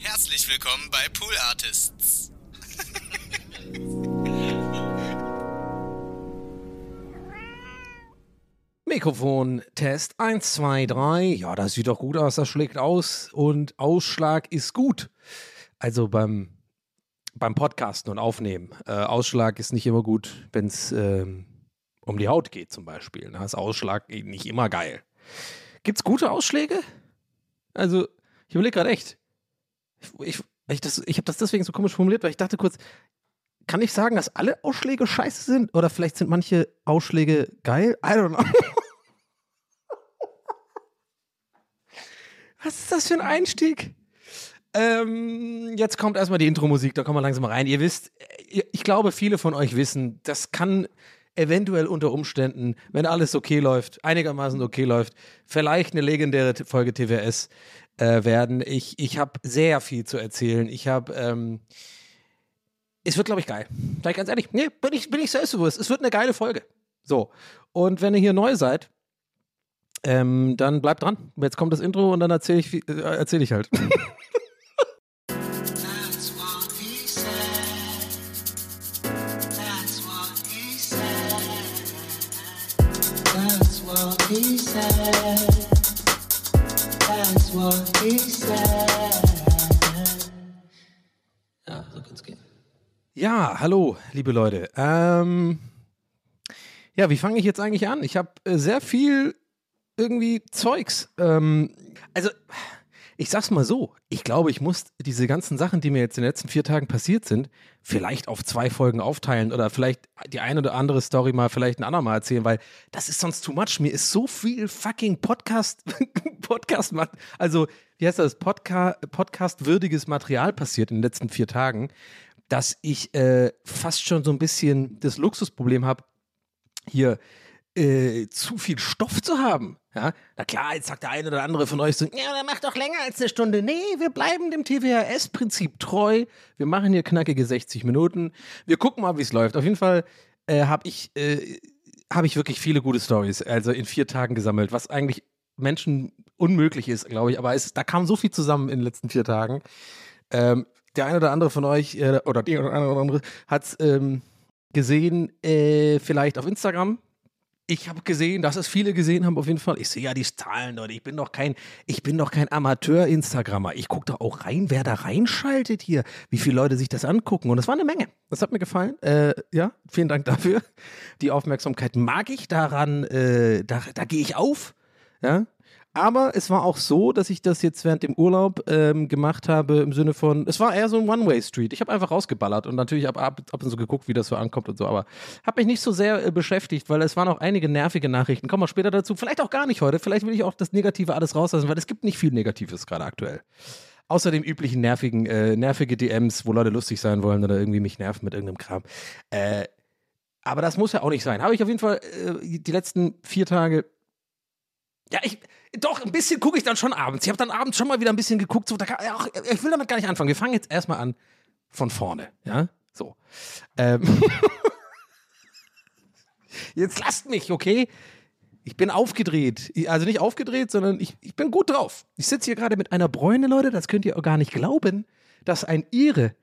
Herzlich willkommen bei Pool Artists. Mikrofon-Test 1, 2, 3. Ja, das sieht doch gut aus, das schlägt aus und Ausschlag ist gut. Also beim, beim Podcasten und Aufnehmen. Äh, Ausschlag ist nicht immer gut, wenn es ähm, um die Haut geht zum Beispiel. Da ist Ausschlag nicht immer geil. Gibt es gute Ausschläge? Also, ich überlege gerade echt. Ich, ich, ich, habe das deswegen so komisch formuliert, weil ich dachte kurz, kann ich sagen, dass alle Ausschläge scheiße sind? Oder vielleicht sind manche Ausschläge geil? I don't know. Was ist das für ein Einstieg? Ähm, jetzt kommt erstmal die Intro-Musik, da kommen wir langsam rein. Ihr wisst, ihr- ich glaube, viele von euch wissen, das kann eventuell unter Umständen, wenn alles okay läuft, einigermaßen okay läuft, vielleicht eine legendäre Folge TWS äh, werden. Ich, ich habe sehr viel zu erzählen. Ich habe, ähm, es wird, glaube ich, geil. Sag ich ganz ehrlich, nee, bin ich, bin ich selbstbewusst. Es wird eine geile Folge. So. Und wenn ihr hier neu seid, ähm, dann bleibt dran. Jetzt kommt das Intro und dann erzähle ich, äh, erzähl ich halt. That's what he said. That's what he said. Ja, so kann's gehen. Ja, hallo, liebe Leute. Ähm, ja, wie fange ich jetzt eigentlich an? Ich habe äh, sehr viel irgendwie Zeugs. Ähm, also, ich sag's mal so. Ich glaube, ich muss diese ganzen Sachen, die mir jetzt in den letzten vier Tagen passiert sind, vielleicht auf zwei Folgen aufteilen oder vielleicht die eine oder andere Story mal vielleicht ein andermal erzählen, weil das ist sonst too much. Mir ist so viel fucking Podcast, Podcast, also, wie heißt das, Podca Podcast-würdiges Material passiert in den letzten vier Tagen, dass ich äh, fast schon so ein bisschen das Luxusproblem habe, hier äh, zu viel Stoff zu haben. Ja, na klar, jetzt sagt der eine oder andere von euch so, ja, dann mach doch länger als eine Stunde. Nee, wir bleiben dem TWHS-Prinzip treu. Wir machen hier knackige 60 Minuten. Wir gucken mal, wie es läuft. Auf jeden Fall äh, habe ich, äh, hab ich wirklich viele gute Stories, also in vier Tagen gesammelt, was eigentlich Menschen unmöglich ist, glaube ich. Aber es, da kam so viel zusammen in den letzten vier Tagen. Ähm, der eine oder andere von euch, äh, oder die eine oder andere, hat es ähm, gesehen, äh, vielleicht auf Instagram. Ich habe gesehen, dass es viele gesehen haben, auf jeden Fall. Ich sehe ja die Zahlen, Leute. Ich bin doch kein, ich bin doch kein Amateur-Instagrammer. Ich gucke da auch rein, wer da reinschaltet hier, wie viele Leute sich das angucken. Und das war eine Menge. Das hat mir gefallen. Äh, ja, vielen Dank dafür. Die Aufmerksamkeit mag ich daran, äh, da, da gehe ich auf. Ja. Aber es war auch so, dass ich das jetzt während dem Urlaub ähm, gemacht habe im Sinne von, es war eher so ein One-Way-Street. Ich habe einfach rausgeballert und natürlich ab, ab, ab und so geguckt, wie das so ankommt und so, aber habe mich nicht so sehr äh, beschäftigt, weil es waren auch einige nervige Nachrichten. Kommen wir später dazu. Vielleicht auch gar nicht heute. Vielleicht will ich auch das Negative alles rauslassen, weil es gibt nicht viel Negatives gerade aktuell. Außer dem üblichen nervigen, äh, nervige DMs, wo Leute lustig sein wollen oder irgendwie mich nerven mit irgendeinem Kram. Äh, aber das muss ja auch nicht sein. Habe ich auf jeden Fall äh, die letzten vier Tage ja, ich, doch, ein bisschen gucke ich dann schon abends. Ich habe dann abends schon mal wieder ein bisschen geguckt. So, da kann, ach, ich will damit gar nicht anfangen. Wir fangen jetzt erstmal an von vorne. Ja, so. Ähm. jetzt lasst mich, okay? Ich bin aufgedreht. Also nicht aufgedreht, sondern ich, ich bin gut drauf. Ich sitze hier gerade mit einer Bräune, Leute. Das könnt ihr auch gar nicht glauben, dass ein Ire,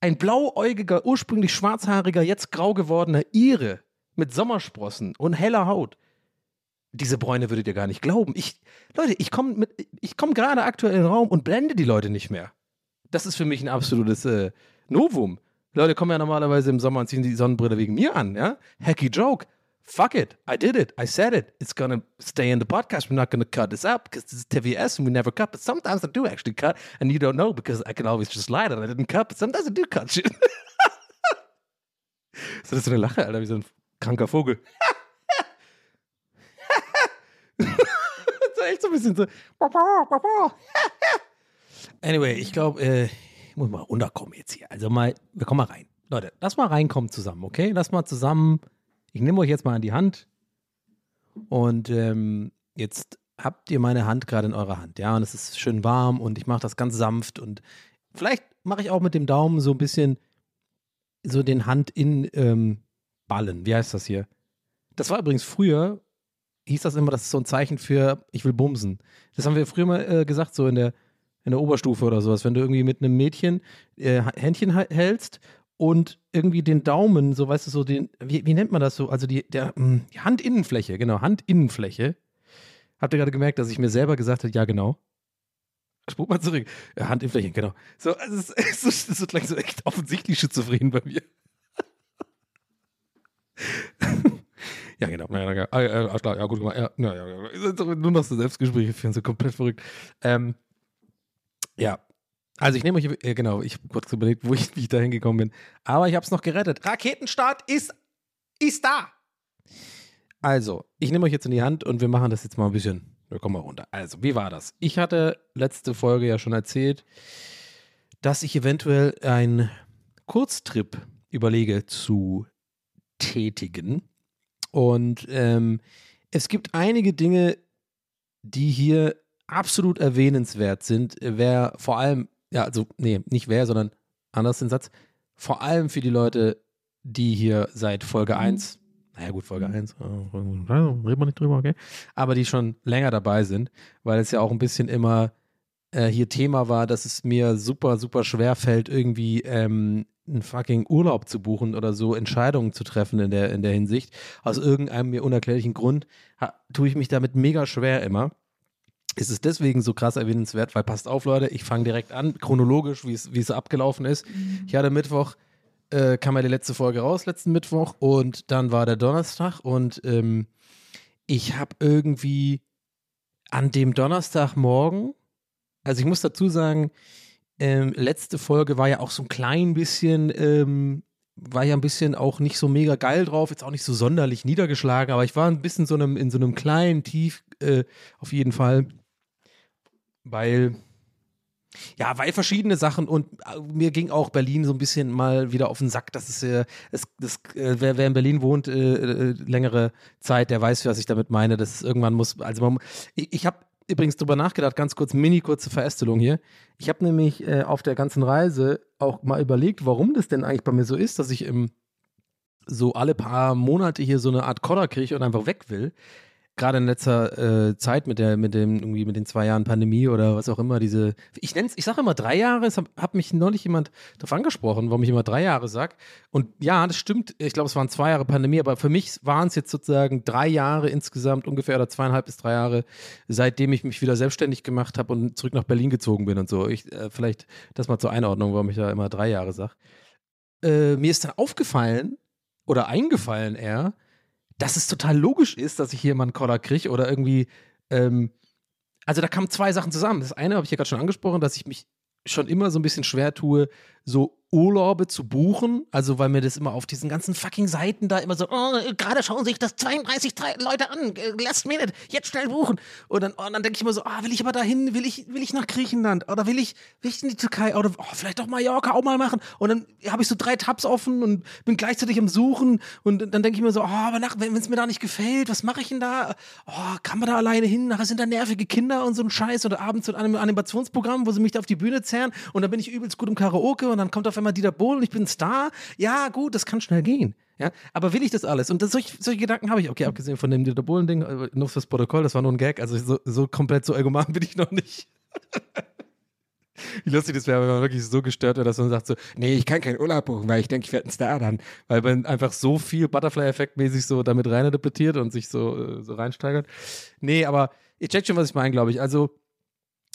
ein blauäugiger, ursprünglich schwarzhaariger, jetzt grau gewordener Ire mit Sommersprossen und heller Haut diese Bräune würdet ihr gar nicht glauben. Ich, Leute, ich komme mit, ich komme gerade aktuell in den Raum und blende die Leute nicht mehr. Das ist für mich ein absolutes äh, Novum. Leute kommen ja normalerweise im Sommer und ziehen die Sonnenbrille wegen mir an, ja? Hacky joke. Fuck it. I did it. I said it. It's gonna stay in the podcast. We're not gonna cut this out because this is TVS and we never cut. But sometimes I do actually cut and you don't know because I can always just lie that I didn't cut. But sometimes I do cut shit. so, das ist so eine Lache, Alter, wie so ein kranker Vogel. das ist echt so ein bisschen so. Anyway, ich glaube, äh, ich muss mal runterkommen jetzt hier. Also mal, wir kommen mal rein. Leute, lass mal reinkommen zusammen, okay? Lass mal zusammen. Ich nehme euch jetzt mal an die Hand. Und ähm, jetzt habt ihr meine Hand gerade in eurer Hand, ja? Und es ist schön warm und ich mache das ganz sanft und vielleicht mache ich auch mit dem Daumen so ein bisschen so den Hand in ähm, Ballen. Wie heißt das hier? Das war übrigens früher, hieß das immer, das ist so ein Zeichen für, ich will bumsen. Das haben wir früher mal äh, gesagt, so in der, in der Oberstufe oder sowas. Wenn du irgendwie mit einem Mädchen äh, Händchen hältst und irgendwie den Daumen, so weißt du, so den, wie, wie nennt man das so? Also die, der, mh, die Handinnenfläche, genau, Handinnenfläche. Habt ihr gerade gemerkt, dass ich mir selber gesagt habe, ja, genau. Spuk mal zurück. Ja, Handinnenfläche, genau. So, also es ist, es ist so klang so echt offensichtlich schizophren bei mir. Ja, genau. Ja, ja, ah, ja, alles klar, ja, gut gemacht. Ja, ja, ja, ja. Nur noch so Selbstgespräche führen, so komplett verrückt. Ähm, ja. Also ich nehme euch, äh, genau, ich habe kurz überlegt, wo ich, wie ich da hingekommen bin. Aber ich habe es noch gerettet. Raketenstart ist, ist da. Also, ich nehme euch jetzt in die Hand und wir machen das jetzt mal ein bisschen. Wir kommen mal runter. Also, wie war das? Ich hatte letzte Folge ja schon erzählt, dass ich eventuell einen Kurztrip überlege zu tätigen. Und ähm, es gibt einige Dinge, die hier absolut erwähnenswert sind. Wer vor allem, ja, also, nee, nicht wer, sondern anders den Satz, vor allem für die Leute, die hier seit Folge 1, naja gut, Folge 1, äh, reden wir nicht drüber, okay, aber die schon länger dabei sind, weil es ja auch ein bisschen immer äh, hier Thema war, dass es mir super, super schwer fällt, irgendwie ähm, einen fucking Urlaub zu buchen oder so Entscheidungen zu treffen in der, in der Hinsicht. Aus irgendeinem mir unerklärlichen Grund ha, tue ich mich damit mega schwer immer. Ist es deswegen so krass erwähnenswert, weil passt auf, Leute, ich fange direkt an, chronologisch, wie es, abgelaufen ist. Ich hatte Mittwoch, äh, kam ja die letzte Folge raus, letzten Mittwoch, und dann war der Donnerstag und ähm, ich habe irgendwie an dem Donnerstagmorgen, also ich muss dazu sagen, ähm, letzte Folge war ja auch so ein klein bisschen, ähm, war ja ein bisschen auch nicht so mega geil drauf, jetzt auch nicht so sonderlich niedergeschlagen, aber ich war ein bisschen so einem, in so einem kleinen Tief äh, auf jeden Fall, weil ja, weil verschiedene Sachen und äh, mir ging auch Berlin so ein bisschen mal wieder auf den Sack. Das ist äh, es, das, äh, wer, wer in Berlin wohnt äh, äh, längere Zeit, der weiß, was ich damit meine. Das ist irgendwann muss, also man, ich, ich habe übrigens drüber nachgedacht, ganz kurz, mini kurze Verästelung hier. Ich habe nämlich äh, auf der ganzen Reise auch mal überlegt, warum das denn eigentlich bei mir so ist, dass ich im so alle paar Monate hier so eine Art Koller kriege und einfach weg will. Gerade in letzter äh, Zeit mit der, mit dem, irgendwie mit den zwei Jahren Pandemie oder was auch immer, diese, ich nenne es, ich sage immer drei Jahre, es hat, hat mich neulich jemand darauf angesprochen, warum ich immer drei Jahre sage. Und ja, das stimmt, ich glaube, es waren zwei Jahre Pandemie, aber für mich waren es jetzt sozusagen drei Jahre insgesamt, ungefähr oder zweieinhalb bis drei Jahre, seitdem ich mich wieder selbstständig gemacht habe und zurück nach Berlin gezogen bin und so. Ich, äh, vielleicht das mal zur Einordnung, warum ich da immer drei Jahre sage. Äh, mir ist dann aufgefallen, oder eingefallen eher, dass es total logisch ist, dass ich hier mal einen Koller kriege oder irgendwie, ähm, also da kamen zwei Sachen zusammen. Das eine habe ich ja gerade schon angesprochen, dass ich mich schon immer so ein bisschen schwer tue, so Urlaube zu buchen, also weil mir das immer auf diesen ganzen fucking Seiten da immer so, oh, gerade schauen sich das 32 drei Leute an, äh, last minute, jetzt schnell buchen. Und dann, oh, dann denke ich immer so, ah, will ich aber dahin, will ich, will ich nach Griechenland oder will ich, will ich in die Türkei oder oh, vielleicht auch Mallorca auch mal machen. Und dann habe ich so drei Tabs offen und bin gleichzeitig am Suchen und dann denke ich mir so, oh, aber nach, wenn es mir da nicht gefällt, was mache ich denn da? Oh, kann man da alleine hin? Nachher sind da nervige Kinder und so ein Scheiß oder abends so ein Animationsprogramm, wo sie mich da auf die Bühne zerren und dann bin ich übelst gut im Karaoke und dann kommt auf einmal Dieter Bohlen ich bin Star. Ja, gut, das kann schnell gehen. Ja, aber will ich das alles? Und das, solche, solche Gedanken habe ich, okay, abgesehen von dem Dieter Bohlen-Ding, äh, nur fürs Protokoll, das war nur ein Gag, also so, so komplett so allgemein bin ich noch nicht. Wie lustig das wäre, wenn man wirklich so gestört wäre, dass man sagt so, nee, ich kann keinen Urlaub buchen, weil ich denke, ich werde ein Star dann. Weil man einfach so viel Butterfly-Effekt-mäßig so damit rein interpretiert und sich so, äh, so reinsteigert. Nee, aber ihr checkt schon, was ich meine, glaube ich. Also,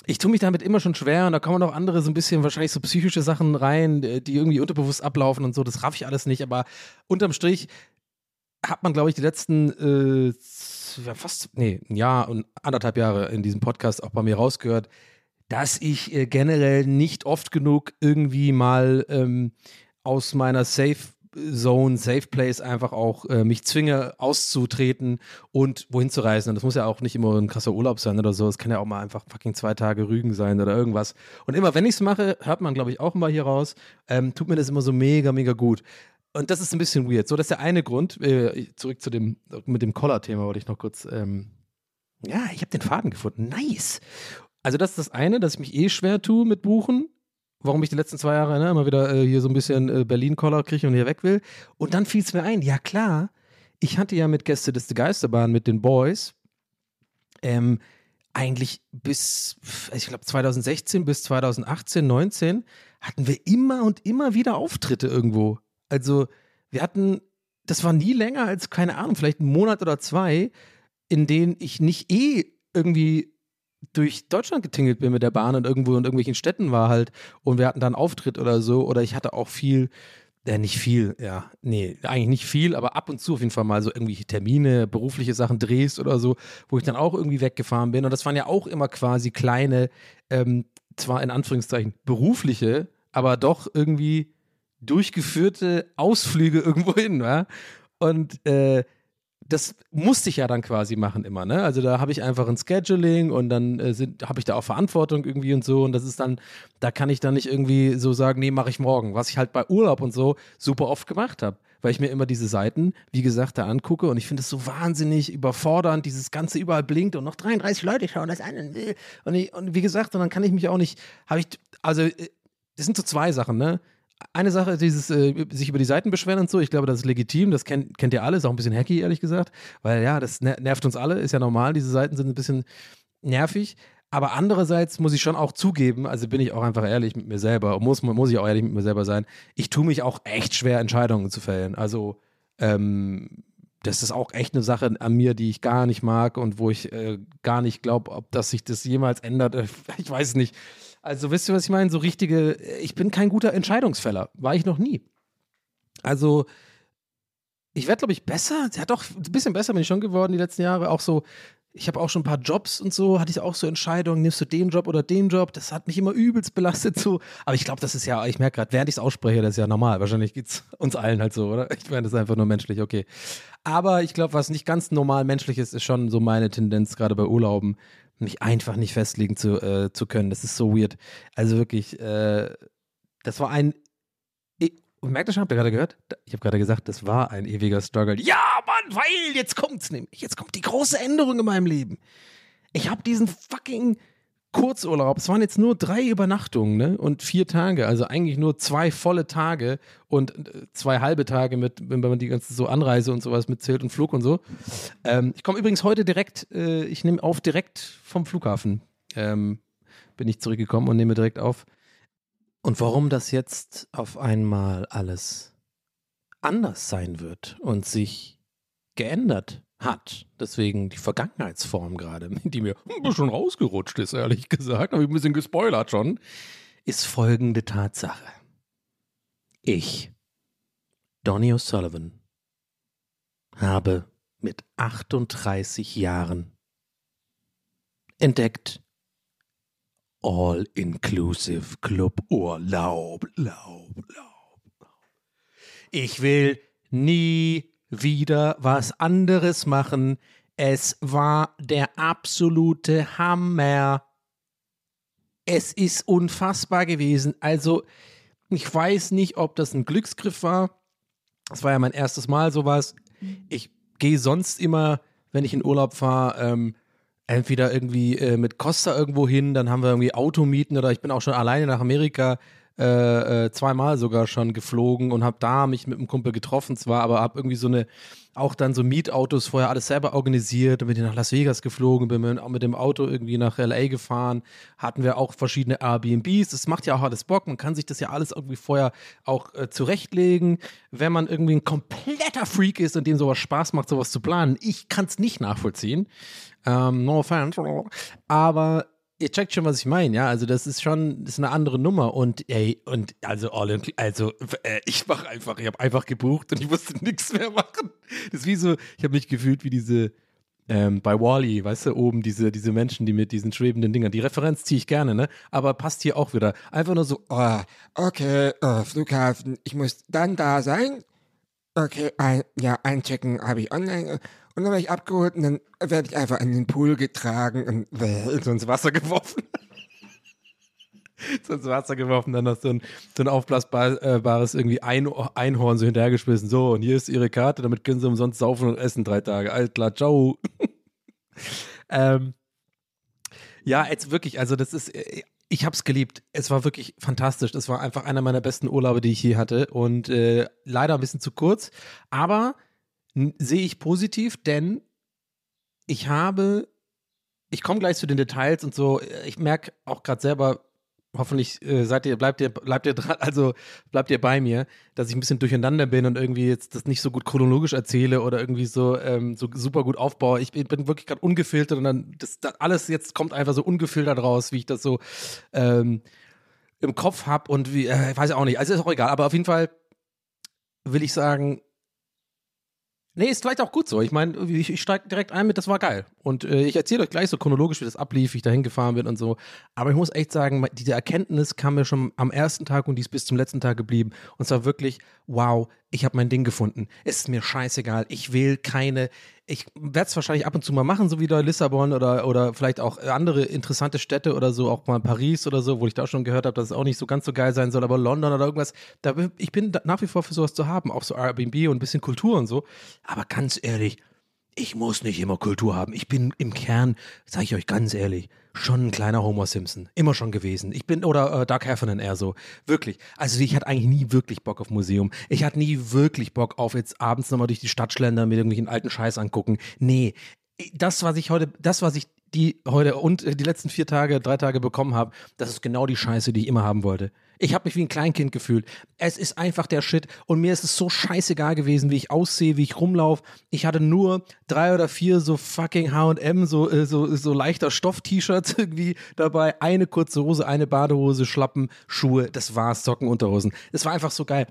ich tue mich damit immer schon schwer und da kommen noch andere so ein bisschen wahrscheinlich so psychische Sachen rein, äh, die irgendwie unterbewusst ablaufen und so. Das raff ich alles nicht, aber unterm Strich hat man, glaube ich, die letzten äh, fast, nee, ein Jahr und anderthalb Jahre in diesem Podcast auch bei mir rausgehört, dass ich äh, generell nicht oft genug irgendwie mal ähm, aus meiner Safe Zone, Safe Place einfach auch äh, mich zwinge auszutreten und wohin zu reisen. Und das muss ja auch nicht immer ein krasser Urlaub sein oder so. Es kann ja auch mal einfach fucking zwei Tage Rügen sein oder irgendwas. Und immer, wenn ich es mache, hört man, glaube ich, auch immer hier raus, ähm, tut mir das immer so mega, mega gut. Und das ist ein bisschen weird. So, das ist der eine Grund. Äh, zurück zu dem, mit dem Collar-Thema wollte ich noch kurz. Ähm, ja, ich habe den Faden gefunden. Nice. Also, das ist das eine, dass ich mich eh schwer tue mit Buchen. Warum ich die letzten zwei Jahre ne, immer wieder äh, hier so ein bisschen äh, Berlin-Collar kriege und hier weg will. Und dann fiel es mir ein, ja klar, ich hatte ja mit Gäste des Geisterbahn mit den Boys ähm, eigentlich bis, ich glaube 2016 bis 2018, 19 hatten wir immer und immer wieder Auftritte irgendwo. Also wir hatten, das war nie länger als, keine Ahnung, vielleicht einen Monat oder zwei, in denen ich nicht eh irgendwie durch Deutschland getingelt bin mit der Bahn und irgendwo in irgendwelchen Städten war halt und wir hatten dann Auftritt oder so oder ich hatte auch viel, äh, nicht viel, ja, nee, eigentlich nicht viel, aber ab und zu auf jeden Fall mal so irgendwelche Termine, berufliche Sachen drehst oder so, wo ich dann auch irgendwie weggefahren bin und das waren ja auch immer quasi kleine, ähm, zwar in Anführungszeichen berufliche, aber doch irgendwie durchgeführte Ausflüge irgendwo hin, ja? Und äh, das musste ich ja dann quasi machen immer, ne? Also da habe ich einfach ein Scheduling und dann äh, habe ich da auch Verantwortung irgendwie und so und das ist dann, da kann ich dann nicht irgendwie so sagen, nee, mache ich morgen, was ich halt bei Urlaub und so super oft gemacht habe, weil ich mir immer diese Seiten, wie gesagt, da angucke und ich finde es so wahnsinnig überfordernd, dieses ganze überall blinkt und noch 33 Leute schauen das an und, ich, und wie gesagt, und dann kann ich mich auch nicht, habe ich, also äh, das sind so zwei Sachen, ne? Eine Sache, dieses äh, sich über die Seiten beschweren und so, ich glaube, das ist legitim, das kennt, kennt ihr alle, ist auch ein bisschen hacky, ehrlich gesagt, weil ja, das nervt uns alle, ist ja normal, diese Seiten sind ein bisschen nervig, aber andererseits muss ich schon auch zugeben, also bin ich auch einfach ehrlich mit mir selber, muss, muss ich auch ehrlich mit mir selber sein, ich tue mich auch echt schwer, Entscheidungen zu fällen, also ähm, das ist auch echt eine Sache an mir, die ich gar nicht mag und wo ich äh, gar nicht glaube, ob das sich das jemals ändert, ich weiß nicht, also wisst ihr, was ich meine? So richtige, ich bin kein guter Entscheidungsfäller. War ich noch nie. Also, ich werde, glaube ich, besser. Ja, doch, ein bisschen besser bin ich schon geworden die letzten Jahre. Auch so, ich habe auch schon ein paar Jobs und so, hatte ich auch so Entscheidungen, nimmst du den Job oder den Job? Das hat mich immer übelst belastet so. Aber ich glaube, das ist ja, ich merke gerade, während ich es ausspreche, das ist ja normal. Wahrscheinlich geht es uns allen halt so, oder? Ich meine, das ist einfach nur menschlich, okay. Aber ich glaube, was nicht ganz normal menschlich ist, ist schon so meine Tendenz, gerade bei Urlauben, mich einfach nicht festlegen zu, äh, zu können. Das ist so weird. Also wirklich, äh, das war ein. Ich, merkt ihr schon, habt ihr gerade gehört? Ich habe gerade gesagt, das war ein ewiger Struggle. Ja, Mann, weil jetzt kommt's nämlich. Jetzt kommt die große Änderung in meinem Leben. Ich habe diesen fucking Kurzurlaub. Es waren jetzt nur drei Übernachtungen ne? und vier Tage, also eigentlich nur zwei volle Tage und äh, zwei halbe Tage mit, wenn man die ganze so Anreise und sowas mitzählt und Flug und so. Ähm, ich komme übrigens heute direkt, äh, ich nehme auf direkt vom Flughafen. Ähm, bin ich zurückgekommen und nehme direkt auf. Und warum das jetzt auf einmal alles anders sein wird und sich geändert hat. Deswegen die Vergangenheitsform gerade, die mir schon rausgerutscht ist, ehrlich gesagt, habe ich ein bisschen gespoilert schon, ist folgende Tatsache. Ich, Donny O'Sullivan, habe mit 38 Jahren entdeckt All-Inclusive Club Urlaub, Laub, Laub. Ich will nie wieder was anderes machen. Es war der absolute Hammer. Es ist unfassbar gewesen. Also, ich weiß nicht, ob das ein Glücksgriff war. Das war ja mein erstes Mal sowas. Ich gehe sonst immer, wenn ich in Urlaub fahre, ähm, entweder irgendwie äh, mit Costa irgendwo hin, dann haben wir irgendwie Automieten oder ich bin auch schon alleine nach Amerika äh, äh, zweimal sogar schon geflogen und habe da mich mit einem Kumpel getroffen zwar, aber habe irgendwie so eine auch dann so Mietautos vorher alles selber organisiert und bin nach Las Vegas geflogen, bin mit, dem Auto irgendwie nach LA gefahren, hatten wir auch verschiedene Airbnbs. Das macht ja auch alles Bock. Man kann sich das ja alles irgendwie vorher auch äh, zurechtlegen, wenn man irgendwie ein kompletter Freak ist und dem sowas Spaß macht, sowas zu planen. Ich kann es nicht nachvollziehen. Ähm, no offense. Aber ihr checkt schon, was ich meine, ja. Also das ist schon, das ist eine andere Nummer und ey, und also all in, also äh, ich mache einfach, ich habe einfach gebucht und ich musste nichts mehr machen. Das ist wie so, ich habe mich gefühlt wie diese ähm, bei Wally, weißt du, oben diese, diese Menschen, die mit diesen schwebenden Dingern, die Referenz ziehe ich gerne, ne? Aber passt hier auch wieder. Einfach nur so, oh, okay, oh, Flughafen, ich muss dann da sein. Okay, ein, ja, einchecken habe ich online. Und dann werde ich abgeholt und dann werde ich einfach in den Pool getragen und so ins Wasser geworfen. so ins Wasser geworfen, dann noch so ein, so ein aufblasbares irgendwie ein Einhorn so hinterhergeschmissen. So, und hier ist ihre Karte, damit können sie umsonst saufen und essen drei Tage. Alt klar, ciao. ähm, ja, jetzt wirklich, also das ist, äh, ich habe es geliebt. Es war wirklich fantastisch. Es war einfach einer meiner besten Urlaube, die ich je hatte. Und äh, leider ein bisschen zu kurz. Aber sehe ich positiv, denn ich habe, ich komme gleich zu den Details und so, ich merke auch gerade selber, hoffentlich äh, seid ihr, bleibt ihr, bleibt ihr dran, also bleibt ihr bei mir, dass ich ein bisschen durcheinander bin und irgendwie jetzt das nicht so gut chronologisch erzähle oder irgendwie so, ähm, so super gut aufbaue. Ich bin, bin wirklich gerade ungefiltert und dann das, das, alles jetzt kommt einfach so ungefiltert raus, wie ich das so ähm, im Kopf habe und wie, äh, ich weiß auch nicht, also ist auch egal, aber auf jeden Fall will ich sagen, Nee, ist vielleicht auch gut so. Ich meine, ich, ich steige direkt ein mit, das war geil. Und äh, ich erzähle euch gleich so chronologisch, wie das ablief, wie ich da hingefahren bin und so. Aber ich muss echt sagen, diese Erkenntnis kam mir schon am ersten Tag und die ist bis zum letzten Tag geblieben. Und zwar wirklich, wow, ich habe mein Ding gefunden. Es ist mir scheißegal. Ich will keine, ich werde es wahrscheinlich ab und zu mal machen, so wie da Lissabon oder, oder vielleicht auch andere interessante Städte oder so, auch mal Paris oder so, wo ich da schon gehört habe, dass es auch nicht so ganz so geil sein soll, aber London oder irgendwas. Da, ich bin nach wie vor für sowas zu haben, auch so Airbnb und ein bisschen Kultur und so. Aber ganz ehrlich, ich muss nicht immer Kultur haben. Ich bin im Kern, sage ich euch ganz ehrlich, schon ein kleiner Homer Simpson. Immer schon gewesen. Ich bin, oder äh, Doug Heffernan eher so. Wirklich. Also ich hatte eigentlich nie wirklich Bock auf Museum. Ich hatte nie wirklich Bock auf jetzt abends nochmal durch die Stadt schlendern, mir irgendwelchen alten Scheiß angucken. Nee. Das, was ich heute, das, was ich die heute und die letzten vier Tage, drei Tage bekommen habe, das ist genau die Scheiße, die ich immer haben wollte. Ich habe mich wie ein Kleinkind gefühlt. Es ist einfach der Shit. Und mir ist es so scheißegal gewesen, wie ich aussehe, wie ich rumlaufe. Ich hatte nur drei oder vier so fucking HM, so, äh, so, so leichter Stoff-T-Shirts irgendwie dabei. Eine kurze Hose, eine Badehose, Schlappen, Schuhe. Das war's, Socken, Unterhosen. Es war einfach so geil.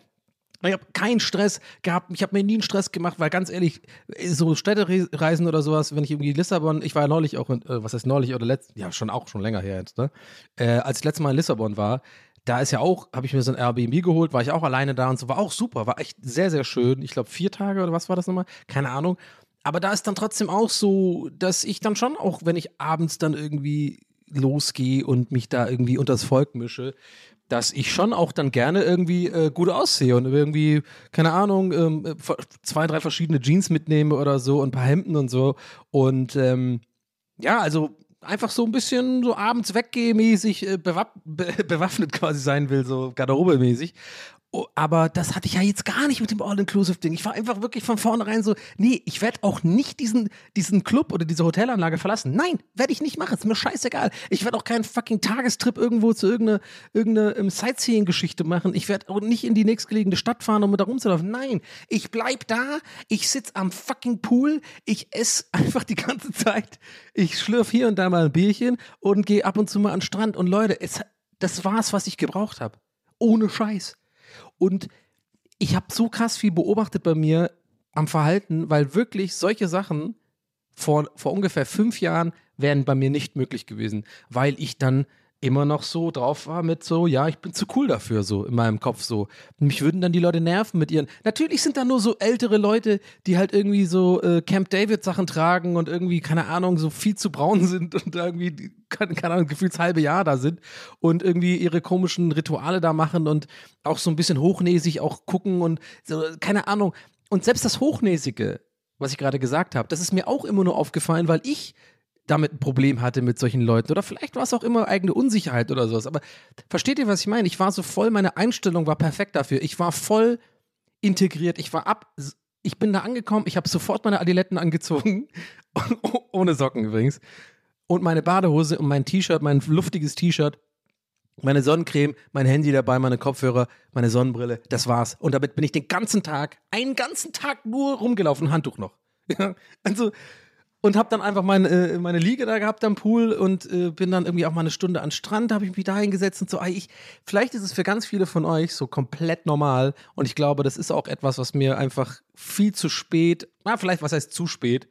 Ich habe keinen Stress gehabt. Ich habe mir nie einen Stress gemacht, weil ganz ehrlich, so Städtereisen oder sowas, wenn ich irgendwie Lissabon, ich war ja neulich auch, in, äh, was heißt neulich oder letzt, ja schon auch schon länger her jetzt, ne? Äh, als ich letztes Mal in Lissabon war, da ist ja auch, habe ich mir so ein Airbnb geholt, war ich auch alleine da und so, war auch super, war echt sehr, sehr schön. Ich glaube, vier Tage oder was war das nochmal? Keine Ahnung. Aber da ist dann trotzdem auch so, dass ich dann schon auch, wenn ich abends dann irgendwie losgehe und mich da irgendwie unters Volk mische, dass ich schon auch dann gerne irgendwie äh, gut aussehe und irgendwie, keine Ahnung, ähm, zwei, drei verschiedene Jeans mitnehme oder so und ein paar Hemden und so. Und ähm, ja, also einfach so ein bisschen so abends weggehmäßig äh, bewapp be bewaffnet quasi sein will, so Garderobe-mäßig. Oh, aber das hatte ich ja jetzt gar nicht mit dem All-Inclusive-Ding. Ich war einfach wirklich von vornherein so, nee, ich werde auch nicht diesen, diesen Club oder diese Hotelanlage verlassen. Nein, werde ich nicht machen. Ist mir scheißegal. Ich werde auch keinen fucking Tagestrip irgendwo zu irgendeiner irgendeine, ähm, Sightseeing-Geschichte machen. Ich werde auch nicht in die nächstgelegene Stadt fahren, um da rumzulaufen. Nein, ich bleib da. Ich sitze am fucking Pool. Ich esse einfach die ganze Zeit. Ich schlürf hier und da mal ein Bierchen und gehe ab und zu mal an den Strand. Und Leute, es, das war's, was ich gebraucht habe. Ohne Scheiß. Und ich habe so krass viel beobachtet bei mir am Verhalten, weil wirklich solche Sachen vor, vor ungefähr fünf Jahren wären bei mir nicht möglich gewesen, weil ich dann immer noch so drauf war mit so, ja, ich bin zu cool dafür, so in meinem Kopf so. Mich würden dann die Leute nerven mit ihren. Natürlich sind da nur so ältere Leute, die halt irgendwie so äh, Camp David Sachen tragen und irgendwie, keine Ahnung, so viel zu braun sind und irgendwie, keine, keine Ahnung, gefühlt halbe Jahr da sind und irgendwie ihre komischen Rituale da machen und auch so ein bisschen hochnäsig auch gucken und so, keine Ahnung. Und selbst das Hochnäsige, was ich gerade gesagt habe, das ist mir auch immer nur aufgefallen, weil ich damit ein Problem hatte mit solchen Leuten. Oder vielleicht war es auch immer eigene Unsicherheit oder sowas. Aber versteht ihr, was ich meine? Ich war so voll, meine Einstellung war perfekt dafür. Ich war voll integriert. Ich war ab, ich bin da angekommen, ich habe sofort meine Adiletten angezogen. Ohne Socken übrigens. Und meine Badehose und mein T-Shirt, mein luftiges T-Shirt meine Sonnencreme, mein Handy dabei, meine Kopfhörer, meine Sonnenbrille, das war's. Und damit bin ich den ganzen Tag, einen ganzen Tag nur rumgelaufen, Handtuch noch. Also, und hab dann einfach meine, äh, meine Liege da gehabt am Pool und äh, bin dann irgendwie auch mal eine Stunde an Strand, habe ich mich da hingesetzt und so. Ich, vielleicht ist es für ganz viele von euch so komplett normal und ich glaube, das ist auch etwas, was mir einfach viel zu spät, na, vielleicht, was heißt zu spät,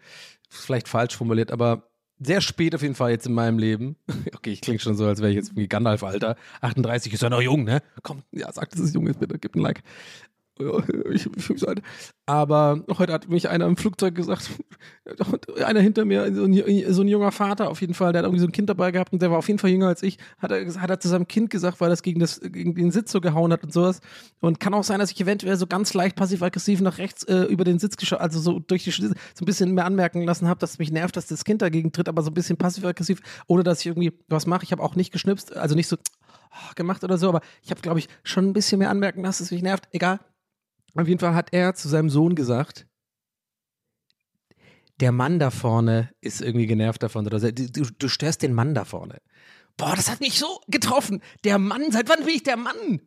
vielleicht falsch formuliert, aber sehr spät auf jeden Fall jetzt in meinem Leben. Okay, ich klinge schon so, als wäre ich jetzt irgendwie Gandalf-Alter. 38 ist ja noch jung, ne? Komm, ja, sag, dass es jung ist, bitte, gib ein Like. Ich, ich, aber heute hat mich einer im Flugzeug gesagt, einer hinter mir, so ein, so ein, junger Vater auf jeden Fall, der hat irgendwie so ein Kind dabei gehabt und der war auf jeden Fall jünger als ich, hat er, hat er zu seinem Kind gesagt, weil das gegen, das gegen den Sitz so gehauen hat und sowas. Und kann auch sein, dass ich eventuell so ganz leicht passiv-aggressiv nach rechts äh, über den Sitz geschaut, also so durch die so ein bisschen mehr anmerken lassen habe, dass es mich nervt, dass das Kind dagegen tritt, aber so ein bisschen passiv-aggressiv, ohne dass ich irgendwie was mache. Ich habe auch nicht geschnipst, also nicht so oh, gemacht oder so, aber ich habe, glaube ich, schon ein bisschen mehr anmerken lassen, dass es mich nervt. Egal, auf jeden Fall hat er zu seinem Sohn gesagt, der Mann da vorne ist irgendwie genervt davon. Oder du, du störst den Mann da vorne. Boah, das hat mich so getroffen. Der Mann, seit wann bin ich der Mann?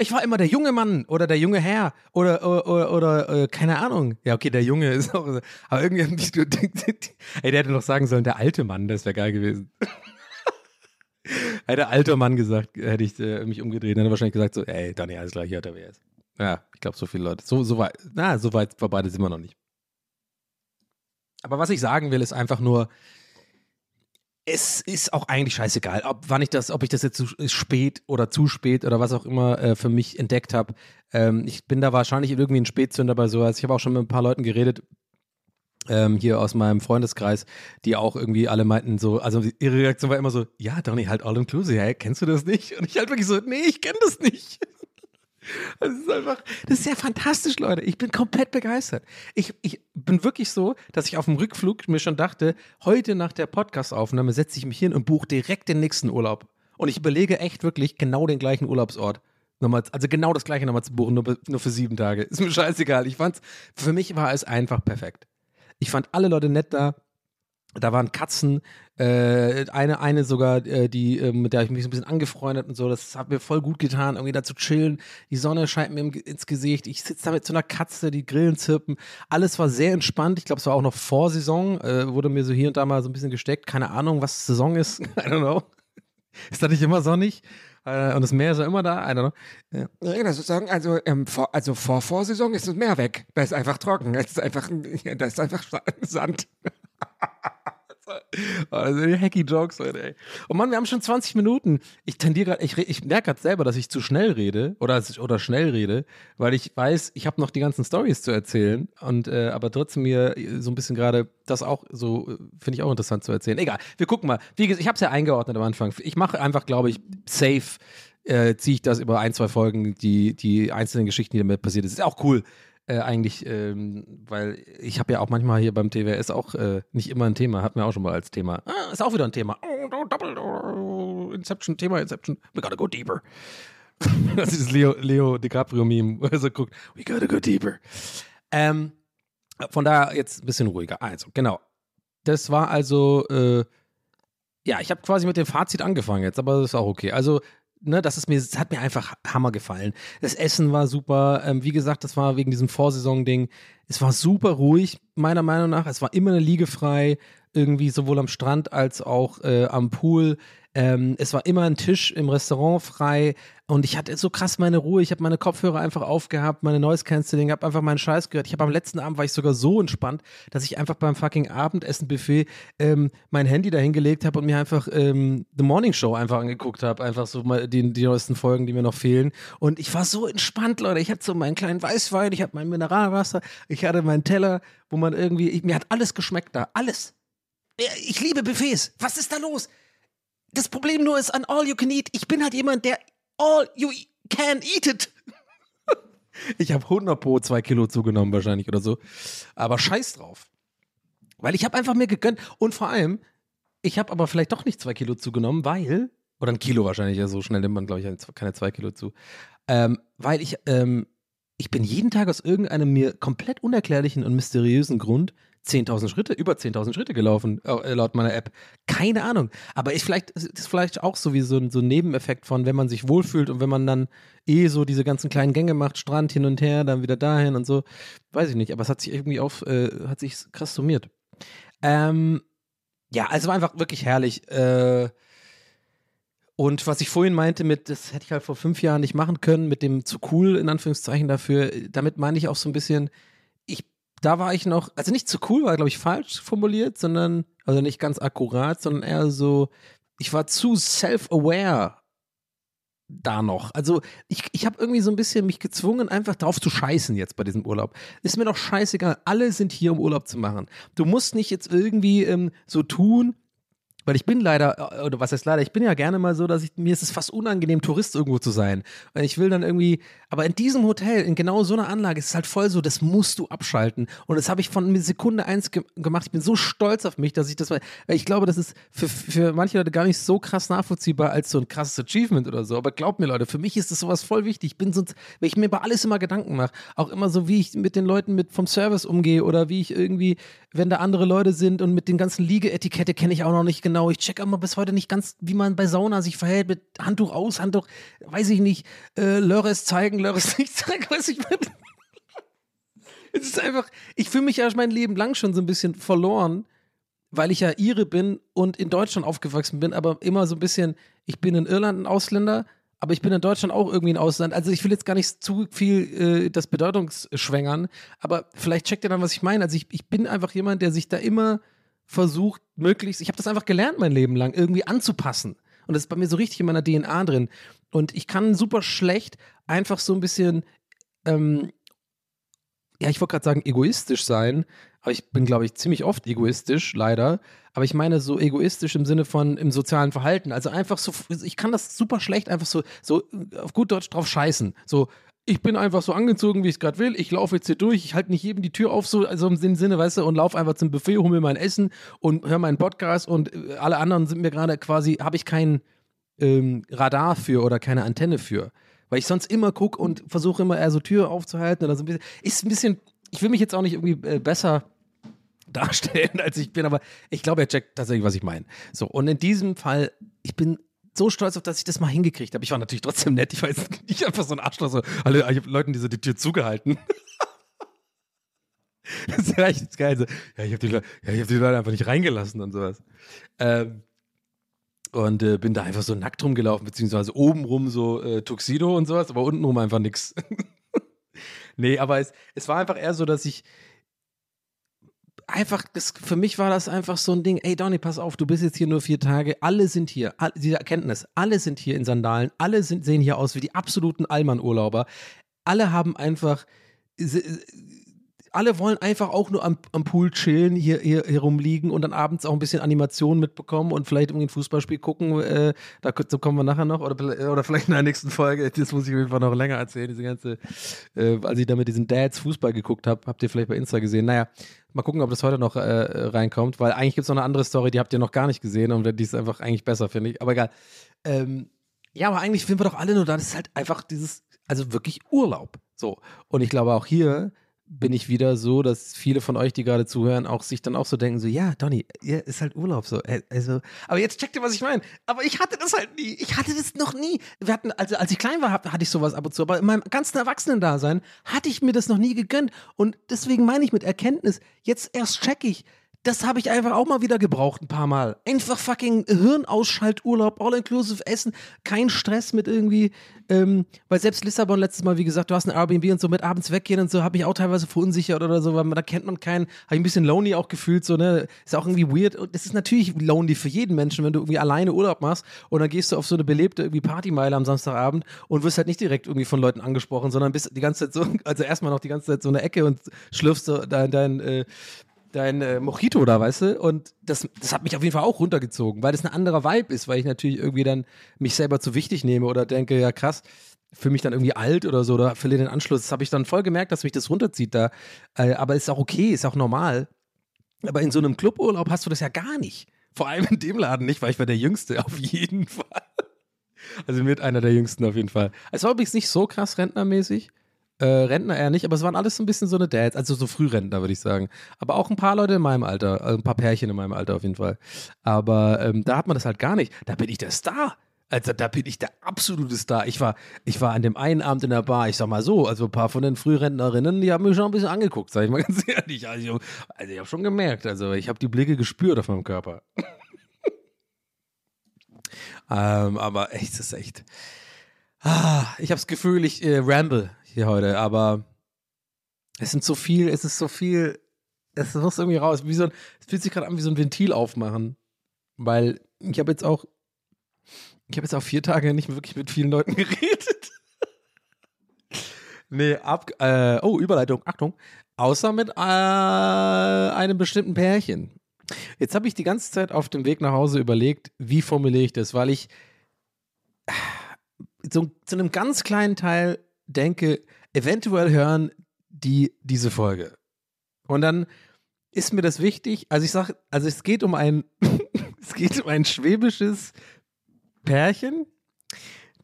Ich war immer der junge Mann oder der junge Herr oder, oder, oder, oder äh, keine Ahnung. Ja, okay, der Junge ist auch. Aber irgendwie, du, ey, der hätte noch sagen sollen, der alte Mann, das wäre geil gewesen. hätte alter Mann gesagt, hätte ich äh, mich umgedreht, dann hätte wahrscheinlich gesagt so, ey, Donny, alles klar, hier hat er wer ist. Ja, ich glaube, so viele Leute. So, so weit, na, so weit vorbei sind wir noch nicht. Aber was ich sagen will, ist einfach nur, es ist auch eigentlich scheißegal, ob wann ich das, ob ich das jetzt zu spät oder zu spät oder was auch immer äh, für mich entdeckt habe. Ähm, ich bin da wahrscheinlich irgendwie ein Spätzünder bei sowas. Ich habe auch schon mit ein paar Leuten geredet, ähm, hier aus meinem Freundeskreis, die auch irgendwie alle meinten so, also ihre Reaktion war immer so, ja, Donny, halt all inclusive, hey, kennst du das nicht? Und ich halt wirklich so, nee, ich kenne das nicht. Das ist einfach, das ist ja fantastisch, Leute. Ich bin komplett begeistert. Ich, ich bin wirklich so, dass ich auf dem Rückflug mir schon dachte, heute nach der Podcastaufnahme setze ich mich hin und buche direkt den nächsten Urlaub. Und ich überlege echt wirklich genau den gleichen Urlaubsort. Nochmal, also genau das gleiche nochmal zu buchen, nur, nur für sieben Tage. Ist mir scheißegal. Ich fand's, für mich war es einfach perfekt. Ich fand alle Leute nett da. Da waren Katzen, äh, eine, eine sogar, äh, die, äh, mit der ich mich so ein bisschen angefreundet und so, das hat mir voll gut getan, irgendwie da zu chillen. Die Sonne scheint mir im, ins Gesicht. Ich sitze da mit so einer Katze, die Grillen zirpen. Alles war sehr entspannt. Ich glaube, es war auch noch Vorsaison, äh, wurde mir so hier und da mal so ein bisschen gesteckt. Keine Ahnung, was Saison ist. I don't know. Ist das nicht immer sonnig? Äh, und das Meer ist ja immer da, I don't know. Ja, ja das ist sagen, also, ähm, vor, also vor Vorsaison ist das Meer weg. Da ist einfach trocken. Ist einfach, da ist einfach Sand. Oh, die hacky Jokes heute, ey. Und Mann, wir haben schon 20 Minuten. Ich tendiere gerade, ich, ich merke gerade selber, dass ich zu schnell rede oder, oder schnell rede, weil ich weiß, ich habe noch die ganzen Stories zu erzählen und äh, aber trotzdem mir so ein bisschen gerade das auch so, finde ich auch interessant zu erzählen. Egal, wir gucken mal. Wie gesagt, ich habe es ja eingeordnet am Anfang. Ich mache einfach, glaube ich, safe äh, ziehe ich das über ein, zwei Folgen, die, die einzelnen Geschichten, die damit passiert ist. Ist auch cool äh, eigentlich, ähm, weil ich habe ja auch manchmal hier beim TWS auch äh, nicht immer ein Thema, hat mir auch schon mal als Thema. Ah, ist auch wieder ein Thema. Oh, double, oh, Inception, Thema Inception. We gotta go deeper. das ist Leo, Leo DiCaprio-Meme, wo er so guckt, we gotta go deeper. Ähm, von daher jetzt ein bisschen ruhiger. Also, genau. Das war also, äh, ja, ich habe quasi mit dem Fazit angefangen jetzt, aber das ist auch okay. Also, ne, das ist mir, das hat mir einfach Hammer gefallen. Das Essen war super. Ähm, wie gesagt, das war wegen diesem Vorsaison-Ding. Es war super ruhig, meiner Meinung nach. Es war immer eine Liege frei, irgendwie sowohl am Strand als auch äh, am Pool. Ähm, es war immer ein Tisch im Restaurant frei und ich hatte so krass meine Ruhe. Ich habe meine Kopfhörer einfach aufgehabt, meine Noise Cancelling, habe einfach meinen Scheiß gehört. Ich habe am letzten Abend war ich sogar so entspannt, dass ich einfach beim fucking Abendessen-Buffet ähm, mein Handy dahingelegt habe und mir einfach ähm, The Morning Show einfach angeguckt habe, einfach so mal die, die neuesten Folgen, die mir noch fehlen. Und ich war so entspannt, Leute. Ich hatte so meinen kleinen Weißwein, ich hatte mein Mineralwasser, ich hatte meinen Teller, wo man irgendwie, ich, mir hat alles geschmeckt da, alles. Ich liebe Buffets. Was ist da los? Das Problem nur ist an All You Can Eat. Ich bin halt jemand, der All You Can Eat It. ich habe 100 pro zwei Kilo zugenommen wahrscheinlich oder so. Aber scheiß drauf. Weil ich habe einfach mir gegönnt. Und vor allem, ich habe aber vielleicht doch nicht zwei Kilo zugenommen, weil, oder ein Kilo wahrscheinlich, ja, so schnell nimmt man, glaube ich, keine zwei Kilo zu. Ähm, weil ich, ähm, ich bin jeden Tag aus irgendeinem mir komplett unerklärlichen und mysteriösen Grund 10.000 Schritte, über 10.000 Schritte gelaufen, äh, laut meiner App. Keine Ahnung. Aber ich vielleicht, ist vielleicht auch so wie so ein, so ein Nebeneffekt von, wenn man sich wohlfühlt und wenn man dann eh so diese ganzen kleinen Gänge macht, Strand hin und her, dann wieder dahin und so. Weiß ich nicht, aber es hat sich irgendwie auf, äh, hat sich krass summiert. Ähm, ja, also war einfach wirklich herrlich. Äh, und was ich vorhin meinte mit, das hätte ich halt vor fünf Jahren nicht machen können, mit dem zu cool, in Anführungszeichen dafür, damit meine ich auch so ein bisschen, da war ich noch, also nicht zu cool, war glaube ich falsch formuliert, sondern, also nicht ganz akkurat, sondern eher so, ich war zu self-aware da noch. Also ich, ich habe irgendwie so ein bisschen mich gezwungen, einfach drauf zu scheißen jetzt bei diesem Urlaub. Ist mir doch scheißegal. Alle sind hier, um Urlaub zu machen. Du musst nicht jetzt irgendwie ähm, so tun, weil ich bin leider, oder was heißt leider, ich bin ja gerne mal so, dass ich, mir ist es fast unangenehm, Tourist irgendwo zu sein. Und ich will dann irgendwie, aber in diesem Hotel, in genau so einer Anlage, ist es halt voll so, das musst du abschalten. Und das habe ich von Sekunde eins ge gemacht. Ich bin so stolz auf mich, dass ich das, weil ich glaube, das ist für, für manche Leute gar nicht so krass nachvollziehbar als so ein krasses Achievement oder so. Aber glaubt mir, Leute, für mich ist das sowas voll wichtig. Ich bin sonst, wenn ich mir über alles immer Gedanken mache, auch immer so, wie ich mit den Leuten mit vom Service umgehe oder wie ich irgendwie, wenn da andere Leute sind und mit den ganzen Liegeetikette kenne ich auch noch nicht genau. Ich check immer bis heute nicht ganz, wie man bei Sauna sich verhält mit Handtuch aus, Handtuch, weiß ich nicht, äh, Lörres zeigen, Lörres nicht zeigen, weiß ich nicht. Es ist einfach, ich fühle mich ja mein Leben lang schon so ein bisschen verloren, weil ich ja Ire bin und in Deutschland aufgewachsen bin, aber immer so ein bisschen, ich bin in Irland ein Ausländer, aber ich bin in Deutschland auch irgendwie ein Ausland. Also ich will jetzt gar nicht zu viel äh, das Bedeutungsschwängern, aber vielleicht checkt ihr dann, was ich meine. Also ich, ich bin einfach jemand, der sich da immer versucht, möglichst, ich habe das einfach gelernt mein Leben lang, irgendwie anzupassen. Und das ist bei mir so richtig in meiner DNA drin. Und ich kann super schlecht einfach so ein bisschen, ähm, ja, ich wollte gerade sagen, egoistisch sein, aber ich bin, glaube ich, ziemlich oft egoistisch, leider. Aber ich meine so egoistisch im Sinne von im sozialen Verhalten. Also einfach so, ich kann das super schlecht einfach so, so auf gut Deutsch drauf scheißen. So, ich bin einfach so angezogen, wie ich es gerade will. Ich laufe jetzt hier durch. Ich halte nicht jedem die Tür auf, so also im Sinne, weißt du, und laufe einfach zum Buffet, hole mir mein Essen und höre meinen Podcast und äh, alle anderen sind mir gerade quasi, habe ich kein ähm, Radar für oder keine Antenne für. Weil ich sonst immer gucke und versuche immer eher so Tür aufzuhalten oder so ein bisschen. Ist ein bisschen, ich will mich jetzt auch nicht irgendwie äh, besser darstellen, als ich bin, aber ich glaube, er checkt tatsächlich, was ich meine. So, und in diesem Fall, ich bin so stolz auf, dass ich das mal hingekriegt habe. Ich war natürlich trotzdem nett. Ich war jetzt nicht einfach so ein Arschloch. So, alle, ich habe Leuten diese die Tür zugehalten. das ist ja echt geil. So, ja, ich habe die, ja, hab die Leute einfach nicht reingelassen und sowas. Ähm, und äh, bin da einfach so nackt rumgelaufen, beziehungsweise obenrum so äh, Tuxedo und sowas, aber untenrum einfach nix. nee, aber es, es war einfach eher so, dass ich einfach, das, für mich war das einfach so ein Ding, ey Donny, pass auf, du bist jetzt hier nur vier Tage, alle sind hier, all, diese Erkenntnis, alle sind hier in Sandalen, alle sind, sehen hier aus wie die absoluten Allmann-Urlauber, alle haben einfach, alle wollen einfach auch nur am, am Pool chillen, hier, hier, hier rumliegen und dann abends auch ein bisschen Animation mitbekommen und vielleicht irgendwie ein Fußballspiel gucken. Äh, dazu kommen wir nachher noch. Oder, oder vielleicht in der nächsten Folge. Das muss ich auf jeden Fall noch länger erzählen. Diese ganze, äh, als ich da mit diesen Dads Fußball geguckt habe, habt ihr vielleicht bei Insta gesehen. Naja, mal gucken, ob das heute noch äh, reinkommt, weil eigentlich gibt es noch eine andere Story, die habt ihr noch gar nicht gesehen und die ist einfach eigentlich besser, finde ich. Aber egal. Ähm, ja, aber eigentlich finden wir doch alle nur da. Das ist halt einfach dieses, also wirklich Urlaub. So. Und ich glaube auch hier bin ich wieder so, dass viele von euch, die gerade zuhören, auch sich dann auch so denken, so, ja, Donny, ja, ist halt Urlaub so. Also, aber jetzt checkt ihr, was ich meine. Aber ich hatte das halt nie. Ich hatte das noch nie. Wir hatten, also als ich klein war, hatte ich sowas ab und zu, aber in meinem ganzen Erwachsenen-Dasein hatte ich mir das noch nie gegönnt. Und deswegen meine ich mit Erkenntnis, jetzt erst check ich, das habe ich einfach auch mal wieder gebraucht, ein paar Mal. Einfach fucking Hirnausschalturlaub, all-inclusive Essen, kein Stress mit irgendwie, ähm, weil selbst Lissabon letztes Mal, wie gesagt, du hast ein Airbnb und so mit abends weggehen und so, habe ich auch teilweise verunsichert oder so, weil man, da kennt man keinen, habe ich ein bisschen lonely auch gefühlt, so, ne, ist auch irgendwie weird und das ist natürlich lonely für jeden Menschen, wenn du irgendwie alleine Urlaub machst und dann gehst du auf so eine belebte irgendwie Partymeile am Samstagabend und wirst halt nicht direkt irgendwie von Leuten angesprochen, sondern bist die ganze Zeit so, also erstmal noch die ganze Zeit so eine Ecke und schlürfst so dein, dein äh, dein äh, Mojito da, weißt du? Und das, das hat mich auf jeden Fall auch runtergezogen, weil das ein anderer Vibe ist, weil ich natürlich irgendwie dann mich selber zu wichtig nehme oder denke, ja krass, für mich dann irgendwie alt oder so oder verliere den Anschluss. Das habe ich dann voll gemerkt, dass mich das runterzieht da. Äh, aber ist auch okay, ist auch normal. Aber in so einem Cluburlaub hast du das ja gar nicht Vor allem in dem Laden nicht, weil ich war der Jüngste, auf jeden Fall. Also mit einer der Jüngsten auf jeden Fall. Es war übrigens nicht so krass rentnermäßig. Äh, Rentner eher nicht, aber es waren alles so ein bisschen so eine Dads, also so Frührentner, würde ich sagen. Aber auch ein paar Leute in meinem Alter, also ein paar Pärchen in meinem Alter auf jeden Fall. Aber ähm, da hat man das halt gar nicht. Da bin ich der Star. Also da bin ich der absolute Star. Ich war, ich war an dem einen Abend in der Bar, ich sag mal so, also ein paar von den Frührentnerinnen, die haben mich schon ein bisschen angeguckt, sag ich mal ganz ehrlich. Also ich, also ich habe schon gemerkt, also ich habe die Blicke gespürt auf meinem Körper. ähm, aber echt, das ist echt. Ah, ich habe das Gefühl, ich äh, ramble hier heute, aber es sind so viel, es ist so viel, es muss irgendwie raus. Wie so ein, es fühlt sich gerade an wie so ein Ventil aufmachen, weil ich habe jetzt auch, ich habe jetzt auch vier Tage nicht wirklich mit vielen Leuten geredet. nee, ab, äh, oh, Überleitung, Achtung, außer mit äh, einem bestimmten Pärchen. Jetzt habe ich die ganze Zeit auf dem Weg nach Hause überlegt, wie formuliere ich das, weil ich so, zu einem ganz kleinen Teil denke, eventuell hören die diese Folge. Und dann ist mir das wichtig, also ich sage, also es geht um ein, es geht um ein schwäbisches Pärchen.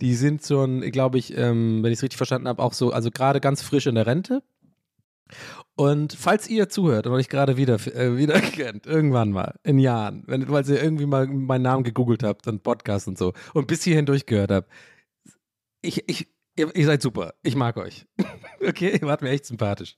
Die sind so ein, glaube ich, ähm, wenn ich es richtig verstanden habe, auch so, also gerade ganz frisch in der Rente. Und falls ihr zuhört und euch gerade wieder, äh, wieder kennt, irgendwann mal, in Jahren, wenn, weil ihr irgendwie mal meinen Namen gegoogelt habt und Podcast und so und bis hierhin durchgehört habt, ich, ich, ihr, ihr seid super. Ich mag euch. okay, ihr wart mir echt sympathisch.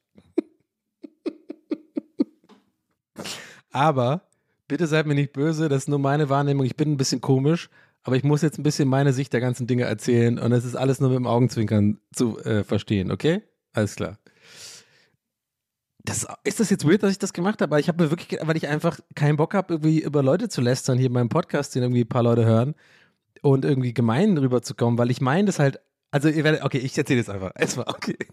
aber bitte seid mir nicht böse, das ist nur meine Wahrnehmung. Ich bin ein bisschen komisch, aber ich muss jetzt ein bisschen meine Sicht der ganzen Dinge erzählen und es ist alles nur mit dem Augenzwinkern zu äh, verstehen, okay? Alles klar. Das, ist das jetzt weird, dass ich das gemacht habe? Ich habe mir wirklich, weil ich einfach keinen Bock habe, irgendwie über Leute zu lästern hier in meinem Podcast, den irgendwie ein paar Leute hören und irgendwie gemein rüberzukommen, weil ich meine das halt, also ihr werdet, okay, ich erzähle jetzt einfach. Es war okay.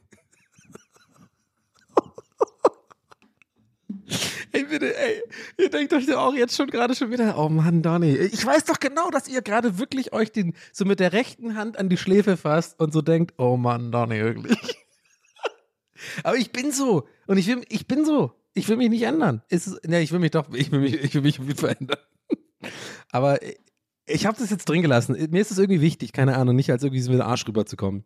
Ey, bitte, ey, ihr denkt euch doch auch jetzt schon gerade schon wieder, oh Mann, Donny, ich weiß doch genau, dass ihr gerade wirklich euch den so mit der rechten Hand an die Schläfe fasst und so denkt, oh Mann, Donny, wirklich. Aber ich bin so und ich will, ich bin so. Ich will mich nicht ändern. Ist ne, ich will mich doch, ich will mich, ich will mich verändern. Aber ich habe das jetzt drin gelassen. Mir ist es irgendwie wichtig, keine Ahnung, nicht als irgendwie so mit dem Arsch rüberzukommen.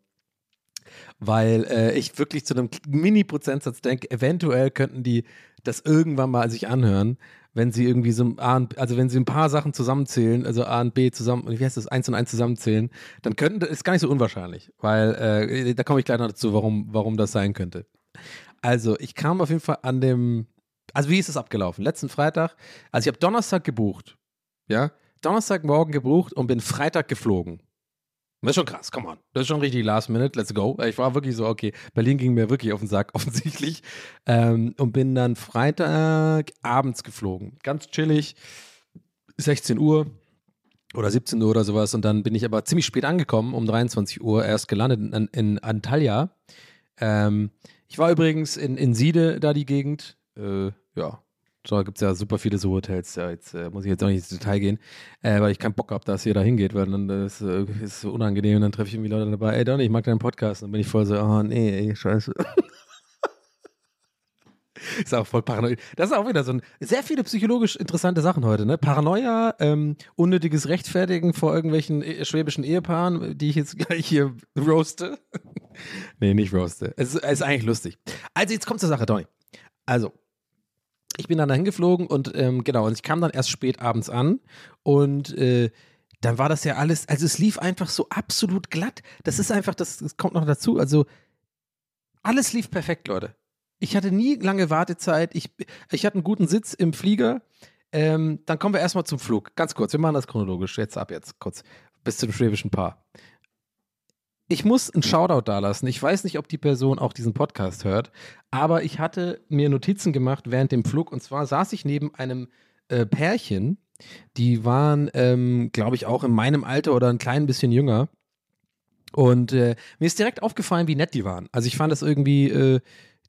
Weil äh, ich wirklich zu einem Mini-Prozentsatz denke, eventuell könnten die das irgendwann mal sich anhören, wenn sie irgendwie so A und, also wenn sie ein paar Sachen zusammenzählen, also A und B zusammen, wie heißt das, eins und eins zusammenzählen, dann könnten, das ist gar nicht so unwahrscheinlich, weil äh, da komme ich gleich noch dazu, warum, warum das sein könnte. Also, ich kam auf jeden Fall an dem, also wie ist es abgelaufen? Letzten Freitag, also ich habe Donnerstag gebucht, ja, Donnerstagmorgen gebucht und bin Freitag geflogen. Das ist schon krass, come on. Das ist schon richtig last minute, let's go. Ich war wirklich so, okay, Berlin ging mir wirklich auf den Sack, offensichtlich. Ähm, und bin dann Freitag abends geflogen. Ganz chillig, 16 Uhr oder 17 Uhr oder sowas. Und dann bin ich aber ziemlich spät angekommen, um 23 Uhr erst gelandet in, in Antalya. Ähm, ich war übrigens in, in Siede, da die Gegend. Äh, ja, da gibt es ja super viele so Hotels. Ja, jetzt äh, muss ich jetzt auch nicht ins Detail gehen, äh, weil ich keinen Bock habe, dass jeder hingeht, weil dann äh, ist es so unangenehm und dann treffe ich irgendwie Leute dabei, ey Donny, ich mag deinen Podcast. Und dann bin ich voll so, oh nee, ey, scheiße. ist auch voll paranoid. Das ist auch wieder so ein, sehr viele psychologisch interessante Sachen heute, ne? Paranoia, ähm, unnötiges Rechtfertigen vor irgendwelchen äh, schwäbischen Ehepaaren, die ich jetzt gleich hier roaste. nee, nicht roaste. Es es ist eigentlich lustig. Also jetzt kommt zur Sache, Donny. Also, ich bin dann dahin geflogen und ähm, genau, und ich kam dann erst spät abends an und äh, dann war das ja alles, also es lief einfach so absolut glatt. Das ist einfach, das, das kommt noch dazu. Also alles lief perfekt, Leute. Ich hatte nie lange Wartezeit. Ich, ich hatte einen guten Sitz im Flieger. Ähm, dann kommen wir erstmal zum Flug. Ganz kurz, wir machen das chronologisch. Jetzt ab jetzt, kurz. Bis zum schwäbischen Paar ich muss einen Shoutout da lassen. Ich weiß nicht, ob die Person auch diesen Podcast hört, aber ich hatte mir Notizen gemacht während dem Flug und zwar saß ich neben einem äh, Pärchen, die waren, ähm, glaube ich, auch in meinem Alter oder ein klein bisschen jünger. Und äh, mir ist direkt aufgefallen, wie nett die waren. Also ich fand das irgendwie, äh,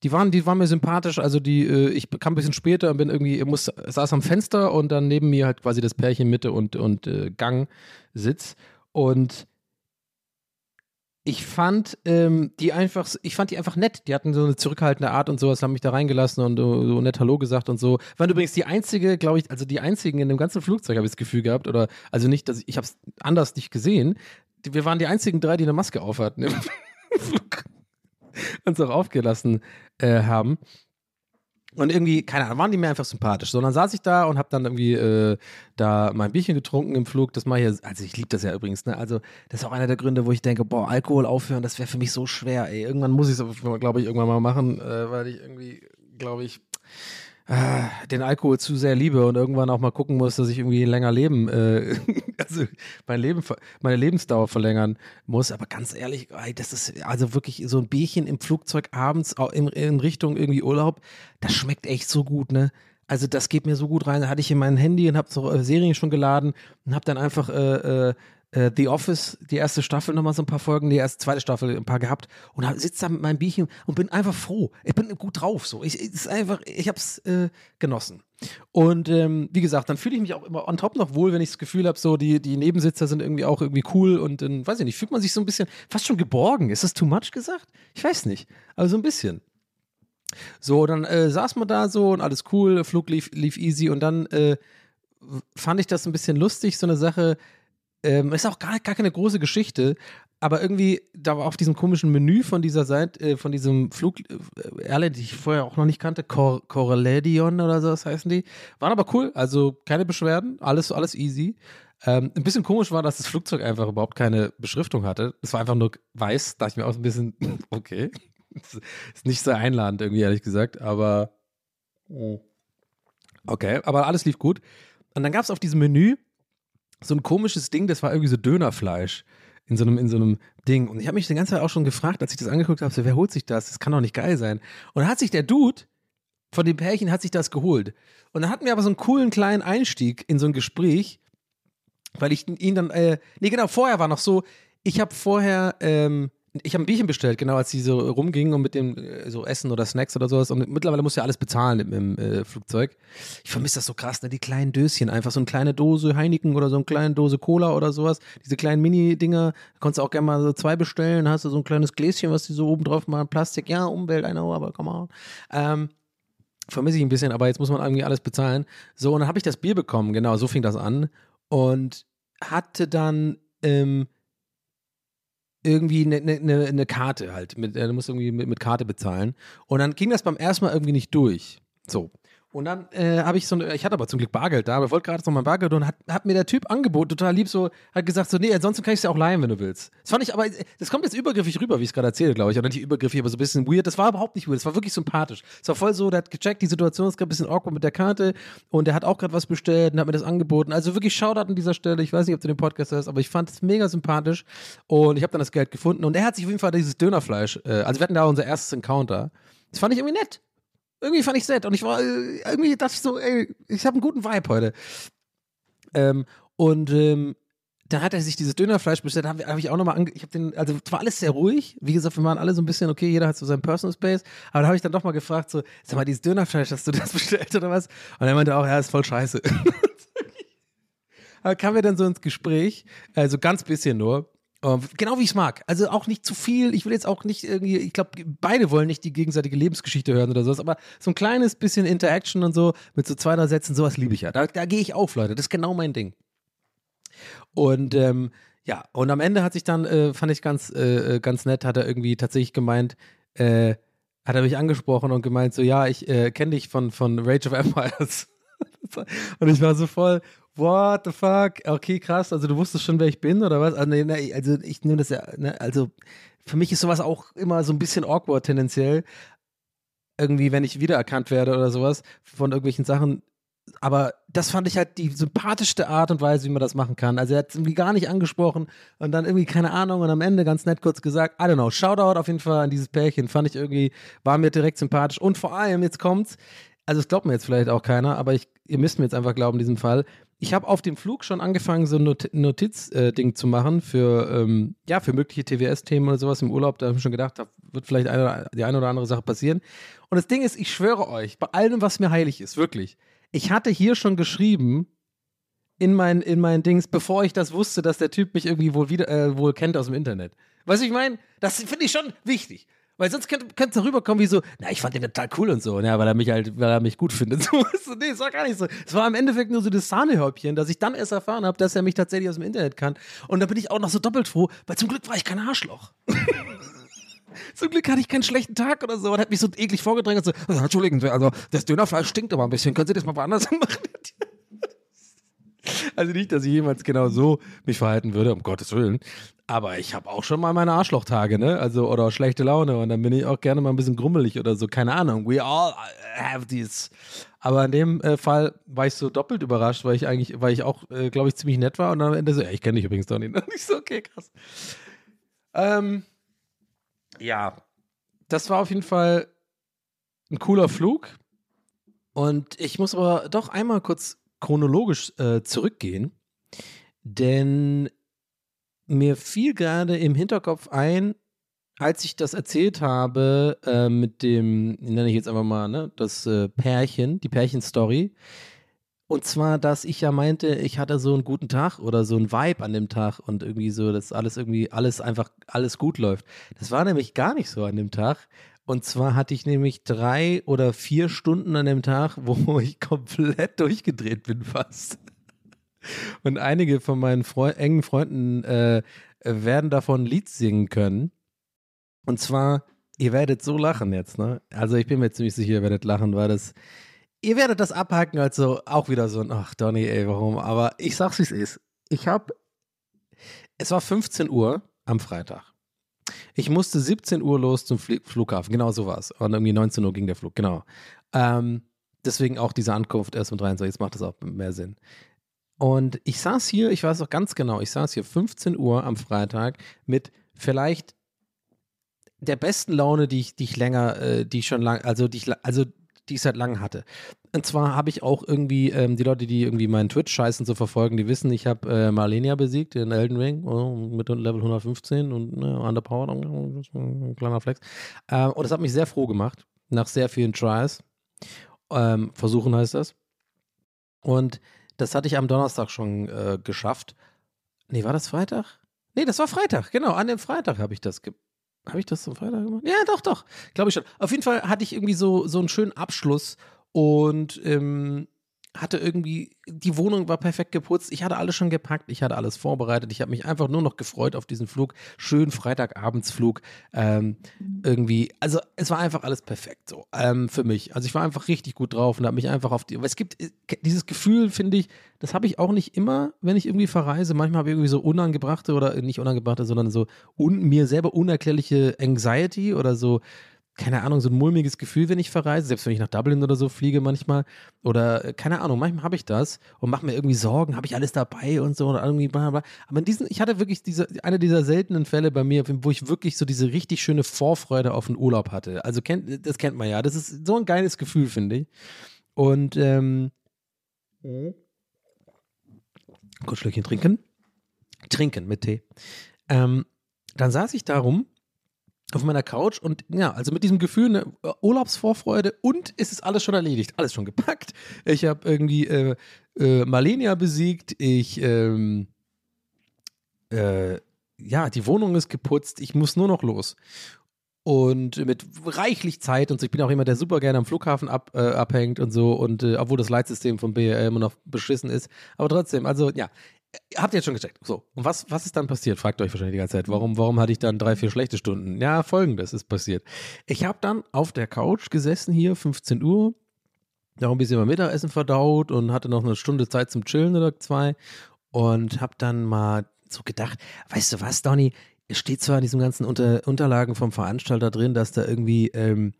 die waren, die waren mir sympathisch. Also die, äh, ich kam ein bisschen später und bin irgendwie, muss, saß am Fenster und dann neben mir halt quasi das Pärchen Mitte und, und äh, Gangsitz. Und ich fand ähm, die einfach, ich fand die einfach nett. Die hatten so eine zurückhaltende Art und sowas, haben mich da reingelassen und so, so nett Hallo gesagt und so. Waren übrigens die einzige, glaube ich, also die einzigen in dem ganzen Flugzeug, habe ich das Gefühl gehabt, oder also nicht, dass ich, ich habe es anders nicht gesehen. Wir waren die einzigen drei, die eine Maske auf hatten im Flug. Uns auch aufgelassen äh, haben. Und irgendwie, keine Ahnung, waren die mir einfach sympathisch. So, dann saß ich da und habe dann irgendwie äh, da mein Bierchen getrunken im Flug. Das mache ich, also ich liebe das ja übrigens, ne? Also, das ist auch einer der Gründe, wo ich denke, boah, Alkohol aufhören, das wäre für mich so schwer, ey. Irgendwann muss ich es, glaube ich, irgendwann mal machen, äh, weil ich irgendwie, glaube ich, den Alkohol zu sehr liebe und irgendwann auch mal gucken muss, dass ich irgendwie länger leben, äh, also mein Leben, meine Lebensdauer verlängern muss. Aber ganz ehrlich, das ist also wirklich so ein Bierchen im Flugzeug abends in, in Richtung irgendwie Urlaub, das schmeckt echt so gut, ne? Also das geht mir so gut rein. Da hatte ich in mein Handy und habe so äh, Serien schon geladen und habe dann einfach äh, äh, äh, The Office, die erste Staffel, nochmal so ein paar Folgen, die erste, zweite Staffel ein paar gehabt und sitze da mit meinem Bierchen und bin einfach froh. Ich bin gut drauf so. Ich, es ist einfach, ich äh, genossen. Und ähm, wie gesagt, dann fühle ich mich auch immer on top noch wohl, wenn ich das Gefühl habe, so die, die Nebensitzer sind irgendwie auch irgendwie cool und dann, weiß ich nicht, fühlt man sich so ein bisschen fast schon geborgen. Ist das too much gesagt? Ich weiß nicht. Aber so ein bisschen. So, dann äh, saß man da so und alles cool, Flug lief, lief easy und dann äh, fand ich das ein bisschen lustig, so eine Sache. Ähm, ist auch gar, gar keine große Geschichte, aber irgendwie da war auf diesem komischen Menü von dieser Seite, äh, von diesem Flug, äh, Airline, die ich vorher auch noch nicht kannte, Cor Coreledion oder so, das heißen die, waren aber cool, also keine Beschwerden, alles, alles easy. Ähm, ein bisschen komisch war, dass das Flugzeug einfach überhaupt keine Beschriftung hatte. Es war einfach nur weiß, da dachte ich mir auch ein bisschen, okay. Ist nicht sehr einladend irgendwie, ehrlich gesagt, aber oh. okay, aber alles lief gut. Und dann gab es auf diesem Menü so ein komisches Ding, das war irgendwie so Dönerfleisch in so einem, in so einem Ding. Und ich habe mich die ganze Zeit auch schon gefragt, als ich das angeguckt habe, so, wer holt sich das? Das kann doch nicht geil sein. Und dann hat sich der Dude von dem Pärchen hat sich das geholt. Und dann hatten wir aber so einen coolen kleinen Einstieg in so ein Gespräch, weil ich ihn dann, äh, nee, genau, vorher war noch so, ich habe vorher, ähm, ich habe ein Bierchen bestellt, genau, als sie so rumgingen und mit dem äh, so Essen oder Snacks oder sowas. Und mittlerweile muss ja alles bezahlen im, im äh, Flugzeug. Ich vermisse das so krass, ne? Die kleinen Döschen, einfach so eine kleine Dose Heineken oder so eine kleine Dose Cola oder sowas. Diese kleinen Mini-Dinger, konntest du auch gerne mal so zwei bestellen. Hast du so ein kleines Gläschen, was die so oben drauf machen. Plastik, ja, Umwelt, I know, aber come on. Ähm, vermisse ich ein bisschen, aber jetzt muss man irgendwie alles bezahlen. So, und dann habe ich das Bier bekommen, genau, so fing das an. Und hatte dann ähm, irgendwie eine ne, ne, ne Karte halt. Mit, äh, du musst irgendwie mit, mit Karte bezahlen. Und dann ging das beim ersten Mal irgendwie nicht durch. So. Und dann äh, habe ich so, eine, ich hatte aber zum Glück Bargeld da, aber wollte gerade noch mein Bargeld und hat, hat mir der Typ angeboten, total lieb, so, hat gesagt, so, nee, ansonsten kann ich es ja auch leihen, wenn du willst. Das fand ich aber, das kommt jetzt übergriffig rüber, wie ich es gerade erzähle, glaube ich. Oder nicht übergriffig, aber so ein bisschen weird. Das war überhaupt nicht weird, das war wirklich sympathisch. Es war voll so, der hat gecheckt, die Situation ist gerade ein bisschen awkward mit der Karte und der hat auch gerade was bestellt und hat mir das angeboten. Also wirklich Shoutout an dieser Stelle. Ich weiß nicht, ob du den Podcast hörst, aber ich fand es mega sympathisch und ich habe dann das Geld gefunden und er hat sich auf jeden Fall dieses Dönerfleisch, äh, also wir hatten da unser erstes Encounter. Das fand ich irgendwie nett irgendwie fand ich es nett und ich war äh, irgendwie dachte ich so, ey, ich habe einen guten Vibe heute. Ähm, und ähm, dann hat er sich dieses Dönerfleisch bestellt, habe hab ich auch nochmal ange ich habe den, also war alles sehr ruhig, wie gesagt, wir waren alle so ein bisschen, okay, jeder hat so seinen Personal Space, aber da habe ich dann doch mal gefragt, so, sag mal, dieses Dönerfleisch, hast du das bestellt oder was? Und er meinte auch, ja, ist voll scheiße. da kamen wir dann so ins Gespräch, also ganz bisschen nur, Genau wie ich es mag. Also auch nicht zu viel. Ich will jetzt auch nicht irgendwie, ich glaube, beide wollen nicht die gegenseitige Lebensgeschichte hören oder sowas, aber so ein kleines bisschen Interaction und so mit so zwei, drei Sätzen, sowas liebe ich ja. Da, da gehe ich auf, Leute. Das ist genau mein Ding. Und ähm, ja, und am Ende hat sich dann, äh, fand ich ganz, äh, ganz nett, hat er irgendwie tatsächlich gemeint, äh, hat er mich angesprochen und gemeint, so, ja, ich äh, kenne dich von, von Rage of Empires. und ich war so voll, what the fuck? Okay, krass, also du wusstest schon, wer ich bin oder was? Also, nee, also ich nehme das ja, ne, also für mich ist sowas auch immer so ein bisschen awkward tendenziell. Irgendwie, wenn ich wiedererkannt werde oder sowas von irgendwelchen Sachen. Aber das fand ich halt die sympathischste Art und Weise, wie man das machen kann. Also er hat es irgendwie gar nicht angesprochen und dann irgendwie, keine Ahnung, und am Ende ganz nett kurz gesagt, I don't know, Shoutout auf jeden Fall an dieses Pärchen. Fand ich irgendwie, war mir direkt sympathisch. Und vor allem, jetzt kommt's, also es glaubt mir jetzt vielleicht auch keiner, aber ich, ihr müsst mir jetzt einfach glauben in diesem Fall. Ich habe auf dem Flug schon angefangen, so ein Not Notiz-Ding äh, zu machen für, ähm, ja, für mögliche TWS-Themen oder sowas im Urlaub. Da habe ich schon gedacht, da wird vielleicht eine, die eine oder andere Sache passieren. Und das Ding ist, ich schwöre euch, bei allem, was mir heilig ist, wirklich, ich hatte hier schon geschrieben in mein, in mein Dings, bevor ich das wusste, dass der Typ mich irgendwie wohl wieder, äh, wohl kennt aus dem Internet. Weißt du, ich meine, das finde ich schon wichtig. Weil sonst könnte es rüberkommen wie so, na, ich fand den total cool und so, ja, weil er mich halt, weil er mich gut findet. So, so, nee, es war gar nicht so. Es war im Endeffekt nur so das Sahnehäubchen, dass ich dann erst erfahren habe, dass er mich tatsächlich aus dem Internet kann. Und da bin ich auch noch so doppelt froh, weil zum Glück war ich kein Arschloch. Zum Glück hatte ich keinen schlechten Tag oder so und hat mich so eklig vorgedrängt und so, "Also, Entschuldigen Sie, also das Dönerfleisch stinkt aber ein bisschen, können Sie das mal woanders machen? Also nicht, dass ich jemals genau so mich verhalten würde, um Gottes Willen. Aber ich habe auch schon mal meine Arschlochtage, ne? Also, oder schlechte Laune. Und dann bin ich auch gerne mal ein bisschen grummelig oder so. Keine Ahnung. We all have these. Aber in dem äh, Fall war ich so doppelt überrascht, weil ich eigentlich, weil ich auch, äh, glaube ich, ziemlich nett war. Und dann am Ende so, ja, ich kenne dich übrigens doch nicht. Und ich so, okay, krass. Ähm, ja, das war auf jeden Fall ein cooler Flug. Und ich muss aber doch einmal kurz chronologisch äh, zurückgehen, denn mir fiel gerade im Hinterkopf ein, als ich das erzählt habe äh, mit dem, nenne ich jetzt einfach mal, ne, das äh, Pärchen, die Pärchenstory. Und zwar, dass ich ja meinte, ich hatte so einen guten Tag oder so einen Vibe an dem Tag und irgendwie so, dass alles irgendwie, alles einfach, alles gut läuft. Das war nämlich gar nicht so an dem Tag. Und zwar hatte ich nämlich drei oder vier Stunden an dem Tag, wo ich komplett durchgedreht bin fast. Und einige von meinen Freu engen Freunden äh, werden davon ein Lied singen können. Und zwar, ihr werdet so lachen jetzt, ne? Also ich bin mir ziemlich sicher, ihr werdet lachen, weil das, ihr werdet das abhaken als so, auch wieder so ach Donny, ey, warum? Aber ich sag's, wie es ist. Ich hab, es war 15 Uhr am Freitag. Ich musste 17 Uhr los zum Fl Flughafen, genau so war es. Und irgendwie 19 Uhr ging der Flug, genau. Ähm, deswegen auch diese Ankunft erst um 23, jetzt macht das auch mehr Sinn. Und ich saß hier, ich weiß auch ganz genau, ich saß hier 15 Uhr am Freitag mit vielleicht der besten Laune, die ich, die ich länger, äh, die ich schon lang, also die ich, also die ich seit langem hatte. Und zwar habe ich auch irgendwie, ähm, die Leute, die irgendwie meinen Twitch-Scheißen so verfolgen, die wissen, ich habe äh, Marlenia besiegt in Elden Ring oh, mit Level 115 und ne, underpowered, ein kleiner Flex. Ähm, und das hat mich sehr froh gemacht, nach sehr vielen Tries. Ähm, versuchen heißt das. Und das hatte ich am Donnerstag schon äh, geschafft. Nee, war das Freitag? Nee, das war Freitag, genau. An dem Freitag habe ich das ge habe ich das zum Freitag gemacht? Ja, doch, doch. Glaube ich schon. Auf jeden Fall hatte ich irgendwie so, so einen schönen Abschluss und ähm, hatte irgendwie, die Wohnung war perfekt geputzt. Ich hatte alles schon gepackt, ich hatte alles vorbereitet. Ich habe mich einfach nur noch gefreut auf diesen Flug. Schönen Freitagabendsflug. Ähm, irgendwie, also es war einfach alles perfekt so ähm, für mich. Also ich war einfach richtig gut drauf und habe mich einfach auf die. Aber es gibt äh, dieses Gefühl, finde ich, das habe ich auch nicht immer, wenn ich irgendwie verreise. Manchmal habe ich irgendwie so unangebrachte oder äh, nicht unangebrachte, sondern so un, mir selber unerklärliche Anxiety oder so keine Ahnung, so ein mulmiges Gefühl, wenn ich verreise, selbst wenn ich nach Dublin oder so fliege manchmal. Oder äh, keine Ahnung, manchmal habe ich das und mache mir irgendwie Sorgen, habe ich alles dabei und so oder irgendwie bla bla. Aber in diesen, ich hatte wirklich diese, eine dieser seltenen Fälle bei mir, wo ich wirklich so diese richtig schöne Vorfreude auf den Urlaub hatte. Also kennt, das kennt man ja. Das ist so ein geiles Gefühl, finde ich. Und ähm, kurz Schlückchen trinken. Trinken mit Tee. Ähm, dann saß ich da rum auf meiner Couch und ja, also mit diesem Gefühl, eine Urlaubsvorfreude und es ist alles schon erledigt, alles schon gepackt. Ich habe irgendwie äh, äh, Malenia besiegt, ich, ähm, äh, ja, die Wohnung ist geputzt, ich muss nur noch los. Und mit reichlich Zeit und so, ich bin auch jemand, der super gerne am Flughafen ab, äh, abhängt und so und äh, obwohl das Leitsystem von BRL immer noch beschissen ist, aber trotzdem, also ja, Habt ihr jetzt schon gecheckt. So. Und was, was ist dann passiert? Fragt euch wahrscheinlich die ganze Zeit. Warum, warum hatte ich dann drei, vier schlechte Stunden? Ja, folgendes ist passiert. Ich habe dann auf der Couch gesessen hier, 15 Uhr, noch ein bisschen mein Mittagessen verdaut und hatte noch eine Stunde Zeit zum Chillen oder zwei und habe dann mal so gedacht, weißt du was, Donny? Es steht zwar in diesen ganzen Unter Unterlagen vom Veranstalter drin, dass da irgendwie ähm,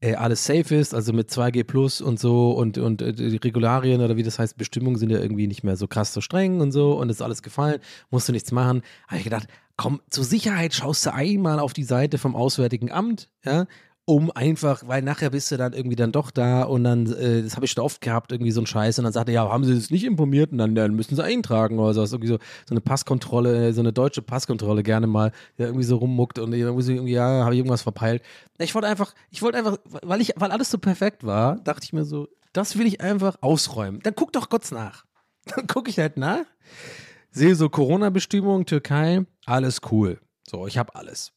äh, alles safe ist, also mit 2G Plus und so und, und äh, die Regularien oder wie das heißt, Bestimmungen sind ja irgendwie nicht mehr so krass so streng und so und ist alles gefallen, musst du nichts machen. Habe ich gedacht, komm, zur Sicherheit schaust du einmal auf die Seite vom Auswärtigen Amt, ja, um einfach, weil nachher bist du dann irgendwie dann doch da und dann, äh, das habe ich schon oft gehabt, irgendwie so ein Scheiß und dann sagt er, ja, haben sie das nicht informiert und dann, dann müssen sie eintragen oder so. Das ist irgendwie so, so eine Passkontrolle, so eine deutsche Passkontrolle gerne mal, der irgendwie so rummuckt und irgendwie, so, irgendwie ja, habe ich irgendwas verpeilt. Ich wollte einfach, ich wollte einfach, weil ich, weil alles so perfekt war, dachte ich mir so, das will ich einfach ausräumen. Dann guck doch kurz nach. Dann gucke ich halt nach, sehe so Corona-Bestimmungen, Türkei, alles cool. So, ich habe alles.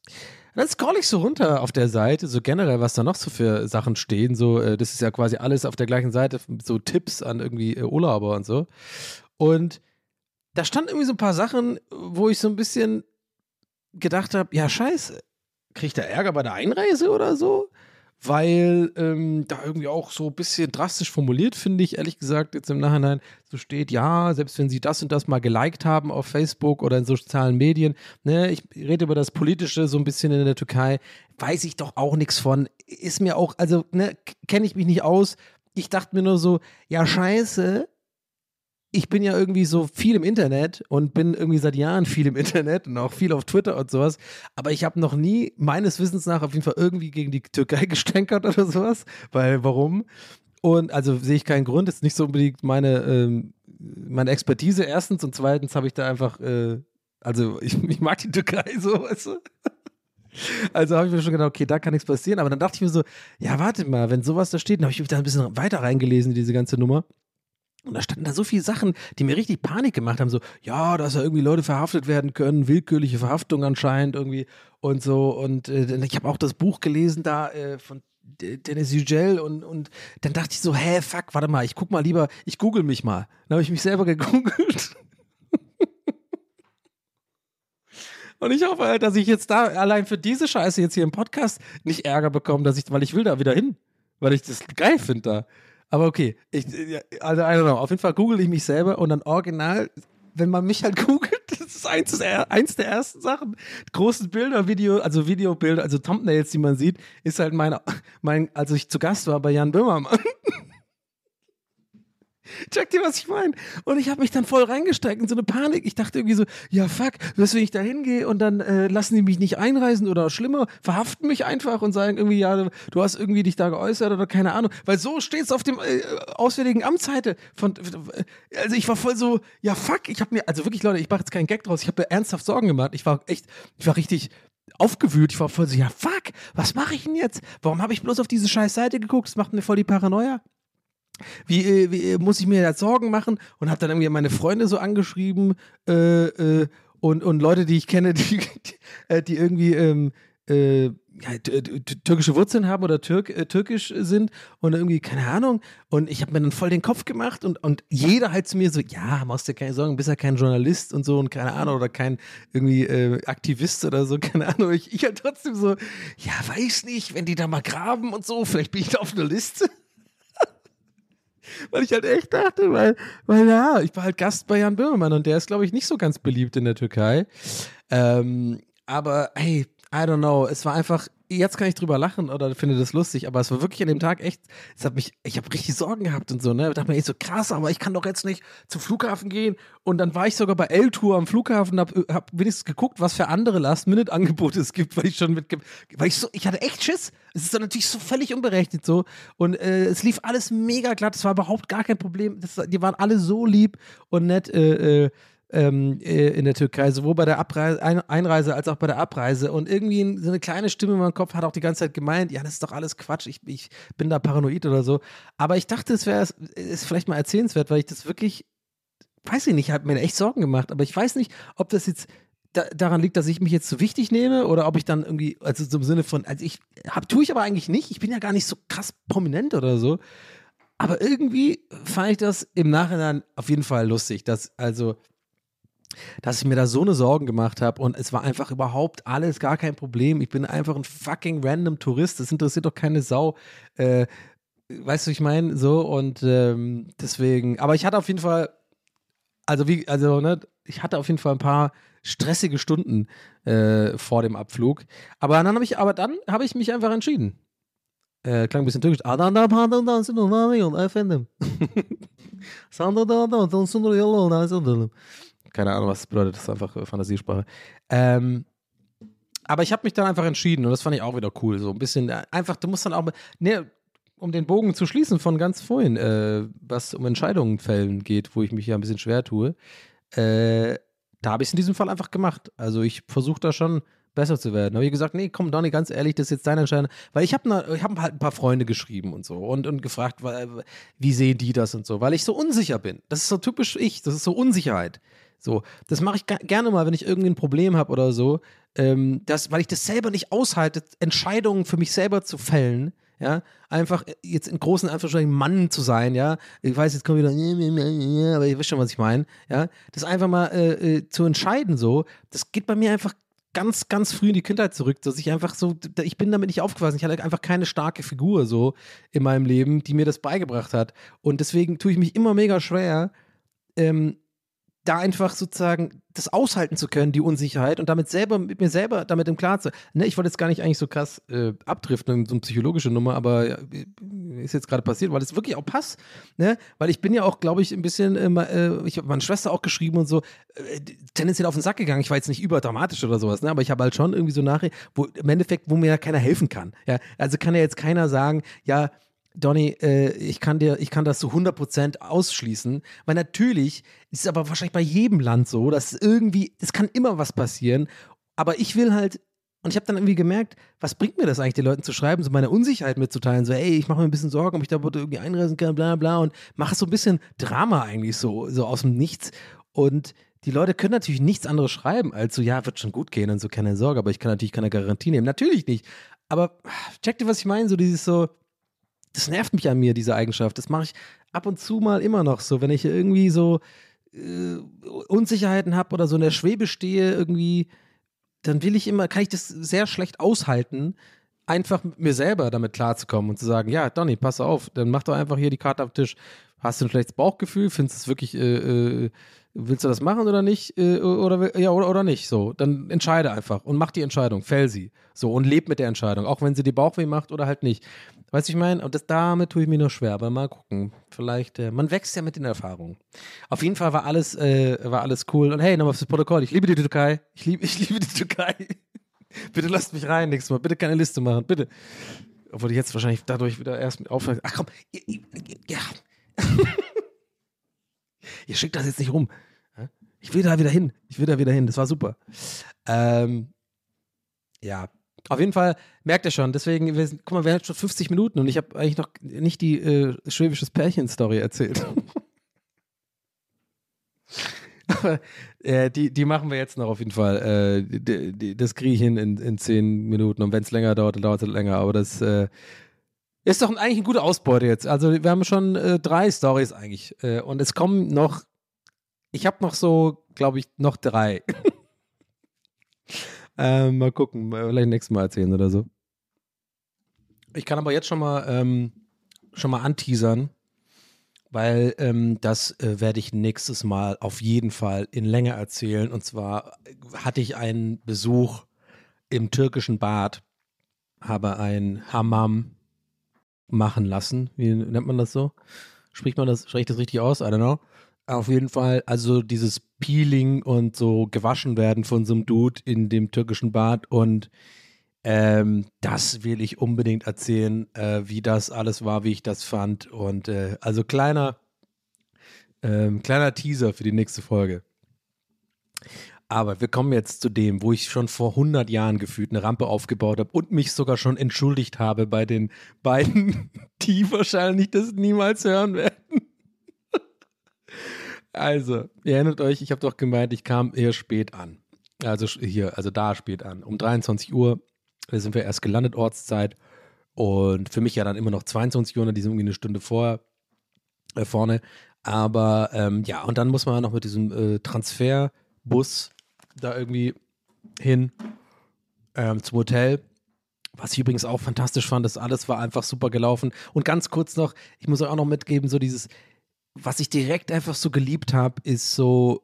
Dann scroll ich so runter auf der Seite, so generell, was da noch so für Sachen stehen. So, äh, das ist ja quasi alles auf der gleichen Seite, so Tipps an irgendwie äh, Urlauber und so. Und da standen irgendwie so ein paar Sachen, wo ich so ein bisschen gedacht habe, ja, scheiße, kriegt er Ärger bei der Einreise oder so? Weil ähm, da irgendwie auch so ein bisschen drastisch formuliert, finde ich, ehrlich gesagt, jetzt im Nachhinein so steht, ja, selbst wenn sie das und das mal geliked haben auf Facebook oder in sozialen Medien, ne, ich rede über das Politische so ein bisschen in der Türkei, weiß ich doch auch nichts von. Ist mir auch, also, ne, kenne ich mich nicht aus. Ich dachte mir nur so, ja, scheiße, ich bin ja irgendwie so viel im Internet und bin irgendwie seit Jahren viel im Internet und auch viel auf Twitter und sowas. Aber ich habe noch nie, meines Wissens nach, auf jeden Fall irgendwie gegen die Türkei gestänkert oder sowas. Weil, warum? Und also sehe ich keinen Grund. Ist nicht so unbedingt meine, ähm, meine Expertise erstens und zweitens habe ich da einfach, äh, also ich, ich mag die Türkei so, weißt du? Also habe ich mir schon gedacht, okay, da kann nichts passieren. Aber dann dachte ich mir so, ja, warte mal, wenn sowas da steht, dann habe ich mich da ein bisschen weiter reingelesen in diese ganze Nummer. Und da standen da so viele Sachen, die mir richtig Panik gemacht haben. So, ja, dass da irgendwie Leute verhaftet werden können, willkürliche Verhaftung anscheinend irgendwie und so. Und äh, ich habe auch das Buch gelesen da äh, von Dennis Yücel und, und dann dachte ich so, hä, fuck, warte mal, ich guck mal lieber, ich google mich mal. Dann habe ich mich selber gegoogelt. Und ich hoffe halt, dass ich jetzt da allein für diese Scheiße jetzt hier im Podcast nicht Ärger bekomme, dass ich, weil ich will da wieder hin, weil ich das geil finde da. Aber okay, ich, also I don't know. Auf jeden Fall google ich mich selber und dann original, wenn man mich halt googelt, das ist eins, der- eins der ersten Sachen. Großes Bilder, Video, also Videobilder, also Thumbnails, die man sieht, ist halt mein, mein, als ich zu Gast war bei Jan Böhmermann. Check dir, was ich meine. Und ich habe mich dann voll reingesteigt in so eine Panik. Ich dachte irgendwie so, ja fuck, was wenn ich da hingehe und dann äh, lassen die mich nicht einreisen oder schlimmer, verhaften mich einfach und sagen irgendwie, ja, du hast irgendwie dich da geäußert oder keine Ahnung. Weil so steht es auf dem äh, Auswärtigen Amtsseite. Von, also ich war voll so, ja fuck, ich habe mir, also wirklich Leute, ich mache jetzt keinen Gag draus, ich habe mir ernsthaft Sorgen gemacht. Ich war echt, ich war richtig aufgewühlt. Ich war voll so, ja fuck, was mache ich denn jetzt? Warum habe ich bloß auf diese scheiß Seite geguckt? Das macht mir voll die Paranoia wie, äh, wie äh, muss ich mir da Sorgen machen? Und habe dann irgendwie meine Freunde so angeschrieben äh, äh, und, und Leute, die ich kenne, die, die, äh, die irgendwie ähm, äh, ja, türkische Wurzeln haben oder Türk, äh, türkisch sind und irgendwie, keine Ahnung. Und ich habe mir dann voll den Kopf gemacht und, und jeder halt zu mir so, ja, machst dir keine Sorgen, bist ja kein Journalist und so und keine Ahnung oder kein irgendwie äh, Aktivist oder so, keine Ahnung. Ich, ich halt trotzdem so, ja, weiß nicht, wenn die da mal graben und so, vielleicht bin ich da auf einer Liste. Weil ich halt echt dachte, weil, weil ja, ich war halt Gast bei Jan Böhmermann und der ist, glaube ich, nicht so ganz beliebt in der Türkei. Ähm, aber hey, I don't know, es war einfach, jetzt kann ich drüber lachen oder finde das lustig, aber es war wirklich an dem Tag echt, es hat mich, ich habe richtig Sorgen gehabt und so, ne? Ich dachte mir echt so krass, aber ich kann doch jetzt nicht zum Flughafen gehen. Und dann war ich sogar bei L-Tour am Flughafen hab, hab wenigstens geguckt, was für andere Last-Minute-Angebote es gibt, weil ich schon mit, weil ich so, ich hatte echt Schiss. Es ist dann natürlich so völlig unberechtigt so. Und äh, es lief alles mega glatt, es war überhaupt gar kein Problem. Das, die waren alle so lieb und nett. Äh, äh, ähm, äh, in der Türkei, sowohl bei der Abreise, Ein Einreise als auch bei der Abreise. Und irgendwie so eine kleine Stimme in meinem Kopf hat auch die ganze Zeit gemeint, ja, das ist doch alles Quatsch, ich, ich bin da paranoid oder so. Aber ich dachte, es wäre ist vielleicht mal erzählenswert, weil ich das wirklich, weiß ich nicht, hat mir echt Sorgen gemacht. Aber ich weiß nicht, ob das jetzt da, daran liegt, dass ich mich jetzt so wichtig nehme oder ob ich dann irgendwie, also so im Sinne von, also ich hab, tue ich aber eigentlich nicht, ich bin ja gar nicht so krass prominent oder so. Aber irgendwie fand ich das im Nachhinein auf jeden Fall lustig, dass also dass ich mir da so eine Sorgen gemacht habe und es war einfach überhaupt alles gar kein Problem. Ich bin einfach ein fucking random Tourist. Das interessiert doch keine Sau. Äh, weißt du, ich meine? So und ähm, deswegen, aber ich hatte auf jeden Fall, also wie, also, ne, ich hatte auf jeden Fall ein paar stressige Stunden äh, vor dem Abflug. Aber dann habe ich, aber dann habe ich mich einfach entschieden. Äh, klang ein bisschen türkisch. Keine Ahnung, was das bedeutet. Das ist einfach äh, Fantasiesprache. Ähm, aber ich habe mich dann einfach entschieden und das fand ich auch wieder cool. So ein bisschen äh, einfach, du musst dann auch, ne, um den Bogen zu schließen von ganz vorhin, äh, was um Entscheidungen fällen geht, wo ich mich ja ein bisschen schwer tue, äh, da habe ich es in diesem Fall einfach gemacht. Also ich versuche da schon besser zu werden. Habe ich gesagt, nee, komm, Donny, ganz ehrlich, das ist jetzt deine Entscheidung. Weil ich habe ich hab halt ein paar Freunde geschrieben und so und, und gefragt, wie sehen die das und so, weil ich so unsicher bin. Das ist so typisch ich, das ist so Unsicherheit. So, das mache ich gerne mal, wenn ich irgendwie ein Problem habe oder so, ähm, das, weil ich das selber nicht aushalte, Entscheidungen für mich selber zu fällen. Ja, einfach jetzt in großen Anführungsstrichen Mann zu sein, ja. Ich weiß, jetzt kommt wieder, aber ihr wisst schon, was ich meine, ja. Das einfach mal äh, äh, zu entscheiden, so, das geht bei mir einfach ganz, ganz früh in die Kindheit zurück, dass ich einfach so, ich bin damit nicht aufgewachsen. Ich hatte einfach keine starke Figur so in meinem Leben, die mir das beigebracht hat. Und deswegen tue ich mich immer mega schwer, ähm, da einfach sozusagen das aushalten zu können, die Unsicherheit und damit selber, mit mir selber damit im Klaren zu ne, Ich wollte jetzt gar nicht eigentlich so krass äh, abdriften so eine psychologische Nummer, aber ja, ist jetzt gerade passiert, weil es wirklich auch passt, ne? Weil ich bin ja auch, glaube ich, ein bisschen, äh, äh, ich habe meine Schwester auch geschrieben und so, äh, tendenziell auf den Sack gegangen. Ich war jetzt nicht überdramatisch oder sowas, ne? Aber ich habe halt schon irgendwie so Nachrichten, wo im Endeffekt, wo mir ja keiner helfen kann. Ja, also kann ja jetzt keiner sagen, ja, Donny, äh, ich kann dir, ich kann das zu 100% ausschließen, weil natürlich ist es aber wahrscheinlich bei jedem Land so, dass irgendwie, es kann immer was passieren, aber ich will halt, und ich habe dann irgendwie gemerkt, was bringt mir das eigentlich, den Leuten zu schreiben, so meine Unsicherheit mitzuteilen, so, ey, ich mache mir ein bisschen Sorgen, ob ich da irgendwie einreisen kann, bla bla, und mache so ein bisschen Drama eigentlich so, so aus dem Nichts. Und die Leute können natürlich nichts anderes schreiben, als so, ja, wird schon gut gehen und so, keine Sorge, aber ich kann natürlich keine Garantie nehmen. Natürlich nicht. Aber checkt ihr, was ich meine? So dieses so, das nervt mich an mir, diese Eigenschaft. Das mache ich ab und zu mal immer noch so, wenn ich irgendwie so äh, Unsicherheiten habe oder so in der Schwebe stehe, irgendwie, dann will ich immer, kann ich das sehr schlecht aushalten, einfach mit mir selber damit klarzukommen und zu sagen, ja, Donny, pass auf, dann mach doch einfach hier die Karte auf den Tisch. Hast du ein schlechtes Bauchgefühl? Findest du es wirklich, äh, äh, willst du das machen oder nicht? Äh, oder, ja, oder, oder nicht? So, dann entscheide einfach und mach die Entscheidung, fäll sie. So, und leb mit der Entscheidung, auch wenn sie dir Bauchweh macht oder halt nicht. Weißt du, ich meine, und das, damit tue ich mir nur schwer, aber mal gucken. Vielleicht, äh, man wächst ja mit den Erfahrungen. Auf jeden Fall war alles, äh, war alles cool. Und hey, nochmal fürs Protokoll. Ich liebe die Türkei. Ich liebe, ich liebe die Türkei. Bitte lasst mich rein nächstes Mal. Bitte keine Liste machen. Bitte. Obwohl ich jetzt wahrscheinlich dadurch wieder erst mit aufhören. Ach komm. Ja. Ihr schickt das jetzt nicht rum. Ich will da wieder hin. Ich will da wieder hin. Das war super. Ähm, ja. Auf jeden Fall merkt ihr schon, deswegen, wir sind, guck mal, wir haben schon 50 Minuten und ich habe eigentlich noch nicht die äh, schwäbisches Pärchen-Story erzählt. Aber äh, die, die machen wir jetzt noch auf jeden Fall. Äh, die, die, das kriege ich hin in, in 10 Minuten und wenn es länger dauert, dann dauert es länger. Aber das äh, ist doch eigentlich eine gute Ausbeute jetzt. Also wir haben schon äh, drei Stories eigentlich äh, und es kommen noch, ich habe noch so, glaube ich, noch drei. ähm, mal gucken, mal- vielleicht nächstes Mal erzählen oder so. Ich kann aber jetzt schon mal, ähm, schon mal anteasern, weil ähm, das äh, werde ich nächstes Mal auf jeden Fall in Länge erzählen. Und zwar hatte ich einen Besuch im türkischen Bad, habe ein Hammam machen lassen. Wie nennt man das so? Spricht man das, spreche ich das richtig aus? I don't know. Auf jeden Fall, also dieses Peeling und so gewaschen werden von so einem Dude in dem türkischen Bad und ähm, das will ich unbedingt erzählen, äh, wie das alles war, wie ich das fand. Und äh, also kleiner, ähm, kleiner Teaser für die nächste Folge. Aber wir kommen jetzt zu dem, wo ich schon vor 100 Jahren gefühlt eine Rampe aufgebaut habe und mich sogar schon entschuldigt habe bei den beiden, die wahrscheinlich das niemals hören werden. Also, ihr erinnert euch, ich habe doch gemeint, ich kam eher spät an. Also hier, also da spät an. Um 23 Uhr sind wir erst gelandet, Ortszeit. Und für mich ja dann immer noch 22 Uhr, die sind irgendwie eine Stunde vor, äh, vorne. Aber ähm, ja, und dann muss man noch mit diesem äh, Transferbus da irgendwie hin ähm, zum Hotel. Was ich übrigens auch fantastisch fand, das alles war einfach super gelaufen. Und ganz kurz noch, ich muss euch auch noch mitgeben, so dieses, was ich direkt einfach so geliebt habe, ist so,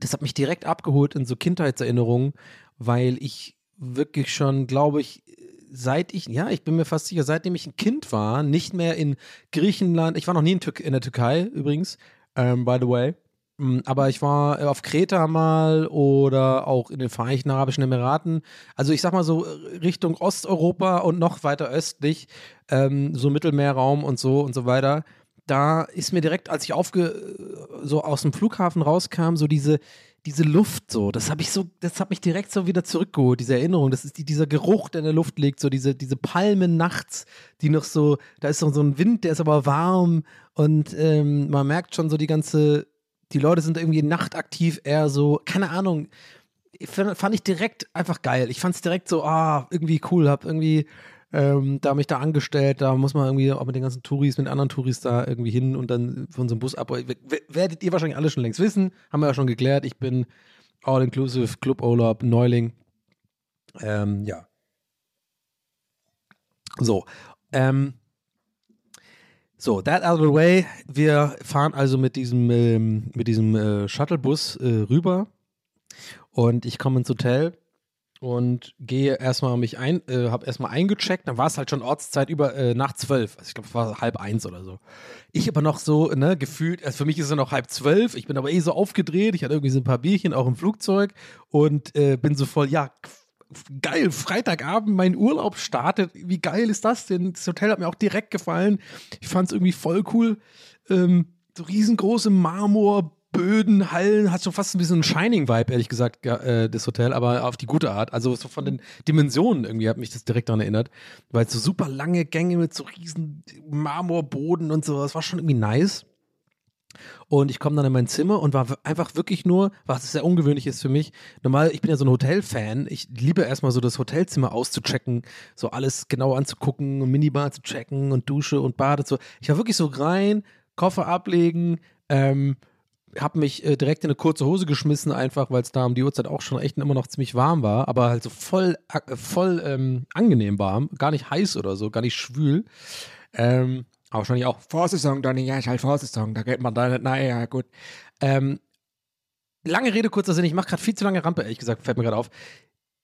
das hat mich direkt abgeholt in so Kindheitserinnerungen, weil ich wirklich schon, glaube ich, seit ich, ja, ich bin mir fast sicher, seitdem ich ein Kind war, nicht mehr in Griechenland, ich war noch nie in, Tür in der Türkei übrigens, ähm, by the way, Mm, aber ich war äh, auf Kreta mal oder auch in den Vereinigten Arabischen Emiraten. Also ich sag mal so äh, Richtung Osteuropa und noch weiter östlich, ähm, so Mittelmeerraum und so und so weiter. Da ist mir direkt, als ich aufge so aus dem Flughafen rauskam, so diese diese Luft so, das habe ich so, das hat mich direkt so wieder zurückgeholt, diese Erinnerung. Das ist die, dieser Geruch, der in der Luft liegt, so diese, diese Palmen nachts, die noch so, da ist so, so ein Wind, der ist aber warm und ähm, man merkt schon so die ganze, Die Leute sind irgendwie nachtaktiv eher so, keine Ahnung. Fand ich direkt einfach geil. Ich fand es direkt so, ah, irgendwie cool, hab irgendwie ähm, da mich da angestellt, da muss man irgendwie auch mit den ganzen Touris, mit anderen Touris da irgendwie hin und dann von so einem Bus ab. Werdet ihr wahrscheinlich alle schon längst wissen, haben wir ja schon geklärt. Ich bin All-Inclusive Club Urlaub Neuling. Ähm, ja. So. Ähm, so, that out of the way. Wir fahren also mit diesem, ähm, mit diesem äh, Shuttlebus äh, rüber und ich komme ins Hotel und gehe erstmal mich ein, äh, habe erstmal eingecheckt, dann war es halt schon Ortszeit über äh, nach zwölf. Also ich glaube, es war halb eins oder so. Ich aber noch so, ne, gefühlt, also für mich ist es noch halb zwölf, ich bin aber eh so aufgedreht, ich hatte irgendwie so ein paar Bierchen auch im Flugzeug und äh, bin so voll, ja, geil, Freitagabend, mein Urlaub startet, wie geil ist das denn? Das Hotel hat mir auch direkt gefallen, ich fand es irgendwie voll cool, ähm, so riesengroße Marmorböden, Hallen, hat schon fast ein bisschen einen Shining-Vibe, ehrlich gesagt, ge- äh, das Hotel, aber auf die gute Art. Also so von den Dimensionen irgendwie hat mich das direkt daran erinnert, weil so super lange Gänge mit so riesen Marmorboden und so, das war schon irgendwie nice. Und ich komme dann in mein Zimmer und war einfach wirklich nur, was sehr ungewöhnlich ist für mich. Normal, ich bin ja so ein Hotelfan. Ich liebe erstmal so das Hotelzimmer auszuchecken, so alles genau anzugucken und Minibar zu checken und Dusche und Bade. So. Ich war wirklich so rein, Koffer ablegen, ähm, habe mich äh, direkt in eine kurze Hose geschmissen, einfach weil es da um die Uhrzeit auch schon echt immer noch ziemlich warm war, aber halt so voll, äh, voll ähm, angenehm warm, gar nicht heiß oder so, gar nicht schwül. Ähm, aber wahrscheinlich auch Vorsaison, Donny, ja, ist halt Vorsaison, da geht man da nicht, naja, gut. ähm, lange Rede, kurzer Sinn, ich mache gerade viel zu lange Rampe, ehrlich gesagt, fällt mir gerade auf.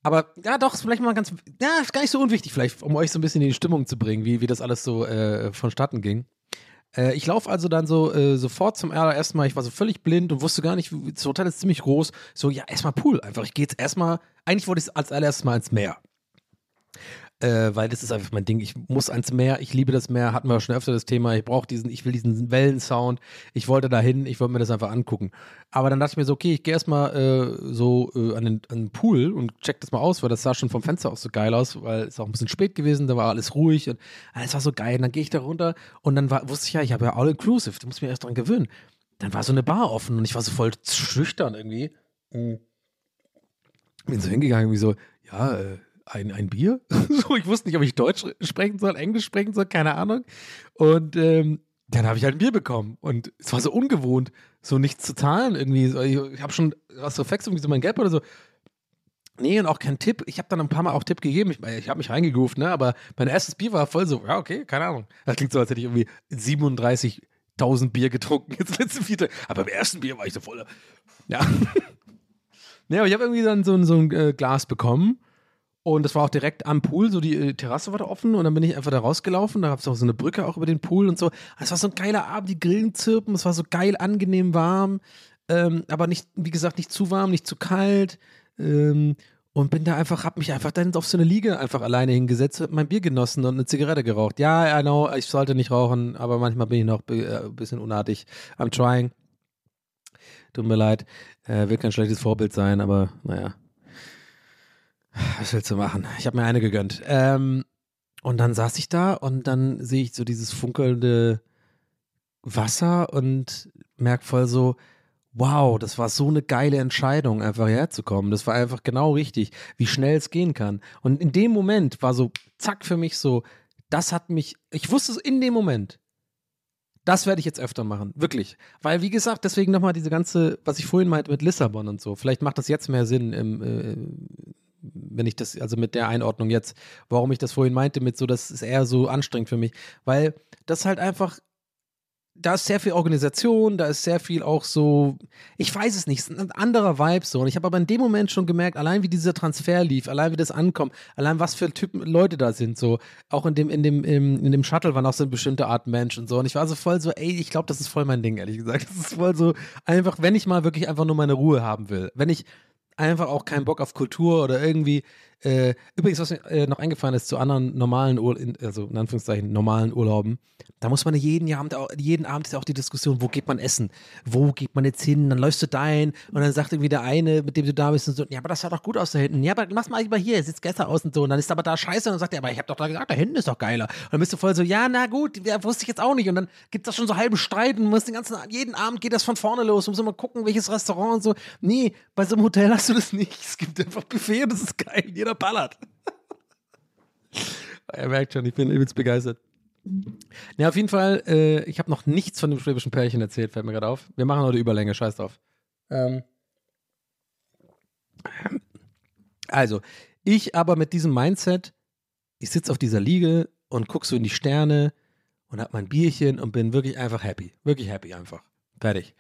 Aber ja, doch, ist vielleicht mal ganz, ja, ist gar nicht so unwichtig, vielleicht, um euch so ein bisschen in die Stimmung zu bringen, wie, wie das alles so äh, vonstatten ging. Äh, ich laufe also dann so äh, sofort zum allerersten Mal, ich war so völlig blind und wusste gar nicht, das Hotel ist ziemlich groß. So, ja, erstmal Pool, einfach. Ich gehe jetzt erstmal, eigentlich wollte ich als allererstes mal ins Meer. Äh, weil das ist einfach mein Ding. Ich muss ans Meer, ich liebe das Meer, hatten wir schon öfter das Thema. Ich brauche diesen, ich will diesen Wellensound. Ich wollte da hin, ich wollte mir das einfach angucken. Aber dann dachte ich mir so, okay, ich gehe erstmal äh, so äh, an, den, an den Pool und check das mal aus, weil das sah schon vom Fenster aus so geil aus, weil es auch ein bisschen spät gewesen, da war alles ruhig und ah, es war so geil. Und dann gehe ich da runter und dann war, wusste ich ja, ich habe ja All Inclusive, da muss ich mir erst dran gewöhnen. Dann war so eine Bar offen und ich war so voll schüchtern irgendwie. Mhm. Bin so hingegangen, irgendwie so, ja, äh, ein, ein Bier? so, ich wusste nicht, ob ich Deutsch sprechen soll, Englisch sprechen soll, keine Ahnung. Und ähm, dann habe ich halt ein Bier bekommen. Und es war so ungewohnt, so nichts zu zahlen irgendwie. Ich, habe schon was Reflex, irgendwie so mein Geld oder so. Nee, und auch kein Tipp. Ich habe dann ein paar Mal auch Tipp gegeben. Ich, ich habe mich reingegroovt, ne? Aber mein erstes Bier war voll so, ja, okay, keine Ahnung. Das klingt so, als hätte ich irgendwie 37.000 Bier getrunken. Jetzt letzte vierte. Aber beim ersten Bier war ich so voll. Ja. nee, aber ich habe irgendwie dann so, ein- so ein äh, Glas bekommen. Und das war auch direkt am Pool, so die äh, Terrasse war da offen und dann bin ich einfach da rausgelaufen. Da gab es auch so eine Brücke auch über den Pool und so. Es war so ein geiler Abend, die Grillen zirpen, es war so geil, angenehm warm, ähm, aber nicht, wie gesagt, nicht zu warm, nicht zu kalt. Ähm, und bin da einfach, hab mich einfach dann auf so eine Liege einfach alleine hingesetzt, hab mein Bier genossen und eine Zigarette geraucht. Ja, I know, ich sollte nicht rauchen, aber manchmal bin ich noch äh, ein bisschen unartig. I'm trying. Tut mir leid. Äh, will kein schlechtes Vorbild sein, aber naja. Was willst du machen? Ich habe mir eine gegönnt. Ähm, und dann saß ich da und dann sehe ich so dieses funkelnde Wasser und merke voll so, wow, das war so eine geile Entscheidung, einfach herzukommen. Das war einfach genau richtig, wie schnell es gehen kann. Und in dem Moment war so, zack, für mich so, das hat mich, ich wusste es in dem Moment. Das werde ich jetzt öfter machen, wirklich. Weil, wie gesagt, deswegen nochmal diese ganze, was ich vorhin meinte mit Lissabon und so. Vielleicht macht das jetzt mehr Sinn, im, äh, wenn ich das, also mit der Einordnung jetzt, warum ich das vorhin meinte, mit so, das ist eher so anstrengend für mich. Weil das halt einfach, da ist sehr viel Organisation, da ist sehr viel auch so, ich weiß es nicht, es ist ein anderer Vibe so. Und ich habe aber in dem Moment schon gemerkt, allein wie dieser Transfer lief, allein wie das ankommt, allein was für Typen Leute da sind, so. Auch in dem, in dem, im, in dem Shuttle waren auch so eine bestimmte Art Mensch und so. Und ich war so voll so, ey, ich glaube, das ist voll mein Ding, ehrlich gesagt. Das ist voll so, einfach, wenn ich mal wirklich einfach nur meine Ruhe haben will, wenn ich einfach auch keinen Bock auf Kultur oder irgendwie Äh, übrigens, was mir äh, noch eingefallen ist zu anderen normalen, Ur also in Anführungszeichen normalen Urlauben, da muss man jeden Abend, jeden Abend ist auch die Diskussion, wo geht man essen? Wo geht man jetzt hin? Dann läufst du dahin und dann sagt irgendwie der eine, mit dem du da bist und so, ja, aber das sah doch gut aus da hinten. Ja, aber mach's mal lieber hier, es sieht besser aus und so. Und dann ist aber da scheiße und dann sagt er, aber ich hab doch da gesagt, da hinten ist doch geiler. Und dann bist du voll so, ja, na gut, ja, wusste ich jetzt auch nicht. Und dann gibt's da schon so halben Streit und musst den ganzen, jeden Abend geht das von vorne los. Du musst immer gucken, welches Restaurant und so. Nee, bei so einem Hotel hast du das nicht. Es gibt einfach Buffet und das ist geil. Jeder ballert. er merkt schon, ich bin übelst begeistert. Ja, auf jeden Fall, äh, ich habe noch nichts von dem schwäbischen Pärchen erzählt, fällt mir gerade auf. Wir machen heute Überlänge, scheiß drauf. Ähm. Also, ich aber mit diesem Mindset, ich sitze auf dieser Liege und gucke so in die Sterne und habe mein Bierchen und bin wirklich einfach happy. Wirklich happy einfach. Fertig.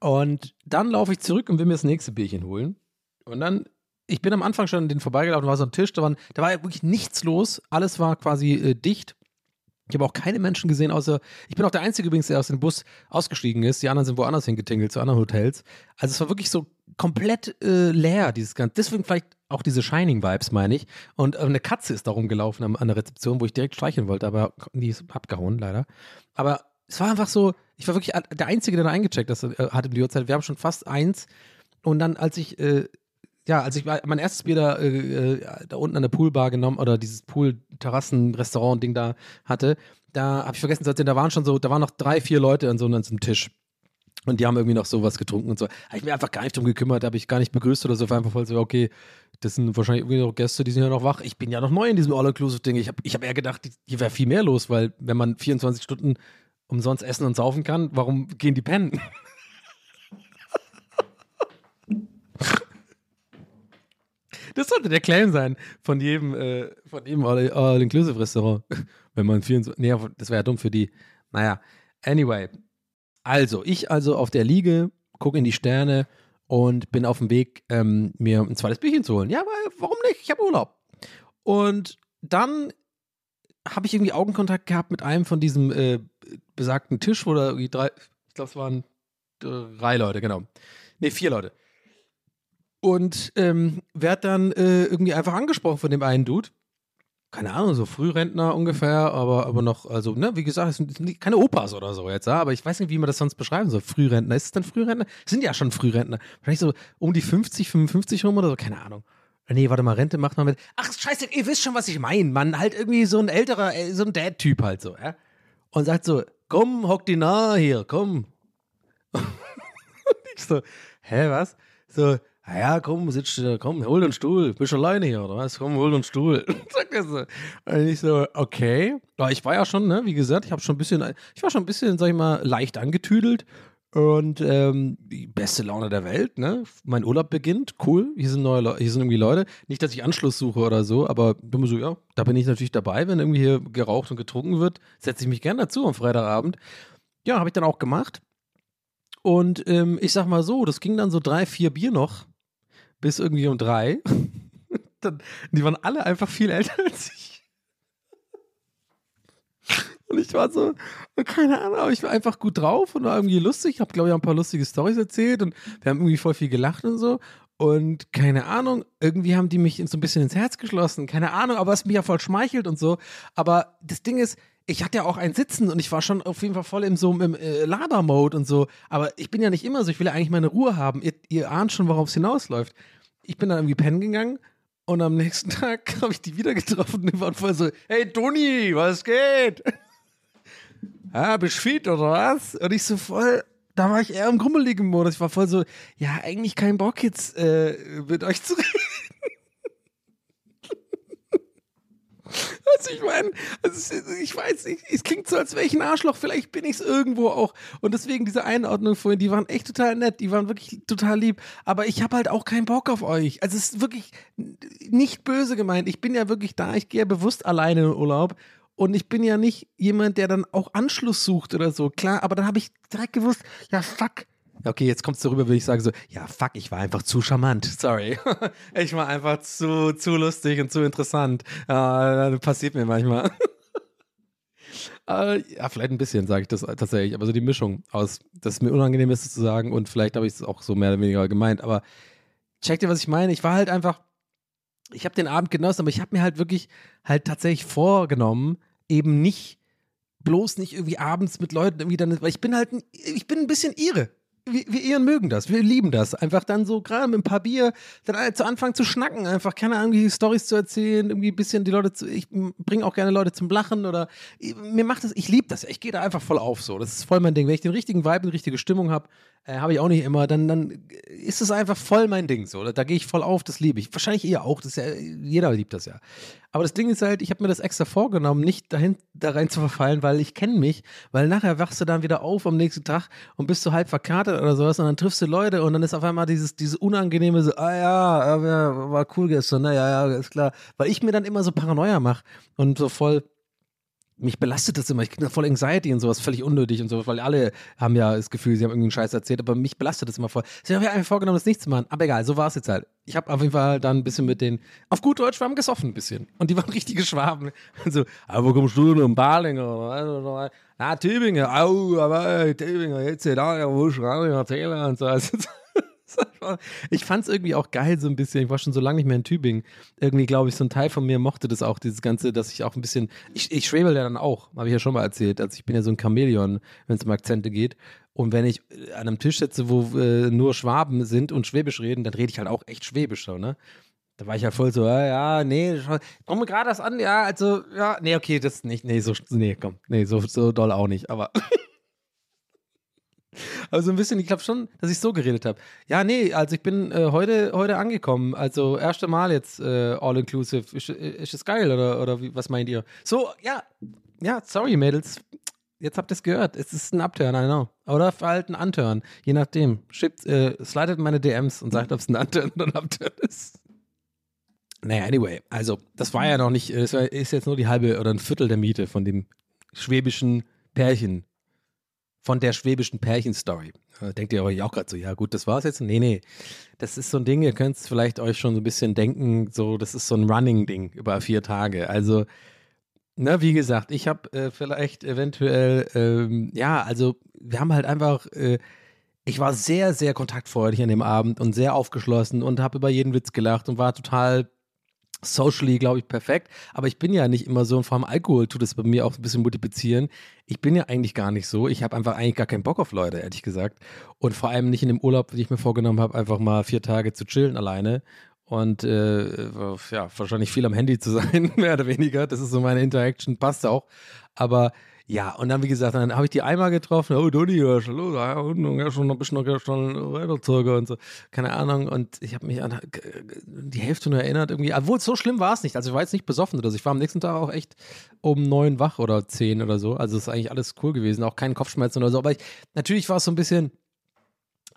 Und dann laufe ich zurück und will mir das nächste Bierchen holen. Und dann, ich bin am Anfang schon an den vorbeigelaufen, da war so ein Tisch, da, waren, da war ja wirklich nichts los. Alles war quasi äh, dicht. Ich habe auch keine Menschen gesehen, außer ich bin auch der Einzige übrigens, der aus dem Bus ausgestiegen ist. Die anderen sind woanders hingetingelt, zu anderen Hotels. Also es war wirklich so komplett äh, leer, dieses Ganze. Deswegen vielleicht auch diese Shining-Vibes, meine ich. Und äh, eine Katze ist da rumgelaufen am- an der Rezeption, wo ich direkt streicheln wollte, aber die ist abgehauen, leider. Aber es war einfach so, ich war wirklich der Einzige, der da eingecheckt das, äh, hat die Uhrzeit. Wir haben schon fast eins. Und dann, als ich äh, ja, als ich mein erstes Bier da, äh, äh, da unten an der Poolbar genommen oder dieses Pool-Terrassen-Restaurant-Ding da hatte, da habe ich vergessen zu erzählen, da waren schon so, da waren noch drei, vier Leute an so, an so einem Tisch. Und die haben irgendwie noch sowas getrunken und so. Habe ich mir einfach gar nicht drum gekümmert, habe ich gar nicht begrüßt oder so. War einfach voll so, okay, das sind wahrscheinlich irgendwie noch Gäste, die sind ja noch wach. Ich bin ja noch neu in diesem All-Inclusive-Ding. Ich habe ich hab eher gedacht, hier wäre viel mehr los, weil wenn man 24 Stunden umsonst essen und saufen kann, warum gehen die pennen? Das sollte der Claim sein von jedem, äh, von jedem All- All-Inclusive-Restaurant. Wenn man 24. Nee, das wäre ja dumm für die. Naja, anyway. Also, ich also auf der Liege, gucke in die Sterne und bin auf dem Weg, ähm, mir ein zweites Bierchen zu holen. Ja, weil, warum nicht? Ich habe Urlaub. Und dann habe ich irgendwie Augenkontakt gehabt mit einem von diesem äh, besagten Tisch, wo da irgendwie drei, ich glaube, es waren drei Leute, genau. Nee, vier Leute. Und ähm, werd dann äh, irgendwie einfach angesprochen von dem einen Dude. Keine Ahnung, so Frührentner ungefähr, aber, aber noch, also, ne, wie gesagt, es sind keine Opas oder so jetzt, aber ich weiß nicht, wie man das sonst beschreiben soll. Frührentner. Ist es dann Frührentner? Sind ja schon Frührentner. Vielleicht so um die 50, 55 rum oder so, keine Ahnung. Nee, warte mal, Rente macht man mit. Ach, scheiße, ihr wisst schon, was ich meine. Man, halt irgendwie so ein älterer, äh, so ein Dad-Typ halt so, ja. Und sagt so, komm, hock die nah hier, komm. ich so, hä, was? So, "Ah ja, komm, sitz, äh, komm, hol den Stuhl. Bist alleine hier, oder was? Komm, hol den Stuhl. Und ich so, okay. Aber ich war ja schon, ne, wie gesagt, ich habe schon ein bisschen, ich war schon ein bisschen, sag ich mal, leicht angetüdelt. Und ähm, die beste Laune der Welt, ne? Mein Urlaub beginnt, cool. Hier sind neue Leute, hier sind irgendwie Leute. Nicht, dass ich Anschluss suche oder so, aber dumme so, ja, da bin ich natürlich dabei, wenn irgendwie hier geraucht und getrunken wird, setze ich mich gern dazu am Freitagabend. Ja, habe ich dann auch gemacht. Und ähm, ich sag mal so, das ging dann so drei, vier Bier noch, bis irgendwie um drei. dann, die waren alle einfach viel älter als ich. Und ich war so, keine Ahnung, aber ich war einfach gut drauf und war irgendwie lustig. Ich habe, glaube ich, auch ein paar lustige Storys erzählt und wir haben irgendwie voll viel gelacht und so. Und keine Ahnung, irgendwie haben die mich so ein bisschen ins Herz geschlossen. Keine Ahnung, aber es mich ja voll schmeichelt und so. Aber das Ding ist, ich hatte ja auch ein Sitzen und ich war schon auf jeden Fall voll im so im äh, Laber-Mode und so. Aber ich bin ja nicht immer so. Ich will ja eigentlich meine Ruhe haben. Ihr, ihr ahnt schon, worauf es hinausläuft. Ich bin dann irgendwie pennen gegangen und am nächsten Tag habe ich die wieder getroffen und die waren voll so: Hey Toni, was geht? ah, bist fit oder was? Und ich so voll, da war ich eher im grummeligen Modus. Ich war voll so, ja, eigentlich kein Bock jetzt äh, mit euch zu reden. Was ich meine, also ich weiß, es klingt so, als wäre ich ein Arschloch, vielleicht bin ich es irgendwo auch. Und deswegen diese Einordnung vorhin, die waren echt total nett, die waren wirklich total lieb. Aber ich habe halt auch keinen Bock auf euch. Also es ist wirklich nicht böse gemeint. Ich bin ja wirklich da, ich gehe ja bewusst alleine in den Urlaub. Und ich bin ja nicht jemand, der dann auch Anschluss sucht oder so. Klar, aber dann habe ich direkt gewusst, ja, fuck. Okay, jetzt kommt es darüber, würde ich sagen so, ja, fuck, ich war einfach zu charmant. Sorry. ich war einfach zu, zu lustig und zu interessant. Das passiert mir manchmal. Äh, ja, vielleicht ein bisschen, sage ich das tatsächlich. Aber so die Mischung aus, dass es mir unangenehm ist, es zu sagen und vielleicht habe ich es auch so mehr oder weniger gemeint. Aber check dir, was ich meine? Ich war halt einfach, ich habe den Abend genossen, aber ich habe mir halt wirklich halt tatsächlich vorgenommen, eben nicht bloß nicht irgendwie abends mit Leuten irgendwie dann, weil ich bin halt, ein, ich bin ein bisschen ihre. Wir, wir Iren mögen das, wir lieben das. Einfach dann so, gerade mit ein paar Bier, dann halt zu Anfang zu schnacken, einfach keine Ahnung, die Stories zu erzählen, irgendwie ein bisschen die Leute zu, ich bringe auch gerne Leute zum Lachen oder mir macht das, ich liebe das, ich gehe da einfach voll auf so. Das ist voll mein Ding. Wenn ich den richtigen Vibe, die richtige Stimmung habe, äh, habe ich auch nicht immer, dann, dann ist es einfach voll mein Ding so. Da, da gehe ich voll auf, das liebe ich. Wahrscheinlich ihr auch, das ja, jeder liebt das ja. Aber das Ding ist halt, ich habe mir das extra vorgenommen, nicht dahin, da rein zu verfallen, weil ich kenne mich, weil nachher wachst du dann wieder auf am nächsten Tag und bist so halb verkartet oder sowas und dann triffst du Leute und dann ist auf einmal dieses, dieses unangenehme so, ah ja, ja, war cool gestern, ne, ja, ja, ist klar. Weil ich mir dann immer so Paranoia mache und so voll mich belastet das immer. Ich kriege da voll Anxiety und sowas, völlig unnötig und so, weil alle haben ja das Gefühl, sie haben irgendeinen Scheiß erzählt, aber mich belastet das immer voll. Sie haben ja einfach vorgenommen, das nicht zu machen. Aber egal, so war es jetzt halt. Ich habe auf jeden Fall dann ein bisschen mit denen, auf gut Deutsch, wir haben gesoffen ein bisschen. Und die waren richtige Schwaben. Und so, aber wo kommst du denn? Balinger? Na, Tübingen. Au, aber Tübingen, jetzt da, wo ist erzählen und so. Also, ich fand es irgendwie auch geil, so ein bisschen. Ich war schon so lange nicht mehr in Tübingen. Irgendwie, glaube ich, so ein Teil von mir mochte das auch, dieses Ganze, dass ich auch ein bisschen. Ich, ich schwebel ja dann auch, habe ich ja schon mal erzählt. Also, ich bin ja so ein Chamäleon, wenn es um Akzente geht. Und wenn ich an einem Tisch sitze, wo äh, nur Schwaben sind und Schwäbisch reden, dann rede ich halt auch echt Schwäbisch so, ne? Da war ich ja voll so, ja, ja nee, komm mir gerade das an, ja, also, ja, nee, okay, das nicht, nee, so, nee, komm, nee, so, so doll auch nicht, aber. Aber so ein bisschen, ich glaube schon, dass ich so geredet habe. Ja, nee, also ich bin äh, heute, heute angekommen. Also erste Mal jetzt äh, all-inclusive. Ist, ist das geil oder, oder wie, was meint ihr? So, ja, ja, sorry, Mädels. Jetzt habt ihr es gehört. Es ist ein Upturn, I know. Oder halt ein Unturn. Je nachdem. Schickt, äh, slidet meine DMs und sagt, ob es ein Unturn oder ein Upturn ist. Naja, anyway. Also, das war ja noch nicht, es ist jetzt nur die halbe oder ein Viertel der Miete von dem schwäbischen Pärchen, von der schwäbischen Pärchenstory. Da denkt ihr euch auch gerade so, ja gut, das war's jetzt? Nee, nee. Das ist so ein Ding, ihr könnt es vielleicht euch schon so ein bisschen denken, so, das ist so ein Running-Ding über vier Tage. Also, na, wie gesagt, ich habe äh, vielleicht eventuell, ähm, ja, also wir haben halt einfach, äh, ich war sehr, sehr kontaktfreudig an dem Abend und sehr aufgeschlossen und habe über jeden Witz gelacht und war total socially, glaube ich, perfekt. Aber ich bin ja nicht immer so und vor allem Alkohol tut es bei mir auch ein bisschen multiplizieren. Ich bin ja eigentlich gar nicht so. Ich habe einfach eigentlich gar keinen Bock auf Leute, ehrlich gesagt. Und vor allem nicht in dem Urlaub, den ich mir vorgenommen habe, einfach mal vier Tage zu chillen alleine. Und äh, ja, wahrscheinlich viel am Handy zu sein, mehr oder weniger. Das ist so meine Interaction, passt auch. Aber ja, und dann, wie gesagt, dann habe ich die einmal getroffen. Oh, Donny, ja, schon los, ja, ja, schon ein bisschen noch schon weiterzogen und so. Keine Ahnung. Und ich habe mich an die Hälfte nur erinnert irgendwie. Obwohl, so schlimm war es nicht. Also, ich war jetzt nicht besoffen oder so. Ich war am nächsten Tag auch echt um neun wach oder zehn oder so. Also, es ist eigentlich alles cool gewesen. Auch kein Kopfschmerzen oder so. Aber ich, natürlich war es so ein bisschen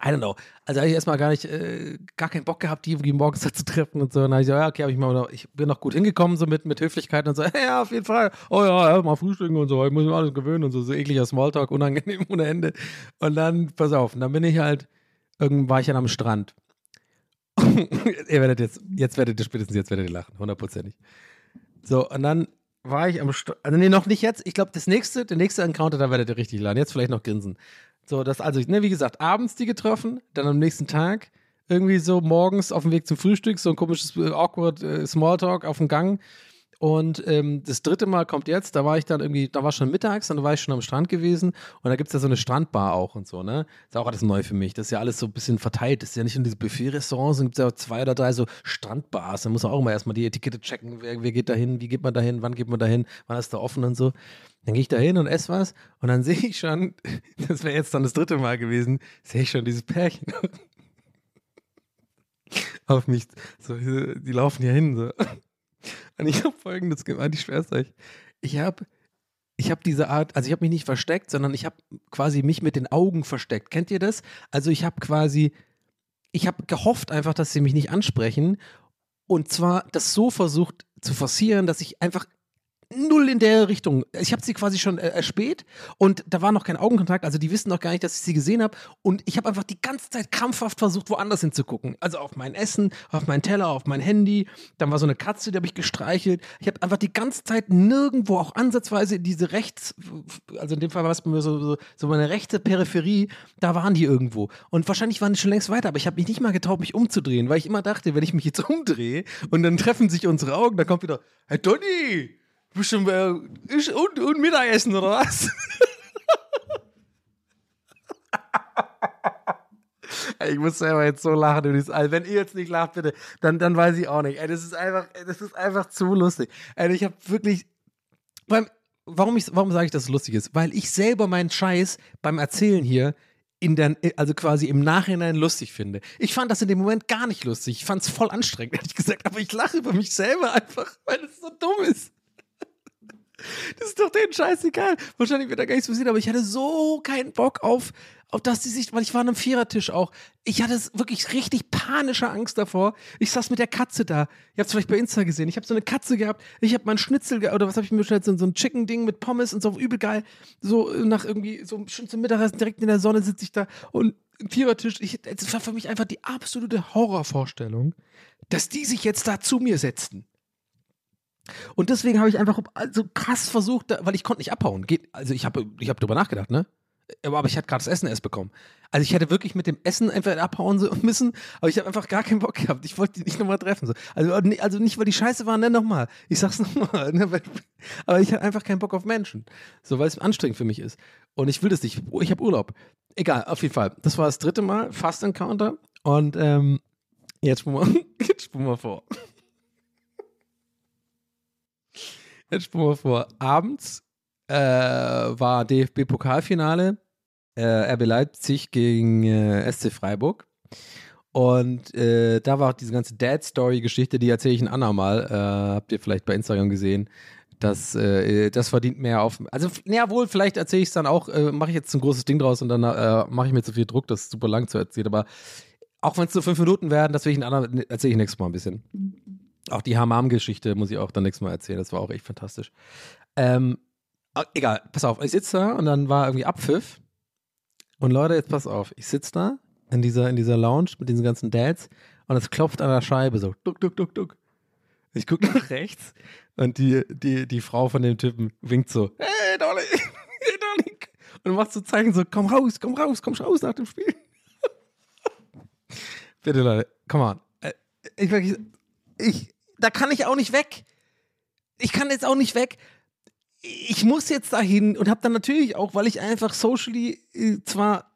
I don't know. Also habe ich erstmal gar nicht, äh, gar keinen Bock gehabt, die irgendwie morgens zu treffen und so. Und dann habe ich so, ja, okay, hab ich mal, noch, ich bin noch gut hingekommen, so mit, mit Höflichkeit und so, ja, auf jeden Fall. Oh ja, ja, mal frühstücken und so, ich muss mir alles gewöhnen und so, so ekliger Smalltalk, unangenehm ohne Ende. Und dann, pass auf, und dann bin ich halt, irgendwann war ich dann am Strand. ihr werdet jetzt, jetzt werdet ihr spätestens jetzt werdet ihr lachen, hundertprozentig. So, und dann war ich am Strand, also nee, noch nicht jetzt. Ich glaube, das nächste, der nächste Encounter, da werdet ihr richtig lachen. Jetzt vielleicht noch grinsen. So, das also, ne, wie gesagt, abends die getroffen, dann am nächsten Tag irgendwie so morgens auf dem Weg zum Frühstück, so ein komisches äh, awkward äh, Smalltalk auf dem Gang. Und ähm, das dritte Mal kommt jetzt, da war ich dann irgendwie, da war schon mittags, dann war ich schon am Strand gewesen und da gibt es ja so eine Strandbar auch und so, ne? Ist auch alles neu für mich. Das ist ja alles so ein bisschen verteilt. Das ist ja nicht in diese Buffet-Restaurants, sondern gibt es ja zwei oder drei so Strandbars. Da muss man auch immer erstmal die Etikette checken, wer, wer geht da hin, wie geht man da hin, wann geht man da hin, wann ist da offen und so. Dann gehe ich da hin und esse was und dann sehe ich schon, das wäre jetzt dann das dritte Mal gewesen, sehe ich schon dieses Pärchen auf mich. So, die laufen hier hin. So. Und ich habe folgendes gemeint, ich schwör's euch. Ich habe ich habe diese Art, also ich habe mich nicht versteckt, sondern ich habe quasi mich mit den Augen versteckt. Kennt ihr das? Also ich habe quasi, ich habe gehofft einfach, dass sie mich nicht ansprechen und zwar das so versucht zu forcieren, dass ich einfach null in der Richtung. Ich habe sie quasi schon äh, erspäht und da war noch kein Augenkontakt, also die wissen noch gar nicht, dass ich sie gesehen habe. Und ich habe einfach die ganze Zeit krampfhaft versucht, woanders hinzugucken. Also auf mein Essen, auf mein Teller, auf mein Handy. Dann war so eine Katze, die habe ich gestreichelt. Ich habe einfach die ganze Zeit nirgendwo auch ansatzweise diese rechts, also in dem Fall war es bei mir so, so, so meine rechte Peripherie, da waren die irgendwo. Und wahrscheinlich waren die schon längst weiter, aber ich habe mich nicht mal getraut, mich umzudrehen, weil ich immer dachte, wenn ich mich jetzt umdrehe und dann treffen sich unsere Augen, dann kommt wieder, hey Donny, du äh, und, und Mittagessen oder was? Ich muss selber jetzt so lachen über dieses All. Wenn ihr jetzt nicht lacht, bitte, dann, dann weiß ich auch nicht. Ey, das ist einfach, das ist einfach zu lustig. Ey, ich habe wirklich. Beim, warum ich, warum sage ich, dass es lustig ist? Weil ich selber meinen Scheiß beim Erzählen hier in der, also quasi im Nachhinein lustig finde. Ich fand das in dem Moment gar nicht lustig. Ich fand es voll anstrengend, ehrlich gesagt. Aber ich lache über mich selber einfach, weil es so dumm ist. Das ist doch denen scheißegal. Wahrscheinlich wird da gar nichts passieren, aber ich hatte so keinen Bock auf, auf dass die sich, weil ich war an einem Vierertisch auch. Ich hatte wirklich richtig panische Angst davor. Ich saß mit der Katze da. Ihr habt es vielleicht bei Insta gesehen. Ich habe so eine Katze gehabt. Ich habe meinen Schnitzel, oder was habe ich mir bestellt? So, ein Chicken-Ding mit Pommes und so übel geil. So äh, nach irgendwie, so schön zum Mittagessen, direkt in der Sonne sitze ich da und Vierertisch. Das war für mich einfach die absolute Horrorvorstellung, dass die sich jetzt da zu mir setzten. Und deswegen habe ich einfach so krass versucht, weil ich konnte nicht abhauen. Geht, also ich habe ich hab drüber nachgedacht, ne? Aber ich hatte gerade das Essen erst bekommen. Also ich hätte wirklich mit dem Essen einfach abhauen müssen, aber ich habe einfach gar keinen Bock gehabt. Ich wollte die nicht nochmal treffen. So. Also, also nicht, weil die scheiße waren, ne, nochmal. Ich sag's nochmal. Ne, aber ich hatte einfach keinen Bock auf Menschen. So, weil es anstrengend für mich ist. Und ich will das nicht. Ich habe Urlaub. Egal, auf jeden Fall. Das war das dritte Mal, Fast Encounter. Und ähm, jetzt spulen wir, wir vor. Jetzt spulen wir vor. Abends äh, war DFB-Pokalfinale. Äh, RB Leipzig gegen äh, SC Freiburg. Und äh, da war auch diese ganze Dad-Story-Geschichte, die erzähle ich ein andermal. Äh, habt ihr vielleicht bei Instagram gesehen. Das, äh, das verdient mehr auf. Also, ja, wohl, vielleicht erzähle ich es dann auch, äh, mache ich jetzt ein großes Ding draus und dann äh, mache ich mir zu viel Druck, das super lang zu erzählen. Aber auch wenn es nur fünf Minuten werden, das will ich ein andermal, erzähle ich nächstes Mal ein bisschen. Auch die Hamam-Geschichte muss ich auch dann nächstes Mal erzählen. Das war auch echt fantastisch. Ähm, ah, egal, pass auf, ich sitze da und dann war irgendwie Abpfiff. Und Leute, jetzt pass auf, ich sitze da in dieser, in dieser Lounge mit diesen ganzen Dads und es klopft an der Scheibe so. Duck, duck, duck, duck. Ich gucke nach rechts und die, die, die Frau von dem Typen winkt so, hey Dolly, hey Dolly. Und macht so Zeichen so, komm raus, komm raus, komm raus nach dem Spiel. Bitte Leute, come on. Äh, Ich, wirklich, ich, da kann ich auch nicht weg. Ich kann jetzt auch nicht weg. Ich muss jetzt dahin und habe dann natürlich auch, weil ich einfach socially äh, zwar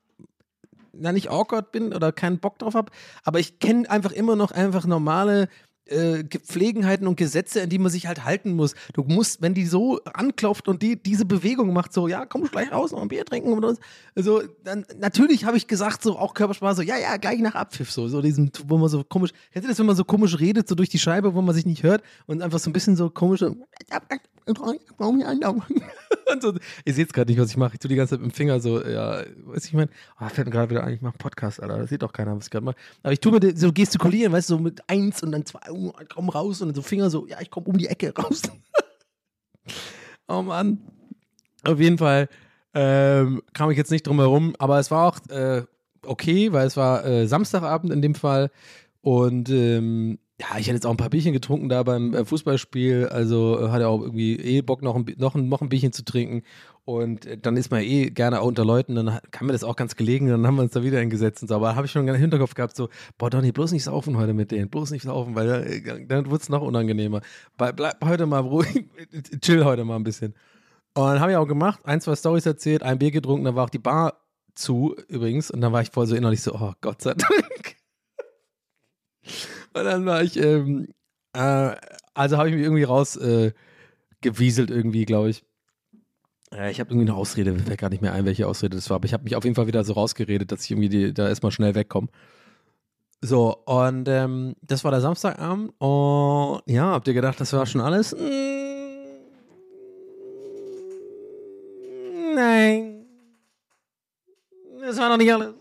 na nicht awkward bin oder keinen Bock drauf habe, aber ich kenne einfach immer noch einfach normale äh, Gepflegenheiten und Gesetze, an die man sich halt halten muss. Du musst, wenn die so anklopft und die diese Bewegung macht, so, ja, komm gleich raus, noch ein Bier trinken oder so, also, dann, natürlich habe ich gesagt, so auch Körpersprache, so, ja, ja, gleich nach Abpfiff, so, so diesen, wo man so komisch, kennst du das, wenn man so komisch redet, so durch die Scheibe, wo man sich nicht hört und einfach so ein bisschen so komisch, so, und so, ihr seht gerade nicht, was ich mache. Ich tue die ganze Zeit mit dem Finger so, ja, weiß ich, meine, oh, fällt mir gerade wieder ein, ich mache Podcast, Alter. Das sieht doch keiner, was ich gerade mache. Aber ich tue mir so gestikulieren, weißt du, so mit eins und dann zwei, komm raus und so Finger so, ja, ich komme um die Ecke raus. oh Mann. Auf jeden Fall ähm, kam ich jetzt nicht drum herum, aber es war auch äh, okay, weil es war äh, Samstagabend in dem Fall und ähm, ja, ich hätte jetzt auch ein paar Bierchen getrunken da beim äh, Fußballspiel, also äh, hatte auch irgendwie eh Bock, noch ein, noch, ein, noch ein Bierchen zu trinken. Und äh, dann ist man eh gerne auch unter Leuten, dann kam mir das auch ganz gelegen, dann haben wir uns da wieder hingesetzt und so. Aber habe ich schon im Hinterkopf gehabt, so, boah, Donny, bloß nicht saufen heute mit denen, bloß nicht saufen, weil dann wird es noch unangenehmer. Bleib, bleib heute mal ruhig, chill heute mal ein bisschen. Und dann habe ich auch gemacht, ein, zwei Stories erzählt, ein Bier getrunken, dann war auch die Bar zu übrigens und dann war ich voll so innerlich so, oh Gott sei Dank. Und dann war ich, ähm, äh, also habe ich mich irgendwie raus äh, irgendwie, glaube ich. Äh, ich habe irgendwie eine Ausrede, mir fällt gar nicht mehr ein, welche Ausrede das war, aber ich habe mich auf jeden Fall wieder so rausgeredet, dass ich irgendwie die, da erstmal schnell wegkomme. So, und ähm, das war der Samstagabend. Und ja, habt ihr gedacht, das war schon alles? Mm, Nein. Das war noch nicht alles.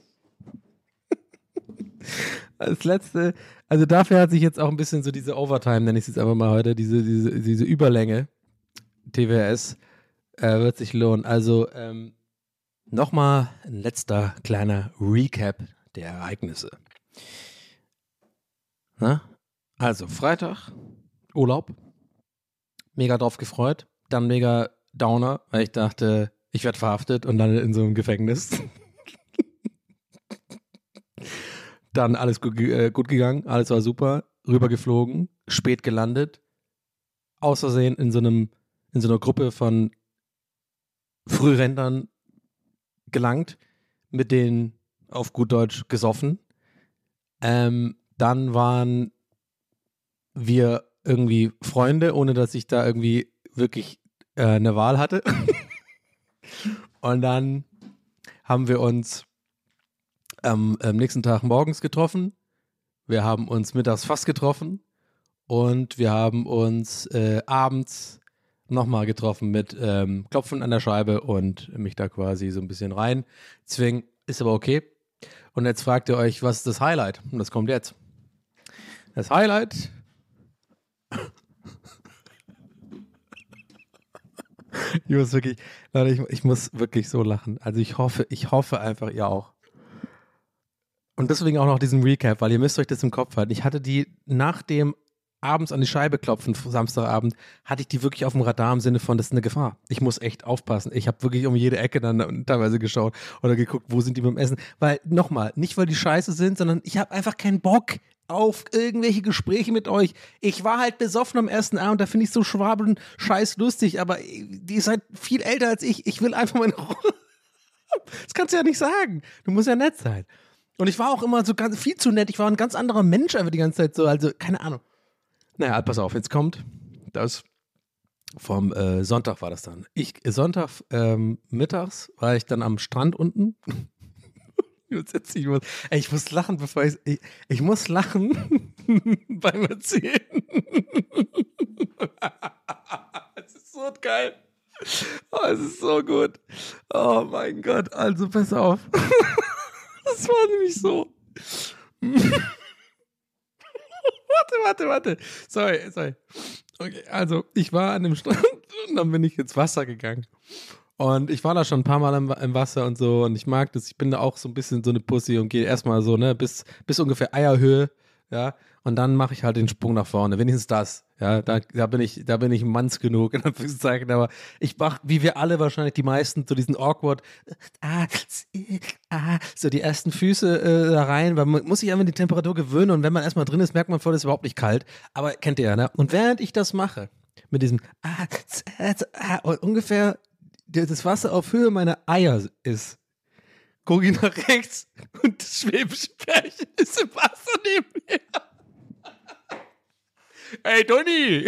Als letzte, also dafür hat sich jetzt auch ein bisschen so diese Overtime, nenne ich es jetzt einfach mal heute, diese, diese, diese Überlänge, TWS. Äh, wird sich lohnen. Also ähm, nochmal ein letzter kleiner Recap der Ereignisse. Na? Also Freitag, Urlaub. Mega drauf gefreut. Dann mega Downer, weil ich dachte, ich werde verhaftet und dann in so einem Gefängnis. dann alles gut, äh, gut gegangen, alles war super. Rübergeflogen, spät gelandet. Aus Versehen in so einem, in so einer Gruppe von Frührentnern gelangt, mit denen auf gut Deutsch gesoffen. Ähm, dann waren wir irgendwie Freunde, ohne dass ich da irgendwie wirklich äh, eine Wahl hatte. Und dann haben wir uns am, am nächsten Tag morgens getroffen. Wir haben uns mittags fast getroffen. Und wir haben uns äh, abends nochmal getroffen mit ähm, Klopfen an der Scheibe und mich da quasi so ein bisschen rein zwingen. Ist aber okay. Und jetzt fragt ihr euch, was ist das Highlight? Und das kommt jetzt. Das Highlight. Ich muss wirklich, Leute, ich, ich muss wirklich so lachen. Also ich hoffe, ich hoffe einfach, ihr auch. Und deswegen auch noch diesen Recap, weil ihr müsst euch das im Kopf halten. Ich hatte die nach dem abends an die Scheibe klopfen, Samstagabend, hatte ich die wirklich auf dem Radar im Sinne von, das ist eine Gefahr. Ich muss echt aufpassen. Ich habe wirklich um jede Ecke dann teilweise geschaut oder geguckt, wo sind die beim Essen. Weil, nochmal, nicht weil die scheiße sind, sondern ich habe einfach keinen Bock auf irgendwelche Gespräche mit euch. Ich war halt besoffen am ersten Abend, da finde ich so Schwabeln scheiß lustig, aber die seid viel älter als ich. Ich will einfach meine Ruhe. Das kannst du ja nicht sagen. Du musst ja nett sein. Und ich war auch immer so ganz viel zu nett. Ich war ein ganz anderer Mensch einfach die ganze Zeit so. Also, keine Ahnung. Naja, pass auf, jetzt kommt das vom äh, Sonntag war das dann. Ich, Sonntag ähm, mittags war ich dann am Strand unten. Ich, muss, ey, ich muss lachen, bevor ich, ich, ich muss lachen beim Erzählen. Es ist so geil. Oh, es ist so gut. Oh mein Gott, also pass auf. Das war nämlich so. warte, warte, warte. Sorry, sorry. Okay, also ich war an dem Strand und dann bin ich ins Wasser gegangen. Und ich war da schon ein paar Mal im, im Wasser und so und ich mag das. Ich bin da auch so ein bisschen so eine Pussy und gehe erstmal so, ne, bis, bis ungefähr Eierhöhe, ja. Und dann mache ich halt den Sprung nach vorne. Wenigstens das. Ja, da, da bin ich, da bin ich Manns genug, in Anführungszeichen. Aber ich mache, wie wir alle wahrscheinlich, die meisten, so diesen awkward, ah, ah, so die ersten Füße äh, da rein, weil man muss sich einfach die Temperatur gewöhnen und wenn man erstmal drin ist, merkt man voll, das ist überhaupt nicht kalt. Aber kennt ihr ja, ne? Und während ich das mache, mit diesem, ah, ah, und ungefähr das Wasser auf Höhe meiner Eier ist, gucke ich nach rechts und das schwäbische Pärchen ist im Wasser neben mir. Ey, Donny!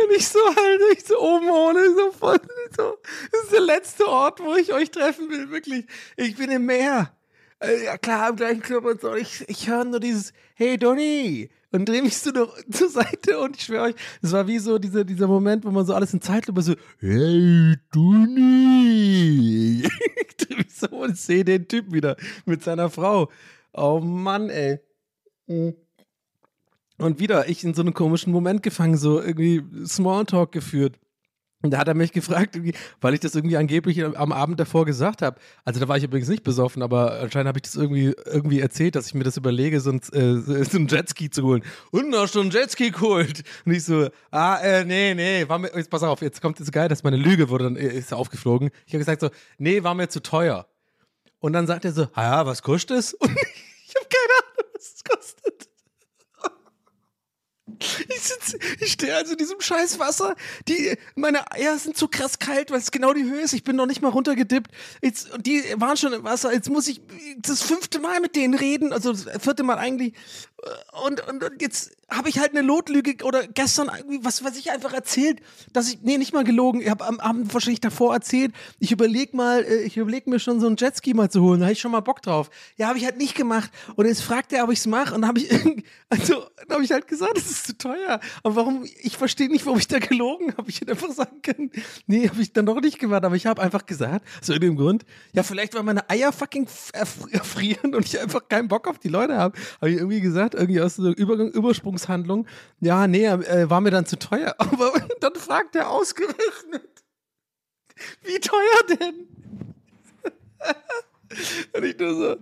Und ich so halt, ich so oben ohne, so voll, so. Das ist der letzte Ort, wo ich euch treffen will, wirklich. Ich bin im Meer. Äh, Ja klar, im gleichen Club und so. Ich, ich höre nur dieses, hey Donny! Und drehe mich so noch zur Seite und ich schwöre euch, es war wie so dieser, dieser Moment, wo man so alles in Zeitlupe so, hey Donny! ich drehe mich so und sehe den Typ wieder mit seiner Frau. Oh Mann, ey. Mhm. Und wieder, ich in so einem komischen Moment gefangen, so irgendwie Smalltalk geführt. Und da hat er mich gefragt, weil ich das irgendwie angeblich am Abend davor gesagt habe. Also da war ich übrigens nicht besoffen, aber anscheinend habe ich das irgendwie, irgendwie erzählt, dass ich mir das überlege, so ein, äh, so ein Jetski zu holen. Und hast du einen Jetski geholt? Und ich so, ah, äh, nee, nee, war mir, jetzt pass auf, jetzt kommt das geil, dass meine Lüge wurde dann äh, ist aufgeflogen. Ich habe gesagt so, nee, war mir zu teuer. Und dann sagt er so, ah ja, was kostet es? Und ich habe keine Ahnung, es kostet. Ich, ich stehe also in diesem scheiß Wasser. Die, meine Eier sind so krass kalt, weil es genau die Höhe ist. Ich bin noch nicht mal runtergedippt. Jetzt, die waren schon im Wasser. Jetzt muss ich das fünfte Mal mit denen reden. Also das vierte Mal eigentlich. Und, und, und jetzt habe ich halt eine Lotlüge oder gestern irgendwie, was weiß ich, einfach erzählt, dass ich, nee, nicht mal gelogen. Ich habe am Abend wahrscheinlich davor erzählt, ich überlege mal, äh, ich überlege mir schon so einen Jetski mal zu holen. Da habe ich schon mal Bock drauf. Ja, habe ich halt nicht gemacht. Und jetzt fragt er, ob ich es mache. Und habe ich, also, habe ich halt gesagt, das ist zu teuer. Aber warum, ich verstehe nicht, warum ich da gelogen habe. Ich hätte einfach sagen können, nee, habe ich dann doch nicht gemacht. Aber ich habe einfach gesagt, aus irgendeinem Grund, ja, vielleicht, weil meine Eier fucking erfrieren und ich einfach keinen Bock auf die Leute habe, habe ich irgendwie gesagt, gesagt, irgendwie aus der Übergang, Übersprungshandlung, ja, nee, äh, war mir dann zu teuer. Aber dann fragt er ausgerechnet, wie teuer denn? Und ich nur so,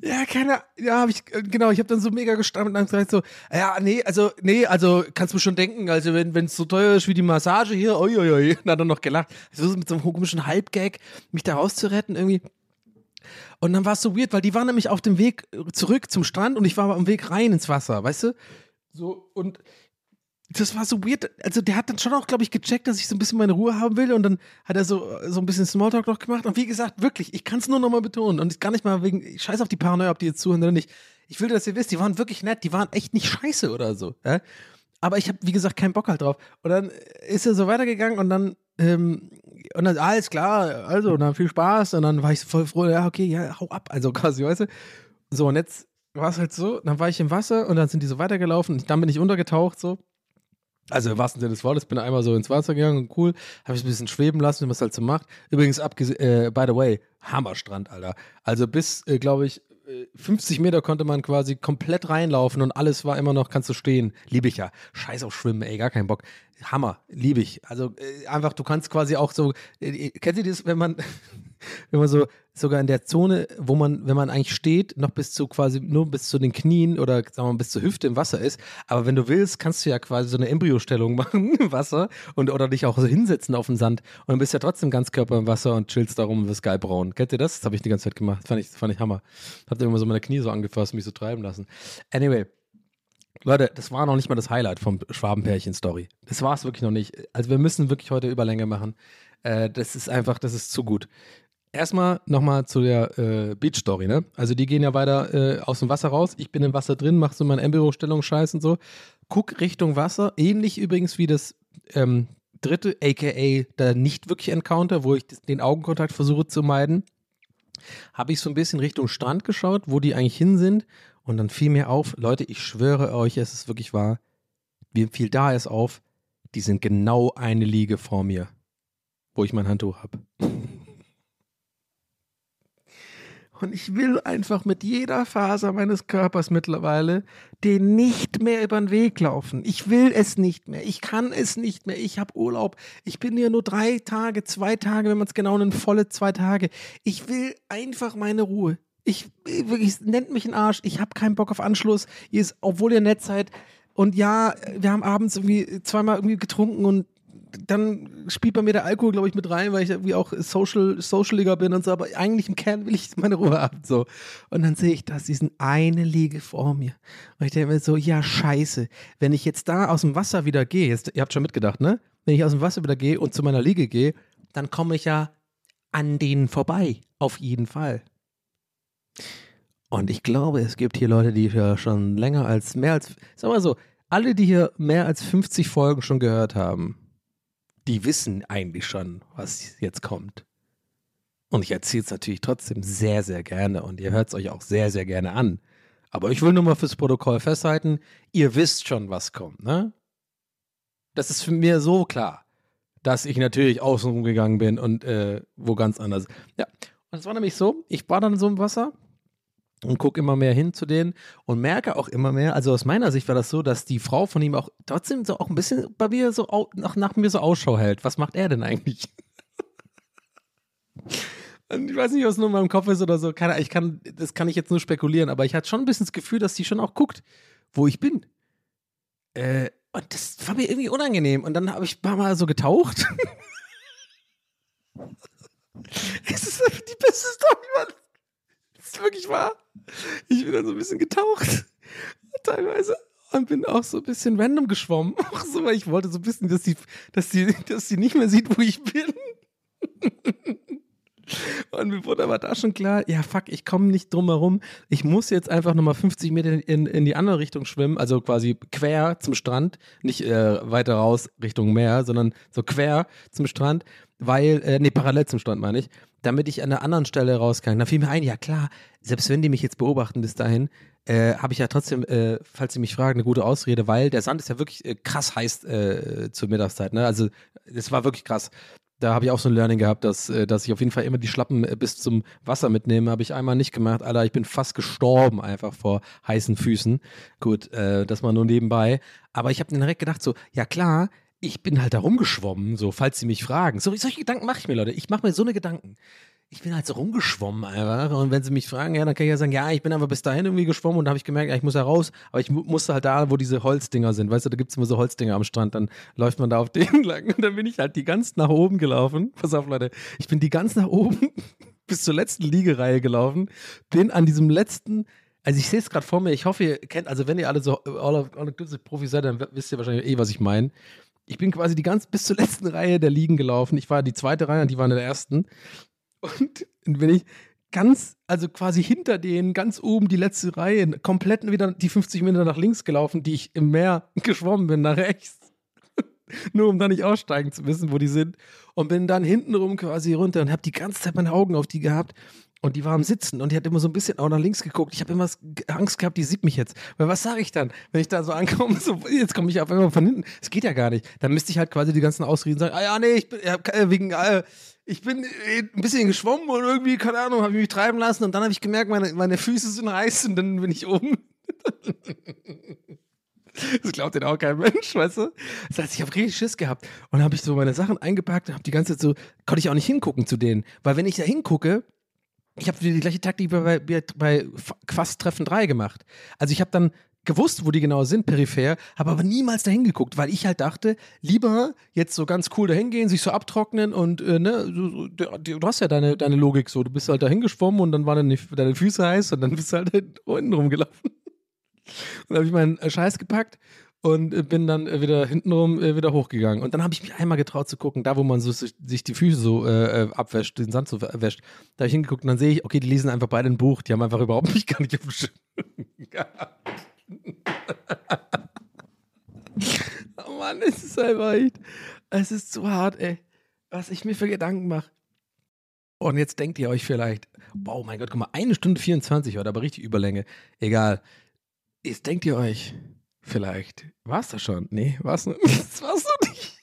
ja, keine, ja, hab ich, genau, ich habe dann so mega gestammelt und dann gesagt so, ja, nee, also, nee, also, kannst du schon denken, also, wenn es so teuer ist wie die Massage hier, oi, oi, oi, dann hat er noch gelacht, so mit so einem komischen Halbgag, mich da rauszuretten irgendwie. Und dann war es so weird, weil die waren nämlich auf dem Weg zurück zum Strand und ich war am Weg rein ins Wasser, weißt du? So, und das war so weird. Also, der hat dann schon auch, glaube ich, gecheckt, dass ich so ein bisschen meine Ruhe haben will. Und dann hat er so, so ein bisschen Smalltalk noch gemacht. Und wie gesagt, wirklich, ich kann es nur nochmal betonen. Und gar nicht mal wegen, ich scheiß auf die Paranoia, ob die jetzt zuhören oder nicht. Ich will, dass ihr wisst, die waren wirklich nett. Die waren echt nicht scheiße oder so. Ja? Aber ich habe, wie gesagt, keinen Bock halt drauf. Und dann ist er so weitergegangen und dann, ähm, und dann, alles klar, also, und dann viel Spaß. Und dann war ich voll froh, ja, okay, ja, hau ab. Also quasi, weißt du? So, und jetzt war es halt so, dann war ich im Wasser und dann sind die so weitergelaufen. Und dann bin ich untergetaucht, so. Also im wahrsten Sinne des Wortes, bin einmal so ins Wasser gegangen, cool, habe ich ein bisschen schweben lassen, wie man es halt so macht. Übrigens, äh, by the way, Hammerstrand, Alter. Also bis, äh, glaube ich, 50 Meter konnte man quasi komplett reinlaufen und alles war immer noch, kannst du stehen. Liebe ich ja. Scheiß auf Schwimmen, ey, gar keinen Bock. Hammer, liebe ich. Also äh, einfach, du kannst quasi auch so, äh, kennt ihr das, wenn man, wenn man so sogar in der Zone, wo man, wenn man eigentlich steht, noch bis zu quasi nur bis zu den Knien oder sagen wir mal bis zur Hüfte im Wasser ist. Aber wenn du willst, kannst du ja quasi so eine Embryostellung machen im Wasser und oder dich auch so hinsetzen auf den Sand und dann bist ja trotzdem ganz Körper im Wasser und chillst darum und wirst geil braun. Kennt ihr das? Das habe ich die ganze Zeit gemacht. Das fand ich, fand ich Hammer. Hab dann immer so meine Knie so angefasst, mich so treiben lassen. Anyway. Leute, das war noch nicht mal das Highlight vom Schwabenpärchen-Story. Das war es wirklich noch nicht. Also wir müssen wirklich heute Überlänge machen. Äh, das ist einfach, das ist zu gut. Erstmal nochmal zu der äh, Beach-Story, ne? Also die gehen ja weiter äh, aus dem Wasser raus. Ich bin im Wasser drin, mach so meine Embryo-Stellung scheiß und so. Guck Richtung Wasser. Ähnlich übrigens wie das ähm, dritte, aka der nicht wirklich Encounter, wo ich den Augenkontakt versuche zu meiden. Habe ich so ein bisschen Richtung Strand geschaut, wo die eigentlich hin sind. Und dann fiel mir auf, Leute, ich schwöre euch, es ist wirklich wahr. Mir fiel da es auf, die sind genau eine Liege vor mir, wo ich mein Handtuch habe. Und ich will einfach mit jeder Faser meines Körpers mittlerweile den nicht mehr über den Weg laufen. Ich will es nicht mehr. Ich kann es nicht mehr. Ich habe Urlaub. Ich bin hier nur drei Tage, zwei Tage, wenn man es genau nimmt, volle zwei Tage. Ich will einfach meine Ruhe. Ich, wirklich, nennt mich ein Arsch. Ich habe keinen Bock auf Anschluss. Ihr ist, obwohl ihr nett seid. Und ja, wir haben abends irgendwie zweimal irgendwie getrunken und dann spielt bei mir der Alkohol, glaube ich, mit rein, weil ich irgendwie auch Social, Socialiger bin und so, aber eigentlich im Kern will ich meine Ruhe haben. So. Und dann sehe ich das, diesen eine Liege vor mir. Und ich denke mir so, ja, scheiße, wenn ich jetzt da aus dem Wasser wieder gehe, jetzt, ihr habt schon mitgedacht, ne? Wenn ich aus dem Wasser wieder gehe und zu meiner Liege gehe, dann komme ich ja an denen vorbei. Auf jeden Fall. Und ich glaube, es gibt hier Leute, die ja schon länger als, mehr als, sag mal so, alle, die hier mehr als 50 Folgen schon gehört haben, die wissen eigentlich schon, was jetzt kommt. Und ich erzähle es natürlich trotzdem sehr, sehr gerne und ihr hört es euch auch sehr, sehr gerne an. Aber ich will nur mal fürs Protokoll festhalten, ihr wisst schon, was kommt, ne? Das ist für mir so klar, dass ich natürlich außen rumgegangen bin und äh, wo ganz anders. Ja, und es war nämlich so, ich war dann so im Wasser und gucke immer mehr hin zu denen und merke auch immer mehr, also aus meiner Sicht war das so, dass die Frau von ihm auch trotzdem so auch ein bisschen bei mir so nach, nach mir so Ausschau hält. Was macht er denn eigentlich? Und ich weiß nicht, was nur in meinem Kopf ist oder so. Keine, ich kann, das kann ich jetzt nur spekulieren, aber ich hatte schon ein bisschen das Gefühl, dass sie schon auch guckt, wo ich bin. Äh, und das war mir irgendwie unangenehm. Und dann habe ich ein paar Mal so getaucht. es ist die beste Story, Mann. Ist wirklich wahr. Ich bin dann so ein bisschen getaucht. Teilweise. Und bin auch so ein bisschen random geschwommen. Auch so, weil ich wollte so ein bisschen, dass sie, dass sie, dass sie nicht mehr sieht, wo ich bin. Und mir wurde aber da schon klar, ja fuck, ich komme nicht drum herum. Ich muss jetzt einfach nochmal 50 Meter in, in die andere Richtung schwimmen, also quasi quer zum Strand, nicht äh, weiter raus Richtung Meer, sondern so quer zum Strand, weil, äh, nee, parallel zum Strand meine ich, damit ich an der anderen Stelle raus kann. Da fiel mir ein, ja klar, selbst wenn die mich jetzt beobachten bis dahin, äh, habe ich ja trotzdem, äh, falls sie mich fragen, eine gute Ausrede, weil der Sand ist ja wirklich äh, krass heiß äh, zur Mittagszeit. Ne? Also das war wirklich krass. Da habe ich auch so ein Learning gehabt, dass, äh, dass ich auf jeden Fall immer die Schlappen äh, bis zum Wasser mitnehme. Habe ich einmal nicht gemacht. Alter, ich bin fast gestorben einfach vor heißen Füßen. Gut, äh, das mal nur nebenbei. Aber ich habe dann direkt gedacht so, ja klar, ich bin halt da rumgeschwommen, so, falls sie mich fragen. So, solche Gedanken mache ich mir, Leute. Ich mache mir so eine Gedanken. Ich bin halt so rumgeschwommen einfach. Und wenn sie mich fragen, ja, dann kann ich ja sagen, ja, ich bin aber bis dahin irgendwie geschwommen und da habe ich gemerkt, ja, ich muss ja raus. Aber ich mu- musste halt da, wo diese Holzdinger sind. Weißt du, da gibt es immer so Holzdinger am Strand. Dann läuft man da auf denen lang. Und dann bin ich halt die ganz nach oben gelaufen. Pass auf, Leute. Ich bin die ganz nach oben bis zur letzten Liegereihe gelaufen. Bin an diesem letzten also ich sehe es gerade vor mir, ich hoffe, ihr kennt, also wenn ihr alle so All of All Inclusive Profis seid, dann wisst ihr wahrscheinlich eh, was ich meine. Ich bin quasi die ganz bis zur letzten Reihe der Liegen gelaufen. Ich war die zweite Reihe und die waren in der ersten. Und bin ich ganz, also quasi hinter denen, ganz oben die letzte Reihe, komplett wieder die 50 Meter nach links gelaufen, die ich im Meer geschwommen bin, nach rechts. Nur um da nicht aussteigen zu wissen, wo die sind. Und bin dann hintenrum quasi runter und habe die ganze Zeit meine Augen auf die gehabt. Und die war am Sitzen und die hat immer so ein bisschen auch nach links geguckt. Ich habe immer Angst gehabt, die sieht mich jetzt. Weil was sage ich dann, wenn ich da so ankomme? So, jetzt komme ich auf einmal von hinten. Es geht ja gar nicht. Dann müsste ich halt quasi die ganzen Ausreden sagen. Ah ja, nee, ich bin äh, wegen äh, ich bin äh, ein bisschen geschwommen und irgendwie keine Ahnung, habe ich mich treiben lassen und dann habe ich gemerkt, meine, meine Füße sind heiß und dann bin ich oben. Das glaubt denn auch kein Mensch, weißt du? Das heißt, ich habe richtig Schiss gehabt. Und habe ich so meine Sachen eingepackt und habe die ganze Zeit so, konnte ich auch nicht hingucken zu denen. Weil wenn ich da hingucke, ich habe die gleiche Taktik wie bei, bei, bei Quast Treffen 3 gemacht. Also ich habe dann gewusst, wo die genau sind, peripher, habe aber niemals dahin geguckt, weil ich halt dachte, lieber jetzt so ganz cool dahin gehen, sich so abtrocknen und äh, ne, so, du, du hast ja deine, deine Logik so, du bist halt dahin geschwommen und dann waren deine, Füße heiß und dann bist du halt hinten rumgelaufen. Und habe ich meinen äh, Scheiß gepackt und äh, bin dann äh, wieder hintenrum wieder hochgegangen. Und dann habe ich mich einmal getraut zu gucken, da wo man so, sich, die Füße so äh, abwäscht, den Sand so wäscht. Da habe ich hingeguckt und dann sehe ich, okay, die lesen einfach beide ein Buch. Die haben einfach überhaupt mich gar nicht auf dem Schirm gehabt. oh Mann, es ist einfach echt, es ist zu hart, ey. Was ich mir für Gedanken mache. Und jetzt denkt ihr euch vielleicht, wow, mein Gott, guck mal, eine Stunde 24 heute, aber richtig Überlänge. Egal. Jetzt denkt ihr euch, vielleicht, war es das schon? Nee, war es war's noch nicht.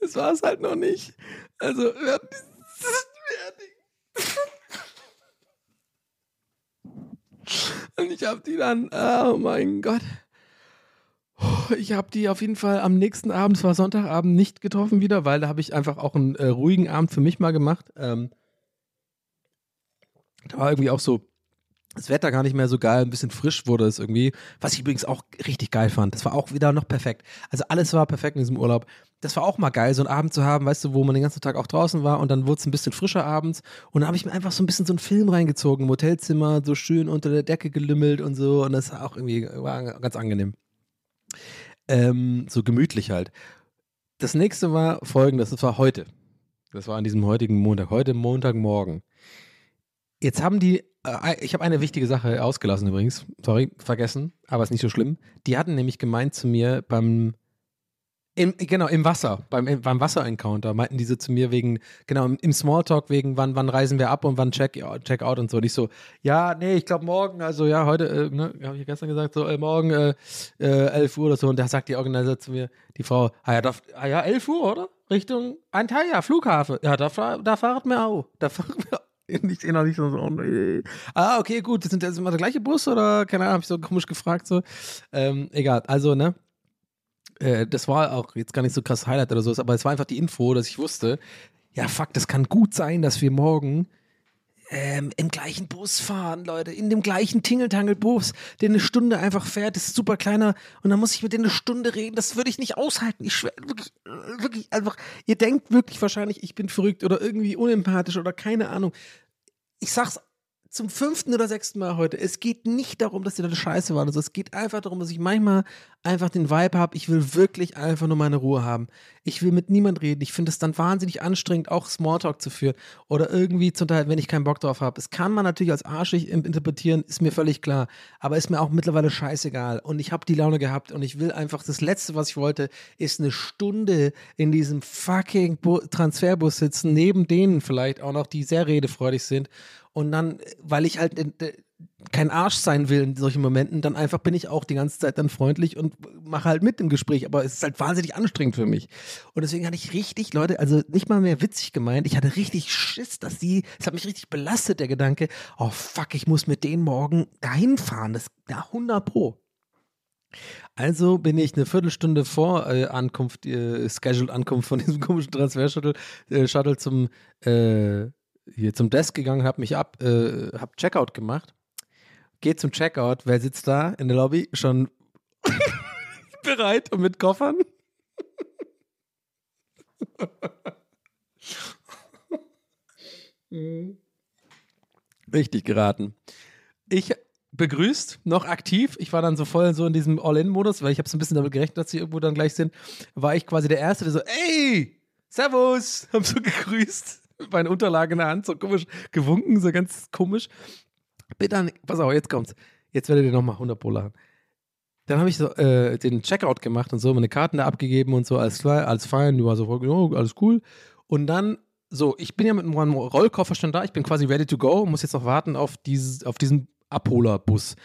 Das war es halt noch nicht. Also, wir hatten Und ich habe die dann, oh mein Gott. Ich habe die auf jeden Fall am nächsten Abend, es war Sonntagabend, nicht getroffen wieder, weil da habe ich einfach auch einen äh, ruhigen Abend für mich mal gemacht. Ähm, da war irgendwie auch so das Wetter gar nicht mehr so geil, ein bisschen frisch wurde es irgendwie, was ich übrigens auch richtig geil fand. Das war auch wieder noch perfekt. Also alles war perfekt in diesem Urlaub. Das war auch mal geil, so einen Abend zu haben, weißt du, wo man den ganzen Tag auch draußen war und dann wurde es ein bisschen frischer abends und dann habe ich mir einfach so ein bisschen so einen Film reingezogen, im Hotelzimmer, so schön unter der Decke gelümmelt und so und das war auch irgendwie war ganz angenehm. Ähm, so gemütlich halt. Das nächste war folgendes, das war heute. Das war an diesem heutigen Montag, heute Montagmorgen. Jetzt haben die, äh, ich habe eine wichtige Sache ausgelassen übrigens, sorry, vergessen, aber ist nicht so schlimm. Die hatten nämlich gemeint zu mir beim, im, genau, im Wasser, beim, im- beim Wasser-Encounter, meinten diese zu mir wegen, genau, im, Smalltalk wegen, wann, wann reisen wir ab und wann check, check out und so. Und ich so, ja, nee, ich glaube morgen, also ja, heute, äh, ne, habe ich gestern gesagt, so, äh, morgen äh, äh, 11 Uhr oder so. Und da sagt die Organisator zu mir, die Frau, ah ja, da, ah, ja 11 Uhr, oder? Richtung Antalya, Flughafen. Ja, da, da fahren wir auch. Da fahren wir auch. Ich sehe noch nicht so, so oh, nee. Ah, okay, gut. Sind das immer der gleiche Bus oder keine Ahnung, habe ich so komisch gefragt. So. Ähm, egal, also, ne? Äh, das war auch jetzt gar nicht so krass Highlight oder so, aber es war einfach die Info, dass ich wusste, ja, fuck, das kann gut sein, dass wir morgen ähm, im gleichen Bus fahren, Leute, in dem gleichen Tingeltangel-Bus, der eine Stunde einfach fährt, das ist super kleiner und dann muss ich mit denen eine Stunde reden, das würde ich nicht aushalten. Ich schwöre, wirklich, wirklich einfach, ihr denkt wirklich wahrscheinlich, ich bin verrückt oder irgendwie unempathisch oder keine Ahnung. Ich sag's zum fünften oder sechsten Mal heute, es geht nicht darum, dass die Leute scheiße waren. Also es geht einfach darum, dass ich manchmal einfach den Vibe habe, ich will wirklich einfach nur meine Ruhe haben. Ich will mit niemand reden. Ich finde es dann wahnsinnig anstrengend, auch Smalltalk zu führen oder irgendwie zu unterhalten, wenn ich keinen Bock drauf habe. Es kann man natürlich als arschig interpretieren, ist mir völlig klar. Aber ist mir auch mittlerweile scheißegal. Und ich habe die Laune gehabt und ich will einfach, das Letzte, was ich wollte, ist eine Stunde in diesem fucking Bu Transferbus sitzen, neben denen vielleicht auch noch, die sehr redefreudig sind. Und dann, weil ich halt, äh, kein Arsch sein will in solchen Momenten, dann einfach bin ich auch die ganze Zeit dann freundlich und mache halt mit im Gespräch. Aber es ist halt wahnsinnig anstrengend für mich. Und deswegen hatte ich richtig, Leute, also nicht mal mehr witzig gemeint, ich hatte richtig Schiss, dass die, es hat mich richtig belastet, der Gedanke, oh fuck, ich muss mit denen morgen dahin fahren. Das ja 100 Pro. Also bin ich eine Viertelstunde vor äh, Ankunft, äh, Scheduled Ankunft von diesem komischen Transfer-Shuttle äh, Shuttle zum, äh, hier zum Desk gegangen, habe mich ab, äh, habe Checkout gemacht. Geht zum Checkout. Wer sitzt da in der Lobby? Schon bereit und mit Koffern? Richtig geraten. Ich begrüßt, noch aktiv. Ich war dann so voll so in diesem All-In-Modus, weil ich habe so ein bisschen damit gerechnet, dass sie irgendwo dann gleich sind. War ich quasi der Erste, der so, ey, Servus, hab so gegrüßt. Mit meinen Unterlagen in der Hand, so komisch gewunken, so ganz komisch. Bin dann, pass auf, jetzt kommt's. Jetzt werdet ihr nochmal 100 Pro lachen. Dann habe ich so äh, den Checkout gemacht und so, meine Karten da abgegeben und so, alles klar, alles fein, du war so oh, alles cool. Und dann, so, ich bin ja mit meinem Rollkoffer schon da, ich bin quasi ready to go, muss jetzt noch warten auf, dieses, auf diesen Abholerbus.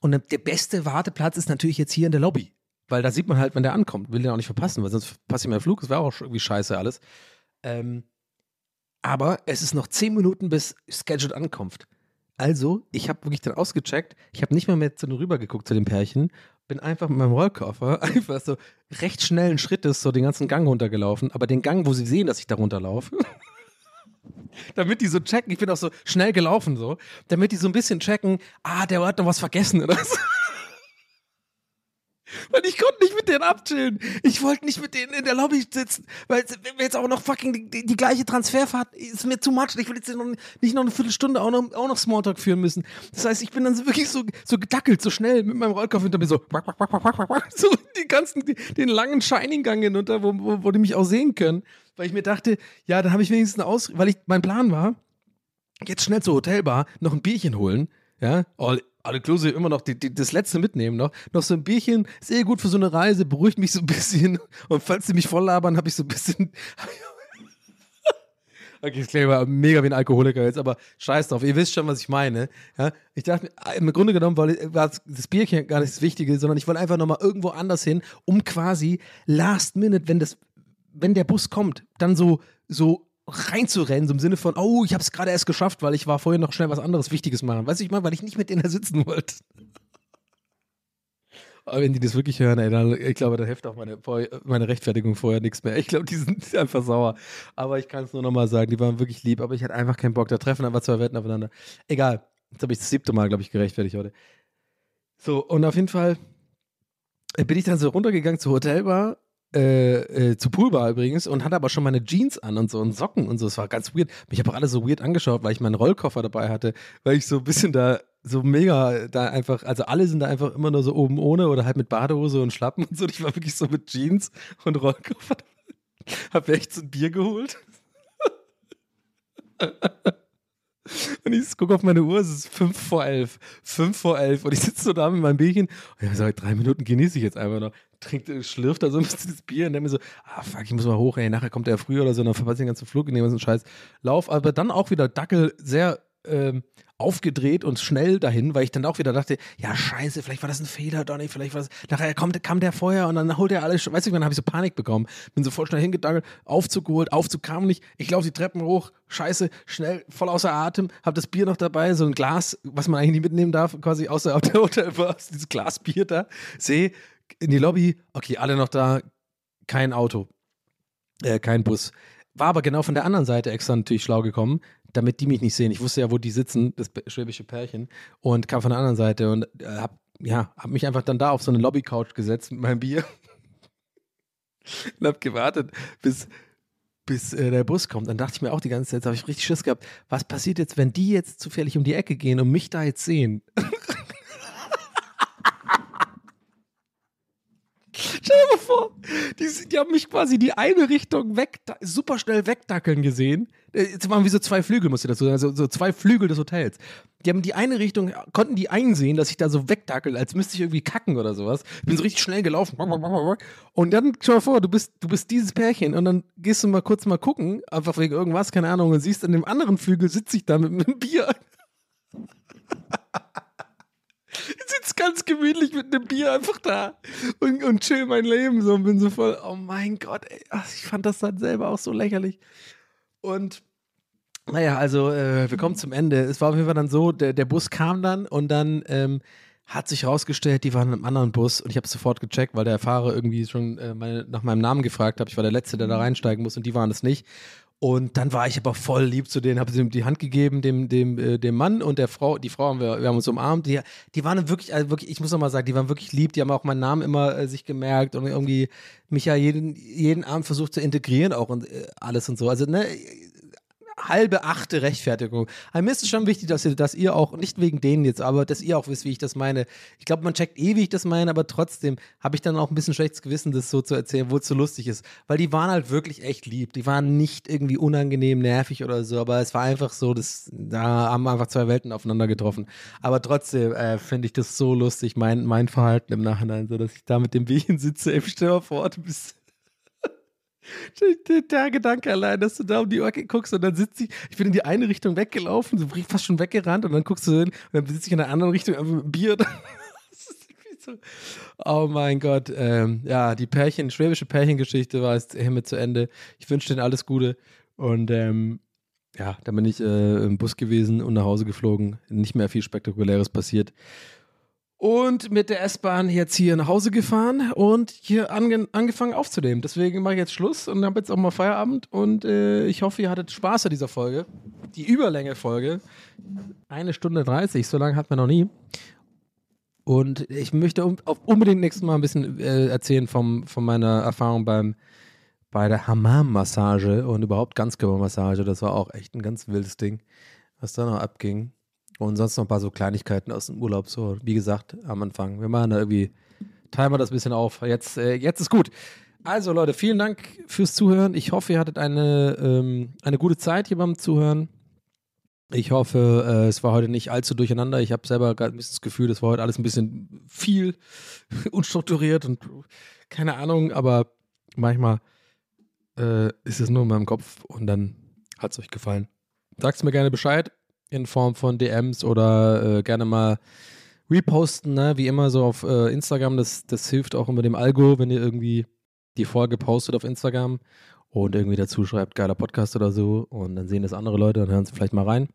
Und der beste Warteplatz ist natürlich jetzt hier in der Lobby. Weil da sieht man halt, wenn der ankommt. Will den auch nicht verpassen, weil sonst verpasse ich meinen Flug. Das wäre auch irgendwie scheiße alles. Ähm, aber es ist noch zehn Minuten bis Scheduled Ankunft. Also, ich habe wirklich dann ausgecheckt. Ich habe nicht mal mehr zu den rüber geguckt zu dem Pärchen. Bin einfach mit meinem Rollkoffer einfach so recht schnellen Schrittes so den ganzen Gang runtergelaufen. Aber den Gang, wo sie sehen, dass ich da runterlaufe. damit die so checken, ich bin auch so schnell gelaufen so, damit die so ein bisschen checken, ah, der hat noch was vergessen oder so. Weil ich konnte nicht mit denen abchillen. Ich wollte nicht mit denen in der Lobby sitzen. Weil jetzt auch noch fucking die, die, die, gleiche Transferfahrt ist mir zu much. Ich will jetzt nicht noch eine Viertelstunde auch noch, auch noch Smalltalk führen müssen. Das heißt, ich bin dann wirklich so, so gedackelt, so schnell mit meinem Rollkopf hinter mir so, so die ganzen, die, den langen Shining-Gang hinunter, wo, wo, wo die mich auch sehen können. Weil ich mir dachte, ja, dann habe ich wenigstens eine Aus, weil ich, mein Plan war, jetzt schnell zur Hotelbar, noch ein Bierchen holen, ja, all, alle inklusive immer noch die, die, das letzte mitnehmen noch. Noch so ein Bierchen, ist eh gut für so eine Reise, beruhigt mich so ein bisschen. Und falls sie mich voll labern, habe ich so ein bisschen. okay, ich klinge mega wie ein Alkoholiker jetzt, aber scheiß drauf, ihr wisst schon, was ich meine. Ja, ich dachte, im Grunde genommen war das Bierchen gar nicht das Wichtige, sondern ich wollte einfach nochmal irgendwo anders hin, um quasi last minute, wenn das, wenn der Bus kommt, dann so, so reinzurennen, so im Sinne von, oh, ich habe es gerade erst geschafft, weil ich war vorher noch schnell was anderes Wichtiges machen. Weißt du, ich meine, weil ich nicht mit denen da sitzen wollte. Aber wenn die das wirklich hören, ey, dann, ich glaube, da hilft auch meine, meine Rechtfertigung vorher nichts mehr. Ich glaube, die sind einfach sauer. Aber ich kann es nur nochmal sagen, die waren wirklich lieb, aber ich hatte einfach keinen Bock. Da treffen einfach zwei Wetten aufeinander. Egal. Jetzt habe ich das siebte Mal, glaube ich, gerechtfertigt heute. So, und auf jeden Fall bin ich dann so runtergegangen zur Hotelbar äh, äh, zu Poolbar übrigens und hatte aber schon meine Jeans an und so und Socken und so. Es war ganz weird. Mich habe auch alle so weird angeschaut, weil ich meinen Rollkoffer dabei hatte, weil ich so ein bisschen da so mega da einfach, also alle sind da einfach immer nur so oben ohne oder halt mit Badehose und Schlappen und so. Und ich war wirklich so mit Jeans und Rollkoffer. hab echt so ein Bier geholt. Und ich gucke auf meine Uhr, es ist fünf vor elf. Fünf vor elf. Und ich sitze so da mit meinem Bierchen. Und ich sage, drei Minuten genieße ich jetzt einfach noch. Trinkt, schlürft da so ein bisschen das Bier und dann mir so, ah fuck, ich muss mal hoch, ey, nachher kommt er früh oder so, dann verpasse ich den ganzen Flug in dem Scheiß. Lauf, aber dann auch wieder Dackel sehr ähm, aufgedreht und schnell dahin, weil ich dann auch wieder dachte, ja scheiße, vielleicht war das ein Fehler, Donny, vielleicht war das, nachher kommt, kam der vorher und dann holt er alles, weißt du, dann habe ich so Panik bekommen, bin so voll schnell hingedackelt, Aufzug geholt, Aufzug kam nicht, ich laufe die Treppen hoch, scheiße, schnell, voll außer Atem, habe das Bier noch dabei, so ein Glas, was man eigentlich nicht mitnehmen darf, quasi außer auf der Hotelbar, dieses Glasbier da, sehe in die Lobby, okay, alle noch da, kein Auto, äh, kein Bus. War aber genau von der anderen Seite extra natürlich schlau gekommen, damit die mich nicht sehen. Ich wusste ja, wo die sitzen, das schwäbische Pärchen, und kam von der anderen Seite und äh, hab, ja, hab mich einfach dann da auf so eine Lobby-Couch gesetzt mit meinem Bier und hab gewartet, bis, bis äh, der Bus kommt. Dann dachte ich mir auch die ganze Zeit, habe ich richtig Schiss gehabt, was passiert jetzt, wenn die jetzt zufällig um die Ecke gehen und mich da jetzt sehen? Stell dir mal vor, die, die, haben mich quasi die eine Richtung weg, super schnell wegdackeln gesehen. Äh, jetzt waren wie so zwei Flügel, muss ich dazu sagen, also so zwei Flügel des Hotels. Die haben die eine Richtung, konnten die einsehen, dass ich da so wegdackel, als müsste ich irgendwie kacken oder sowas. Bin so richtig schnell gelaufen. Und dann, stell dir mal vor, du bist, du bist dieses Pärchen und dann gehst du mal kurz mal gucken, einfach wegen irgendwas, keine Ahnung, und siehst, an dem anderen Flügel sitze ich da mit einem Bier. Ich sitze ganz gemütlich mit einem Bier einfach da und, und chill mein Leben so und bin so voll, oh mein Gott, ey. Ach, ich fand das dann selber auch so lächerlich. Und naja, also äh, wir kommen zum Ende. Es war auf jeden Fall dann so, der, der Bus kam dann und dann ähm, hat sich rausgestellt, die waren in einem anderen Bus und ich habe sofort gecheckt, weil der Fahrer irgendwie schon äh, meine, nach meinem Namen gefragt hat. Ich war der Letzte, der da reinsteigen muss und die waren es nicht. Und dann war ich aber voll lieb zu denen, habe sie ihm die Hand gegeben, dem, dem, äh, dem Mann und der Frau, die Frau haben wir, wir haben uns umarmt. Die, die waren wirklich, also wirklich, ich muss noch mal sagen, die waren wirklich lieb, die haben auch meinen Namen immer äh, sich gemerkt und irgendwie mich ja jeden, jeden Abend versucht zu integrieren auch und äh, alles und so. Also, ne, halbe achte Rechtfertigung. Aber mir ist es schon wichtig, dass ihr, dass ihr auch, nicht wegen denen jetzt, aber dass ihr auch wisst, wie ich das meine. Ich glaube, man checkt eh, wie ich das meine, aber trotzdem habe ich dann auch ein bisschen schlechtes Gewissen, das so zu erzählen, wo es so lustig ist. Weil die waren halt wirklich echt lieb. Die waren nicht irgendwie unangenehm, nervig oder so, aber es war einfach so, dass, da haben einfach zwei Welten aufeinander getroffen. Aber trotzdem äh, finde ich das so lustig, mein, mein Verhalten im Nachhinein, so dass ich da mit dem Bierchen sitze, im Stör vor Ort bist. Der, Gedanke allein, dass du da um die Ecke guckst und dann sitze ich, ich bin in die eine Richtung weggelaufen, so fast schon weggerannt und dann guckst du hin und dann sitze ich in der anderen Richtung einfach mit Bier. So. Oh mein Gott. Ähm, ja, die Pärchen, schwäbische Pärchengeschichte war jetzt hiermit zu Ende. Ich wünsche denen alles Gute und ähm, ja, dann bin ich äh, im Bus gewesen und nach Hause geflogen. Nicht mehr viel Spektakuläres passiert und mit der S-Bahn jetzt hier nach Hause gefahren und hier ange angefangen aufzunehmen. Deswegen mache ich jetzt Schluss und habe jetzt auch mal Feierabend und äh, ich hoffe, ihr hattet Spaß an dieser Folge. Die Überlänge-Folge. Eine Stunde 30, so lange hat man noch nie. Und ich möchte unbedingt nächstes Mal ein bisschen äh, erzählen vom, von meiner Erfahrung beim, bei der Hammam-Massage und überhaupt Ganzkörpermassage. Das war auch echt ein ganz wildes Ding, was da noch abging. Und sonst noch ein paar so Kleinigkeiten aus dem Urlaub. So, wie gesagt, am Anfang. Wir machen da irgendwie, wir das ein bisschen auf. Jetzt, äh, jetzt ist gut. Also, Leute, vielen Dank fürs Zuhören. Ich hoffe, ihr hattet eine, ähm, eine gute Zeit hier beim Zuhören. Ich hoffe, äh, es war heute nicht allzu durcheinander. Ich habe selber gerade ein bisschen das Gefühl, das war heute alles ein bisschen viel unstrukturiert und keine Ahnung, aber manchmal äh, ist es nur in meinem Kopf und dann hat es euch gefallen. Sagt mir gerne Bescheid in Form von DMs oder äh, gerne mal reposten, ne? wie immer so auf äh, Instagram. Das, das hilft auch immer dem Algo, wenn ihr irgendwie die Folge postet auf Instagram und irgendwie dazu schreibt, geiler Podcast oder so. Und dann sehen das andere Leute und hören sie vielleicht mal rein.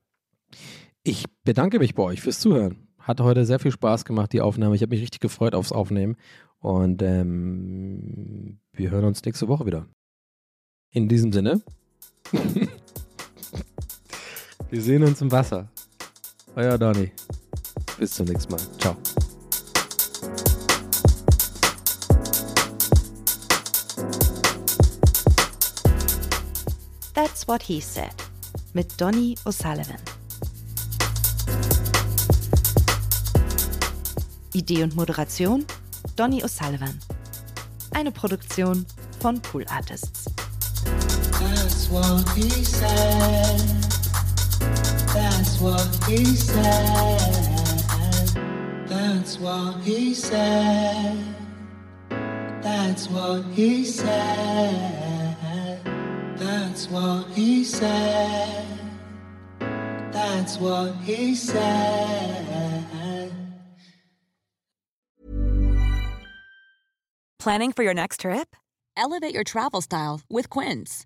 Ich bedanke mich bei euch fürs Zuhören. Hat heute sehr viel Spaß gemacht, die Aufnahme. Ich habe mich richtig gefreut aufs Aufnehmen. Und ähm, wir hören uns nächste Woche wieder. In diesem Sinne. Wir sehen uns im Wasser. Euer Donny. Bis zum nächsten Mal. Ciao. That's What He Said mit Donny O'Sullivan. Idee und Moderation Donny O'Sullivan. Eine Produktion von Pool Artists. That's what he said. That's what he said. That's what he said. That's what he said. That's what he said. That's what he said. Planning for your next trip? Elevate your travel style with Quince.